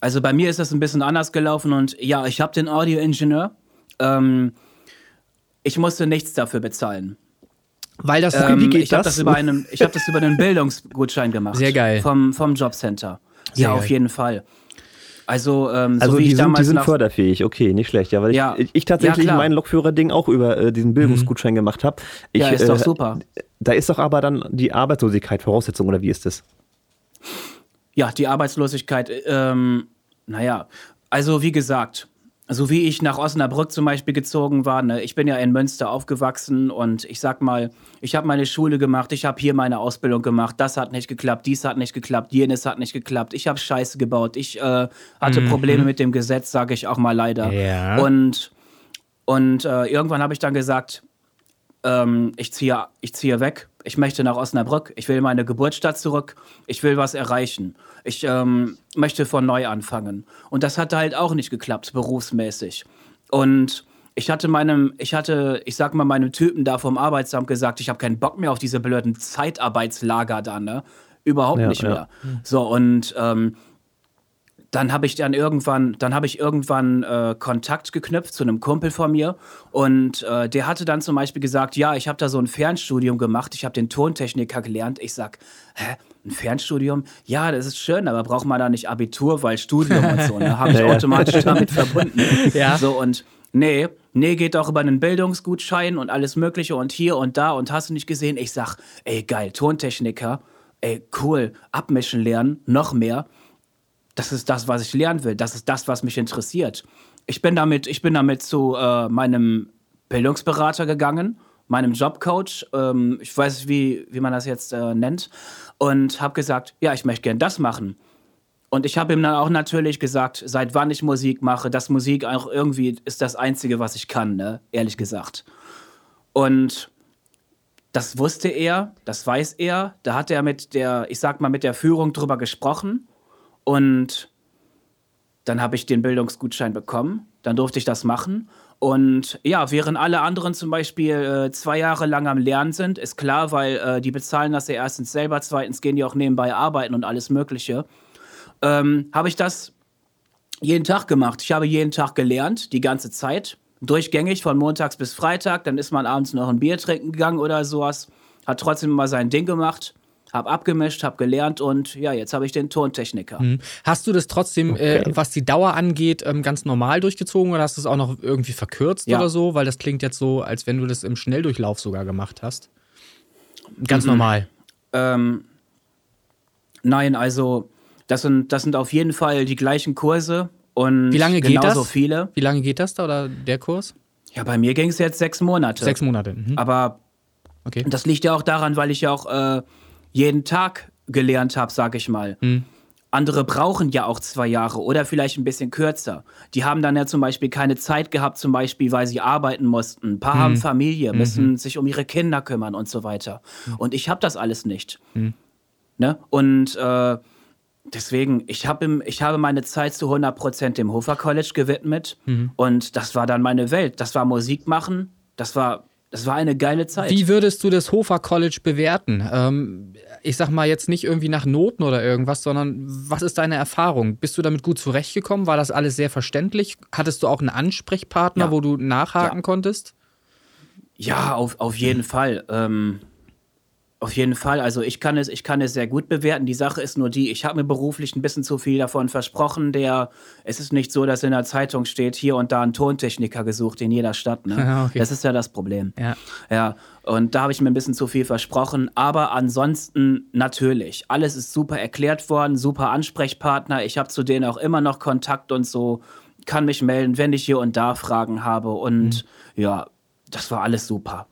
Also bei mir ist das ein bisschen anders gelaufen und ja, ich habe den Audioingenieur. Ähm, ich musste nichts dafür bezahlen. Weil das wie Ähm, geht ich habe das? das über einen, ich habe das über einen Bildungsgutschein gemacht. Sehr geil. Vom, vom Jobcenter. Sehr ja, auf geil. jeden Fall. Also, ähm, Also so wie die, ich sind, die sind förderfähig, okay, nicht schlecht. Ja, weil ich, Ja. ich, ich tatsächlich Ja, mein Lokführer-Ding auch über äh, diesen Bildungsgutschein gemacht habe. Ja, ist doch super. Da ist doch aber dann die Arbeitslosigkeit Voraussetzung oder wie ist das? Ja, die Arbeitslosigkeit, ähm, naja, also wie gesagt, so wie ich nach Osnabrück zum Beispiel gezogen war, ne, ich bin ja in Münster aufgewachsen und ich sag mal, ich habe meine Schule gemacht, ich habe hier meine Ausbildung gemacht, das hat nicht geklappt, dies hat nicht geklappt, jenes hat nicht geklappt, ich habe Scheiße gebaut, ich äh, hatte Probleme mit dem Gesetz, sage ich auch mal leider. Ja. Und, und äh, irgendwann habe ich dann gesagt, ähm, ich ziehe ich ziehe weg. Ich möchte nach Osnabrück. Ich will meine Geburtsstadt zurück. Ich will was erreichen. Ich ähm, möchte von neu anfangen. Und das hatte halt auch nicht geklappt, berufsmäßig. Und ich hatte meinem, ich hatte, ich sag mal, meinem Typen da vom Arbeitsamt gesagt, ich habe keinen Bock mehr auf diese blöden Zeitarbeitslager da, ne? Überhaupt Ja, nicht ja. mehr. So, und ähm, dann habe ich dann irgendwann, dann habe ich irgendwann äh, Kontakt geknüpft zu einem Kumpel von mir und äh, der hatte dann zum Beispiel gesagt, ja, ich habe da so ein Fernstudium gemacht, ich habe den Tontechniker gelernt. Ich sag, hä, ein Fernstudium? Ja, das ist schön, aber braucht man da nicht Abitur, weil Studium und so, ne? Habe ich automatisch damit verbunden. Ja. So und nee, nee, geht auch über einen Bildungsgutschein und alles Mögliche und hier und da und hast du nicht gesehen? Ich sag, ey geil, Tontechniker, ey cool, abmischen lernen, noch mehr das ist das, was ich lernen will. Das ist das, was mich interessiert. Ich bin damit, ich bin damit zu äh, meinem Bildungsberater gegangen, meinem Jobcoach, ähm, ich weiß nicht, wie, wie man das jetzt äh, nennt, und habe gesagt, ja, ich möchte gern das machen. Und ich habe ihm dann auch natürlich gesagt, seit wann ich Musik mache, dass Musik auch irgendwie ist das Einzige, was ich kann, ne? ehrlich gesagt. Und das wusste er, das weiß er. Da hat er mit der, ich sag mal, mit der Führung drüber gesprochen. Und dann habe ich den Bildungsgutschein bekommen. Dann durfte ich das machen. Und ja, während alle anderen zum Beispiel äh, zwei Jahre lang am Lernen sind, ist klar, weil äh, die bezahlen das ja erstens selber, zweitens gehen die auch nebenbei arbeiten und alles Mögliche. Ähm, habe ich das jeden Tag gemacht. Ich habe jeden Tag gelernt, die ganze Zeit. Durchgängig von montags bis Freitag. Dann ist man abends noch ein Bier trinken gegangen oder sowas. Hat trotzdem immer sein Ding gemacht. Hab abgemischt, hab gelernt und ja, jetzt habe ich den Tontechniker. Hast du das trotzdem, äh, was die Dauer angeht, ähm, ganz normal durchgezogen oder hast du es auch noch irgendwie verkürzt Ja. oder so? Weil das klingt jetzt so, als wenn du das im Schnelldurchlauf sogar gemacht hast. Ganz normal. Ähm, nein, also das sind, das sind auf jeden Fall die gleichen Kurse und Wie lange geht genauso das? viele. Wie lange geht das da oder der Kurs? Ja, bei mir ging es jetzt sechs Monate. Sechs Monate. Mhm. Aber Okay. das liegt ja auch daran, weil ich ja auch äh, jeden Tag gelernt habe, sag ich mal. Hm. Andere brauchen ja auch zwei Jahre oder vielleicht ein bisschen kürzer. Die haben dann ja zum Beispiel keine Zeit gehabt, zum Beispiel, weil sie arbeiten mussten. Ein paar haben Familie, müssen sich um ihre Kinder kümmern und so weiter. Und ich habe das alles nicht. Ne? Und äh, deswegen, ich, hab im, ich habe meine Zeit zu 100% dem Hofer College gewidmet. Und das war dann meine Welt. Das war Musik machen. Das war, das war eine geile Zeit. Wie würdest du das Hofer College bewerten? Ähm, ich sag mal jetzt nicht irgendwie nach Noten oder irgendwas, sondern was ist deine Erfahrung? Bist du damit gut zurechtgekommen? War das alles sehr verständlich? Hattest du auch einen Ansprechpartner, Ja. wo du nachhaken Ja. konntest? Ja, auf, auf jeden Fall. Ähm, auf jeden Fall. Also ich kann es, ich kann es sehr gut bewerten. Die Sache ist nur die, ich habe mir beruflich ein bisschen zu viel davon versprochen. Der, es ist nicht so, dass in der Zeitung steht, hier und da ein Tontechniker gesucht in jeder Stadt. Ne? Okay. Das ist ja das Problem. Ja. Ja, und da habe ich mir ein bisschen zu viel versprochen. Aber ansonsten natürlich. Alles ist super erklärt worden, super Ansprechpartner. Ich habe zu denen auch immer noch Kontakt und so. Kann mich melden, wenn ich hier und da Fragen habe. Und ja, das war alles super.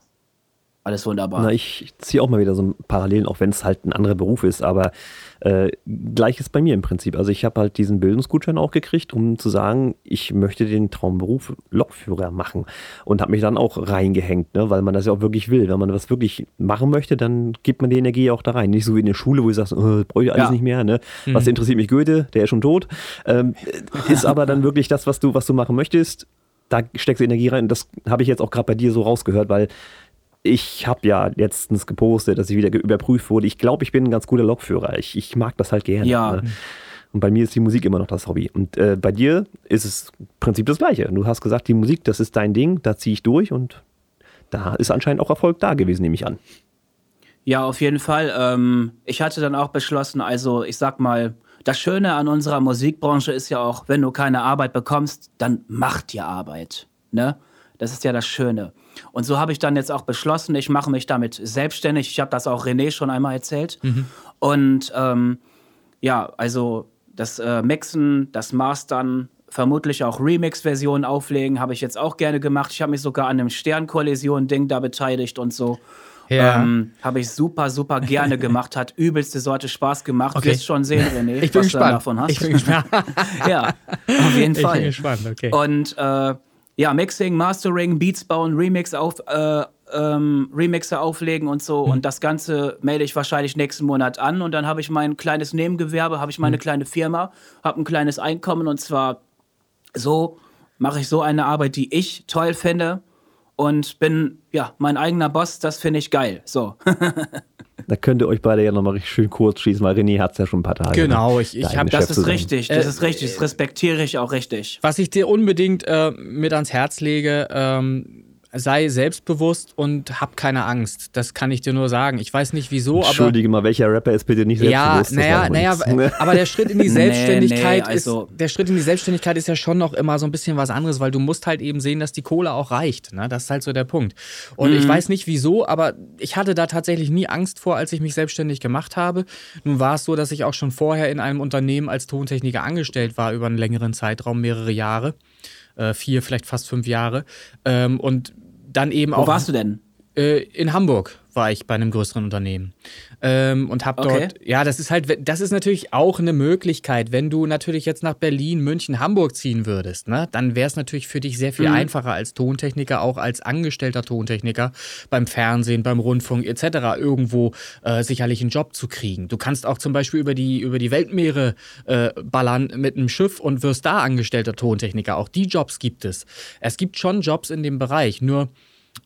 Alles wunderbar. Na, ich ziehe auch mal wieder so Parallelen, auch wenn es halt ein anderer Beruf ist, aber äh, gleich ist bei mir im Prinzip. Also ich habe halt diesen Bildungsgutschein auch gekriegt, um zu sagen, ich möchte den Traumberuf Lokführer machen und habe mich dann auch reingehängt, ne, weil man das ja auch wirklich will. Wenn man was wirklich machen möchte, dann gibt man die Energie auch da rein. Nicht so wie in der Schule, wo du sagst, oh, brauche ich alles Ja. nicht mehr. Ne? Was interessiert mich Goethe, der ist schon tot. Ähm, ist aber dann wirklich das, was du, was du machen möchtest. Da steckst du Energie rein. Und das habe ich jetzt auch gerade bei dir so rausgehört, weil ich habe ja letztens gepostet, dass ich wieder überprüft wurde. Ich glaube, ich bin ein ganz guter Lokführer. Ich, ich mag das halt gerne. Ja. Ne? Und bei mir ist die Musik immer noch das Hobby. Und äh, bei dir ist es im Prinzip das Gleiche. Du hast gesagt, die Musik, das ist dein Ding, da ziehe ich durch und da ist anscheinend auch Erfolg da gewesen, nehme ich an. Ja, auf jeden Fall. Ähm, ich hatte dann auch beschlossen, also ich sag mal, das Schöne an unserer Musikbranche ist ja auch, wenn du keine Arbeit bekommst, dann mach dir Arbeit. Ne? Das ist ja das Schöne. Und so habe ich dann jetzt auch beschlossen, ich mache mich damit selbstständig. Ich habe das auch René schon einmal erzählt. Und ähm, ja, also das äh, Mixen, das Mastern, vermutlich auch Remix-Versionen auflegen, habe ich jetzt auch gerne gemacht. Ich habe mich sogar an dem Sternkollision-Ding da beteiligt und so. Ja. Ähm, habe ich super, super gerne gemacht, hat übelste Sorte Spaß gemacht. Okay. Wirst schon sehen, René, Ich bin was du gespannt. davon hast. Ich bin gespannt. ja, auf jeden Ich Fall. bin gespannt, okay. Und äh, ja, Mixing, Mastering, Beats bauen, Remix auf, äh, ähm, Remixe auflegen und so. Mhm. Und das Ganze melde ich wahrscheinlich nächsten Monat an. Und dann habe ich mein kleines Nebengewerbe, habe ich Mhm. meine kleine Firma, habe ein kleines Einkommen. Und zwar so mache ich so eine Arbeit, die ich toll finde. Und bin, ja, mein eigener Boss, das finde ich geil. So. Da könnt ihr euch beide ja nochmal richtig schön kurz schießen, weil René hat es ja schon ein paar Tage. Genau, ne? ich- ich Der hab- eigene Das Chef zu ist richtig, das Äh, ist richtig. Das respektiere ich auch richtig. Was ich dir unbedingt äh, mit ans Herz lege, ähm, sei selbstbewusst und hab keine Angst. Das kann ich dir nur sagen. Ich weiß nicht wieso, aber. Entschuldige mal, welcher Rapper ist bitte nicht Ja, selbstbewusst? Das naja, naja, aber der Schritt in die Nee, Selbstständigkeit nee, also- ist, der Schritt in die Selbstständigkeit ist ja schon noch immer so ein bisschen was anderes, weil du musst halt eben sehen, dass die Kohle auch reicht. Ne? Das ist halt so der Punkt. Und Mhm. ich weiß nicht wieso, aber ich hatte da tatsächlich nie Angst vor, als ich mich selbstständig gemacht habe. Nun war es so, dass ich auch schon vorher in einem Unternehmen als Tontechniker angestellt war über einen längeren Zeitraum, mehrere Jahre, äh, vier, vielleicht fast fünf Jahre. Ähm, und dann eben Wo auch warst du denn? äh, in Hamburg war ich bei einem größeren Unternehmen ähm, und habe Okay. dort, ja, das ist halt, das ist natürlich auch eine Möglichkeit, wenn du natürlich jetzt nach Berlin, München, Hamburg ziehen würdest, ne, dann wäre es natürlich für dich sehr viel Mhm. einfacher als Tontechniker, auch als angestellter Tontechniker beim Fernsehen, beim Rundfunk etc. irgendwo äh, sicherlich einen Job zu kriegen. Du kannst auch zum Beispiel über die über die Weltmeere äh, ballern mit einem Schiff und wirst da angestellter Tontechniker. Auch die Jobs gibt es. Es gibt schon Jobs in dem Bereich, nur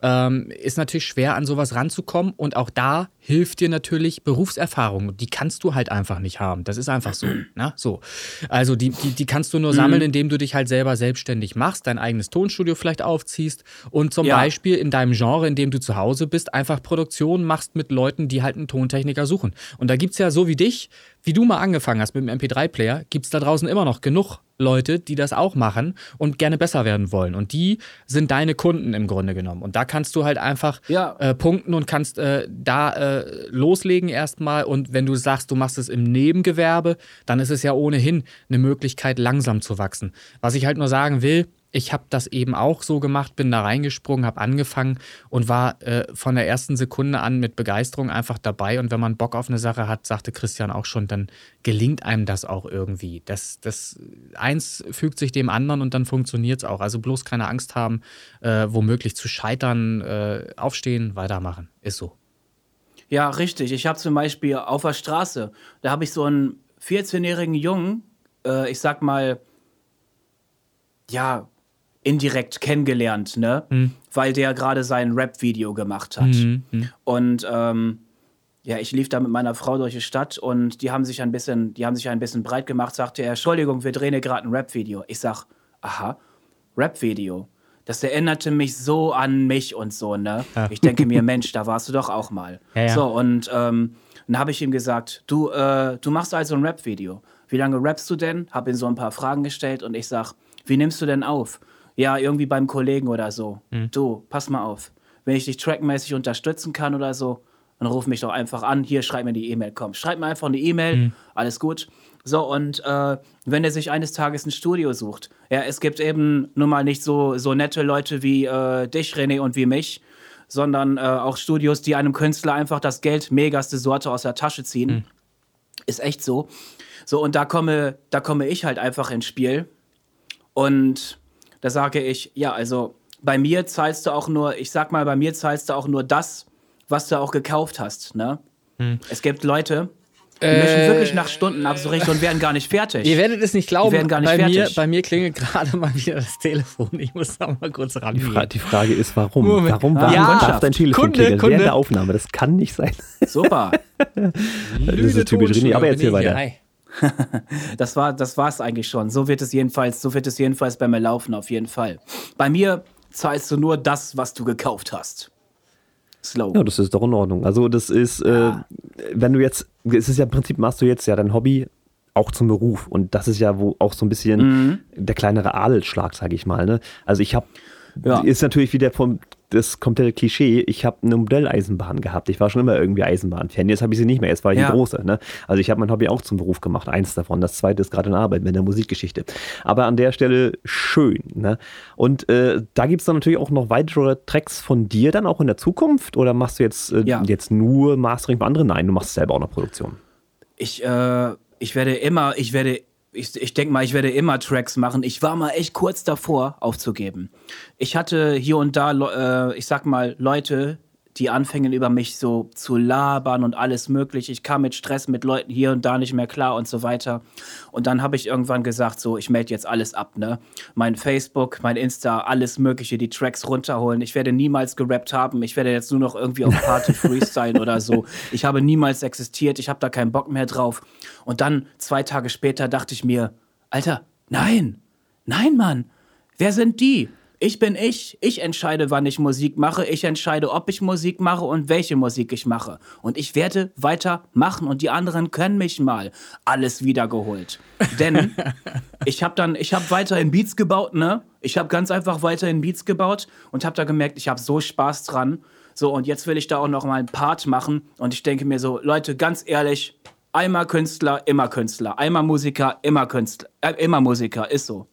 ähm, ist natürlich schwer, an sowas ranzukommen. Und auch da hilft dir natürlich Berufserfahrung. Die kannst du halt einfach nicht haben. Das ist einfach so. Ne? so. Also die, die, die kannst du nur sammeln, indem du dich halt selber selbstständig machst, dein eigenes Tonstudio vielleicht aufziehst und zum Ja. Beispiel in deinem Genre, in dem du zu Hause bist, einfach Produktionen machst mit Leuten, die halt einen Tontechniker suchen. Und da gibt es ja so wie dich, wie du mal angefangen hast mit dem MP3-Player, gibt es da draußen immer noch genug Leute, die das auch machen und gerne besser werden wollen. Und die sind deine Kunden im Grunde genommen. Und da kannst du halt einfach Ja. äh, punkten und kannst äh, da äh, loslegen erstmal. Und wenn du sagst, du machst es im Nebengewerbe, dann ist es ja ohnehin eine Möglichkeit, langsam zu wachsen. Was ich halt nur sagen will, ich habe das eben auch so gemacht, bin da reingesprungen, habe angefangen und war äh, von der ersten Sekunde an mit Begeisterung einfach dabei. Und wenn man Bock auf eine Sache hat, sagte Christian auch schon, dann gelingt einem das auch irgendwie. Das, das eins fügt sich dem anderen und dann funktioniert es auch. Also bloß keine Angst haben, äh, womöglich zu scheitern, äh, aufstehen, weitermachen. Ist so. Ja, richtig. Ich habe zum Beispiel auf der Straße, da habe ich so einen 14-jährigen Jungen, äh, ich sag mal, ja, indirekt kennengelernt, ne? Weil der gerade sein Rap-Video gemacht hat. Und ähm, ja, ich lief da mit meiner Frau durch die Stadt und die haben sich ein bisschen, die haben sich ein bisschen breit gemacht, sagte er, Entschuldigung, wir drehen hier gerade ein Rap-Video. Ich sag, aha, Rap-Video. Das erinnerte mich so an mich und so, ne? Ich denke mir, Mensch, da warst du doch auch mal. Ja, ja. So, und ähm, dann habe ich ihm gesagt, du, äh, du machst also ein Rap-Video. Wie lange rappst du denn? Habe ihm so ein paar Fragen gestellt und ich sag, wie nimmst du denn auf? Ja, irgendwie beim Kollegen oder so. Hm. Du, pass mal auf. Wenn ich dich trackmäßig unterstützen kann oder so, dann ruf mich doch einfach an. Hier, schreib mir die E-Mail. Komm, schreib mir einfach eine E-Mail. Hm. Alles gut. So, und äh, wenn er sich eines Tages ein Studio sucht, ja, es gibt eben nun mal nicht so, so nette Leute wie äh, dich, René, und wie mich, sondern äh, auch Studios, die einem Künstler einfach das Geld megaste Sorte aus der Tasche ziehen. Hm. Ist echt so. So, und da komme, da komme ich halt einfach ins Spiel. Und da sage ich, ja, also bei mir zahlst du auch nur, ich sag mal, bei mir zahlst du auch nur das, was du auch gekauft hast. Ne? Es gibt Leute, die mischen Äh, wirklich nach Stunden abzurichten und werden gar nicht fertig. Ihr werdet es nicht glauben. werden gar nicht bei, mir, fertig. bei mir klingelt gerade mal wieder das Telefon. Ich muss da mal kurz Die, rangehen. Fra die Frage ist, warum? Moment. Warum, Ja, warum Kundschaft. darf dein Telefon Kunde, klingeln Kunde. während der Aufnahme? Das kann nicht sein. Super. Das ist typisch René, aber erzähl hier, weiter. hi. Das war das war's eigentlich schon. So wird es jedenfalls, so wird es jedenfalls bei mir laufen auf jeden Fall. Bei mir zahlst du nur das, was du gekauft hast. Slow. Ja, das ist doch in Ordnung. Also das ist, äh, wenn du jetzt, es ist ja im Prinzip, machst du jetzt ja dein Hobby auch zum Beruf. Und das ist ja wo auch so ein bisschen Mhm. der kleinere Adelsschlag, sage ich mal. Ne? Also ich habe, Ja. ist natürlich wieder vom das komplette Klischee, ich habe eine Modelleisenbahn gehabt. Ich war schon immer irgendwie Eisenbahnfan. Jetzt habe ich sie nicht mehr, jetzt war ich Ja. eine große. Ne? Also ich habe mein Hobby auch zum Beruf gemacht, eins davon. Das zweite ist gerade in Arbeit mit der Musikgeschichte. Aber an der Stelle schön. Ne? Und äh, da gibt es dann natürlich auch noch weitere Tracks von dir dann auch in der Zukunft? Oder machst du jetzt, äh, Ja. jetzt nur Mastering für andere? Nein, du machst selber auch noch Produktion. Ich, äh, ich werde immer, ich werde, ich, ich denke mal, ich werde immer Tracks machen. Ich war mal echt kurz davor, aufzugeben. Ich hatte hier und da, äh, ich sag mal, Leute, die anfingen über mich so zu labern und alles mögliche. Ich kam mit Stress mit Leuten hier und da nicht mehr klar und so weiter. Und dann habe ich irgendwann gesagt, so, ich melde jetzt alles ab, ne? Mein Facebook, mein Insta, alles mögliche, die Tracks runterholen. Ich werde niemals gerappt haben. Ich werde jetzt nur noch irgendwie auf Party freestylen oder so. Ich habe niemals existiert. Ich habe da keinen Bock mehr drauf. Und dann, zwei Tage später, dachte ich mir, Alter, nein, nein, Mann. Wer sind die? Ich bin ich. Ich entscheide, wann ich Musik mache. Ich entscheide, ob ich Musik mache und welche Musik ich mache. Und ich werde weiter machen und die anderen können mich mal. Alles wiedergeholt. Denn ich habe dann, ich habe weiterhin Beats gebaut, ne? Ich habe ganz einfach weiterhin Beats gebaut und habe da gemerkt, ich habe so Spaß dran. So, und jetzt will ich da auch noch mal einen Part machen. Und ich denke mir so, Leute, ganz ehrlich, einmal Künstler, immer Künstler. Einmal Musiker, immer Künstler. Äh, immer Musiker, ist so.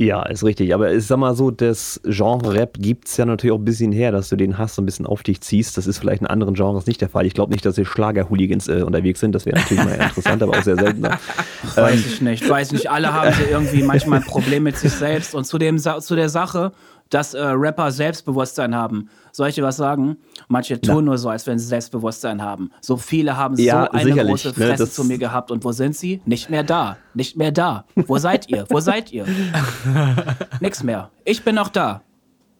Ja, ist richtig. Aber ich sag mal so, das Genre Rap gibt es ja natürlich auch ein bisschen her, dass du den Hass so ein bisschen auf dich ziehst. Das ist vielleicht in anderen Genres nicht der Fall. Ich glaube nicht, dass hier Schlager-Hooligans äh, unterwegs sind. Das wäre natürlich mal interessant, aber auch sehr selten. ne? Weiß ich nicht, weiß nicht. Alle haben so irgendwie manchmal ein Problem mit sich selbst. Und zu, dem, zu der Sache, dass äh, Rapper Selbstbewusstsein haben. Soll ich dir was sagen? Manche tun nur so, als wenn sie Selbstbewusstsein haben. So viele haben Ja, so eine große ne, Fresse das- zu mir gehabt. Und wo sind sie? Nicht mehr da. Nicht mehr da. Wo seid ihr? Wo seid ihr? Nix mehr. Ich bin noch da.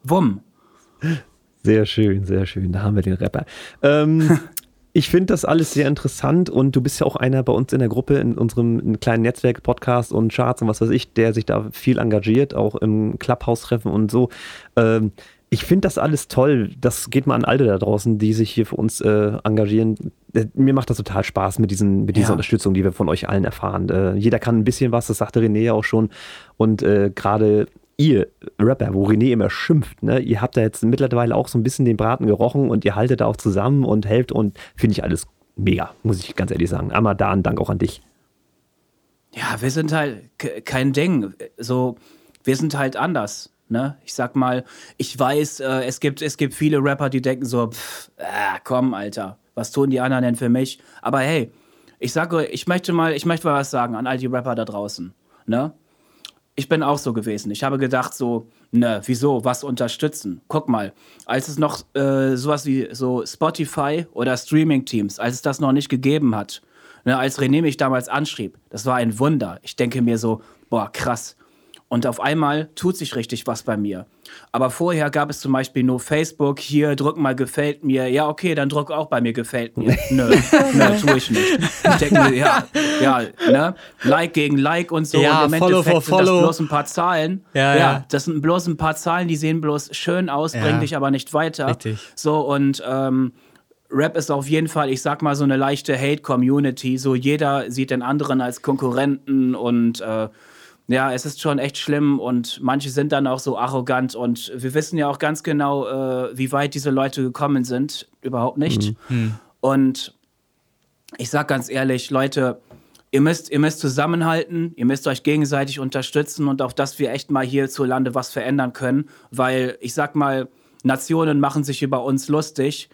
Wumm. Sehr schön, sehr schön. Da haben wir den Rapper. Ähm, ich finde das alles sehr interessant und du bist ja auch einer bei uns in der Gruppe, in unserem kleinen Netzwerk, Podcast und Charts und was weiß ich, der sich da viel engagiert, auch im Clubhouse-Treffen und so. Ähm, ich finde das alles toll. Das geht mal an alle da draußen, die sich hier für uns äh, engagieren. Äh, Mir macht das total Spaß mit, diesen, mit dieser Ja. Unterstützung, die wir von euch allen erfahren. Äh, jeder kann ein bisschen was, das sagte René ja auch schon. Und äh, gerade ihr Rapper, wo René immer schimpft, ne, ihr habt da jetzt mittlerweile auch so ein bisschen den Braten gerochen und ihr haltet da auch zusammen und helft und finde ich alles mega, muss ich ganz ehrlich sagen. Ein Dank auch an dich. Ja, wir sind halt ke- kein Ding. So, wir sind halt anders. Ne? Ich sag mal, ich weiß, äh, es, gibt, es gibt viele Rapper, die denken so, pff, äh, komm, Alter, was tun die anderen denn für mich? Aber hey, ich sage, ich möchte mal, ich möchte mal was sagen an all die Rapper da draußen. Ne? Ich bin auch so gewesen. Ich habe gedacht so, ne, wieso, was unterstützen? Guck mal, als es noch äh, sowas wie so Spotify oder Streaming-Teams, als es das noch nicht gegeben hat, ne, als René mich damals anschrieb, das war ein Wunder. Ich denke mir so, boah, krass. Und auf einmal tut sich richtig was bei mir. Aber vorher gab es zum Beispiel nur Facebook, hier drück mal gefällt mir. Ja, okay, dann drück auch bei mir gefällt mir. Nö, nö, tue ich nicht. Ich denke mir, ja, ja, ne? Like gegen Like und so. Ja, und im Follow Endeffekt for sind das Follow. bloß ein paar Zahlen. Ja, ja. das sind bloß ein paar Zahlen, die sehen bloß schön aus, Ja. bringen dich aber nicht weiter. Richtig. So, und ähm, Rap ist auf jeden Fall, ich sag mal, so eine leichte Hate-Community. So jeder sieht den anderen als Konkurrenten und äh, ja, es ist schon echt schlimm und manche sind dann auch so arrogant und wir wissen ja auch ganz genau, äh, wie weit diese Leute gekommen sind. Überhaupt nicht. Und ich sag ganz ehrlich, Leute, ihr müsst, ihr müsst zusammenhalten, ihr müsst euch gegenseitig unterstützen und auf dass wir echt mal hierzulande was verändern können, weil ich sag mal, Nationen machen sich über uns lustig,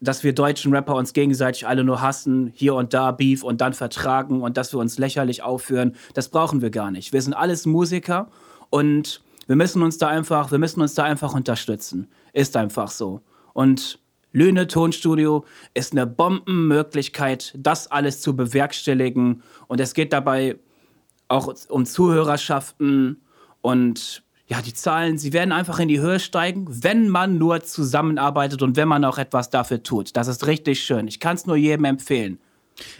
dass wir deutschen Rapper uns gegenseitig alle nur hassen, hier und da Beef und dann vertragen und dass wir uns lächerlich aufführen. Das brauchen wir gar nicht. Wir sind alles Musiker und wir müssen uns da einfach, wir müssen uns da einfach unterstützen. Ist einfach so. Und Lüne Tonstudio ist eine Bombenmöglichkeit, das alles zu bewerkstelligen. Und es geht dabei auch um Zuhörerschaften und ja, die Zahlen, sie werden einfach in die Höhe steigen, wenn man nur zusammenarbeitet und wenn man auch etwas dafür tut. Das ist richtig schön. Ich kann es nur jedem empfehlen.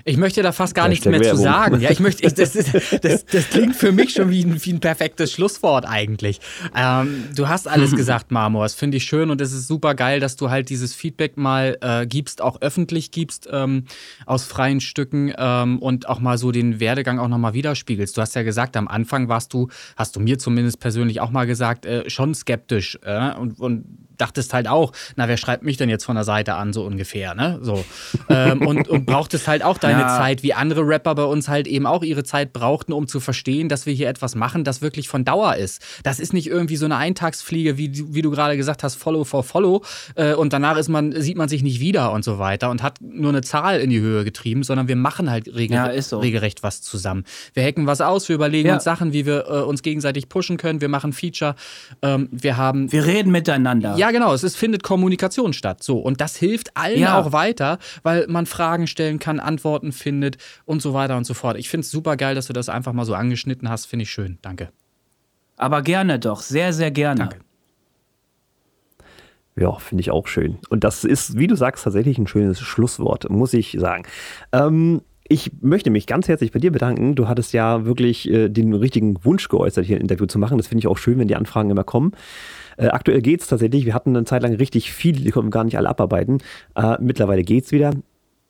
Ich möchte da fast gar nichts mehr Werbung. zu sagen. Ja, ich möchte, ich, das, ist, das, das klingt für mich schon wie ein, wie ein perfektes Schlusswort eigentlich. Ähm, du hast alles gesagt, Marmor. Das finde ich schön und es ist super geil, dass du halt dieses Feedback mal äh, gibst, auch öffentlich gibst, ähm, aus freien Stücken ähm, und auch mal so den Werdegang auch nochmal widerspiegelst. Du hast ja gesagt, am Anfang warst du, hast du mir zumindest persönlich auch mal gesagt, äh, schon skeptisch äh, und, und dachtest halt auch, na, wer schreibt mich denn jetzt von der Seite an, so ungefähr, ne? So. ähm, und, und brauchtest halt auch deine ja. Zeit, wie andere Rapper bei uns halt eben auch ihre Zeit brauchten, um zu verstehen, dass wir hier etwas machen, das wirklich von Dauer ist. Das ist nicht irgendwie so eine Eintagsfliege, wie, wie du gerade gesagt hast, Follow for Follow. Äh, und danach ist man, sieht man sich nicht wieder und so weiter und hat nur eine Zahl in die Höhe getrieben, sondern wir machen halt regel ja, so. regelrecht was zusammen. Wir hacken was aus, wir überlegen ja. uns Sachen, wie wir äh, uns gegenseitig pushen können, wir machen Feature, ähm, wir haben. Wir reden miteinander. Ja, genau, es ist, findet Kommunikation statt. So, und das hilft allen ja. auch weiter, weil man Fragen stellen kann, Antworten findet und so weiter und so fort. Ich finde es super geil, dass du das einfach mal so angeschnitten hast. Finde ich schön. Danke. Aber gerne doch, sehr, sehr gerne. Danke. Ja, finde ich auch schön. Und das ist, wie du sagst, tatsächlich ein schönes Schlusswort, muss ich sagen. Ähm, ich möchte mich ganz herzlich bei dir bedanken. Du hattest ja wirklich äh, den richtigen Wunsch geäußert, hier ein Interview zu machen. Das finde ich auch schön, wenn die Anfragen immer kommen. Äh, aktuell geht es tatsächlich. Wir hatten eine Zeit lang richtig viel, die konnten gar nicht alle abarbeiten. Äh, mittlerweile geht es wieder.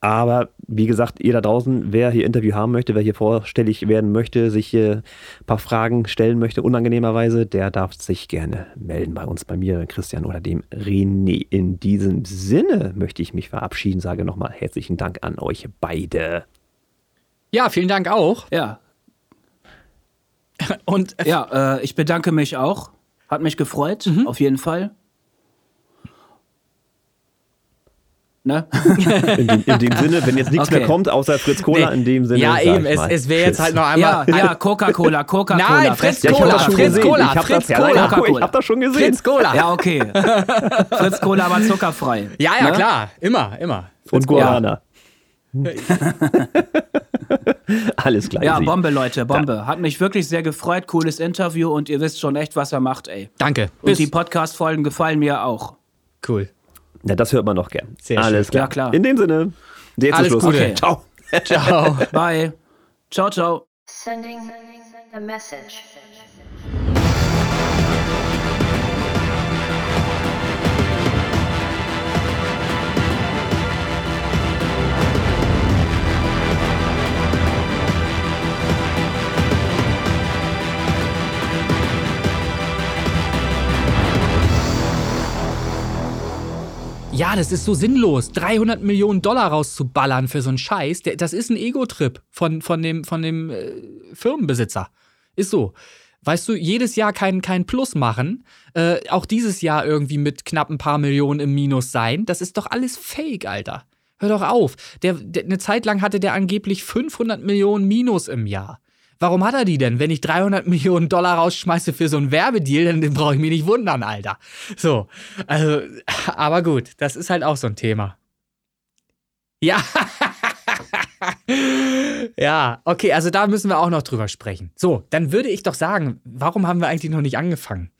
Aber wie gesagt, ihr da draußen, wer hier Interview haben möchte, wer hier vorstellig werden möchte, sich hier ein paar Fragen stellen möchte, unangenehmerweise, der darf sich gerne melden bei uns, bei mir, Christian oder dem René. In diesem Sinne möchte ich mich verabschieden, sage nochmal herzlichen Dank an euch beide. Ja, vielen Dank auch. Ja. Und ja, äh, ich bedanke mich auch hat mich gefreut, mhm. auf jeden Fall. Ne? in, dem, in, dem, Sinne, wenn jetzt nichts okay. mehr kommt, außer Fritz Cola, nee. in dem Sinne. Ja, eben, es, es wäre jetzt halt noch einmal. Ja, ja Coca-Cola, Coca-Cola. Nein, Fritz ja, Cola, Fritz Cola, ich Fritz das, Cola. Ja, ich hab das schon gesehen. Fritz Cola. Ja, okay. Fritz Cola, aber zuckerfrei. Ja, ja, ne? klar. Immer, immer. Fritz Und Guarana. Alles klar. Ja, Bombe, Leute, Bombe. Hat mich wirklich sehr gefreut. Cooles Interview und ihr wisst schon echt, was er macht, ey. Danke. Und Bis. die Podcast-Folgen gefallen mir auch. Cool. Na, das hört man noch gern. Sehr Alles schön. klar. Ja, klar. In dem Sinne. Jetzt Alles Gute. Okay. Ciao. ciao. Bye. Ciao, ciao. Sending a message. Ja, das ist so sinnlos, 300 Millionen Dollar rauszuballern für so einen Scheiß. Das ist ein Ego-Trip von, von dem, von dem äh, Firmenbesitzer. Ist so. Weißt du, jedes Jahr kein, kein Plus machen, äh, auch dieses Jahr irgendwie mit knapp ein paar Millionen im Minus sein, das ist doch alles Fake, Alter. Hör doch auf. Der, der, eine Zeit lang hatte der angeblich 500 Millionen Minus im Jahr. Warum hat er die denn? Wenn ich 300 Millionen Dollar rausschmeiße für so einen Werbedeal, dann brauche ich mich nicht wundern, Alter. So, also, aber gut, das ist halt auch so ein Thema. Ja. ja, okay, also da müssen wir auch noch drüber sprechen. So, dann würde ich doch sagen, warum haben wir eigentlich noch nicht angefangen?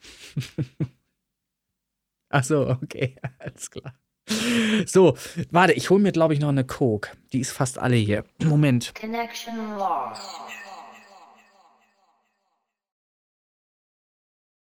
Ach so, okay, alles klar. So, warte, ich hole mir, glaube ich, noch eine Coke. Die ist fast alle hier. Moment. Connection lost.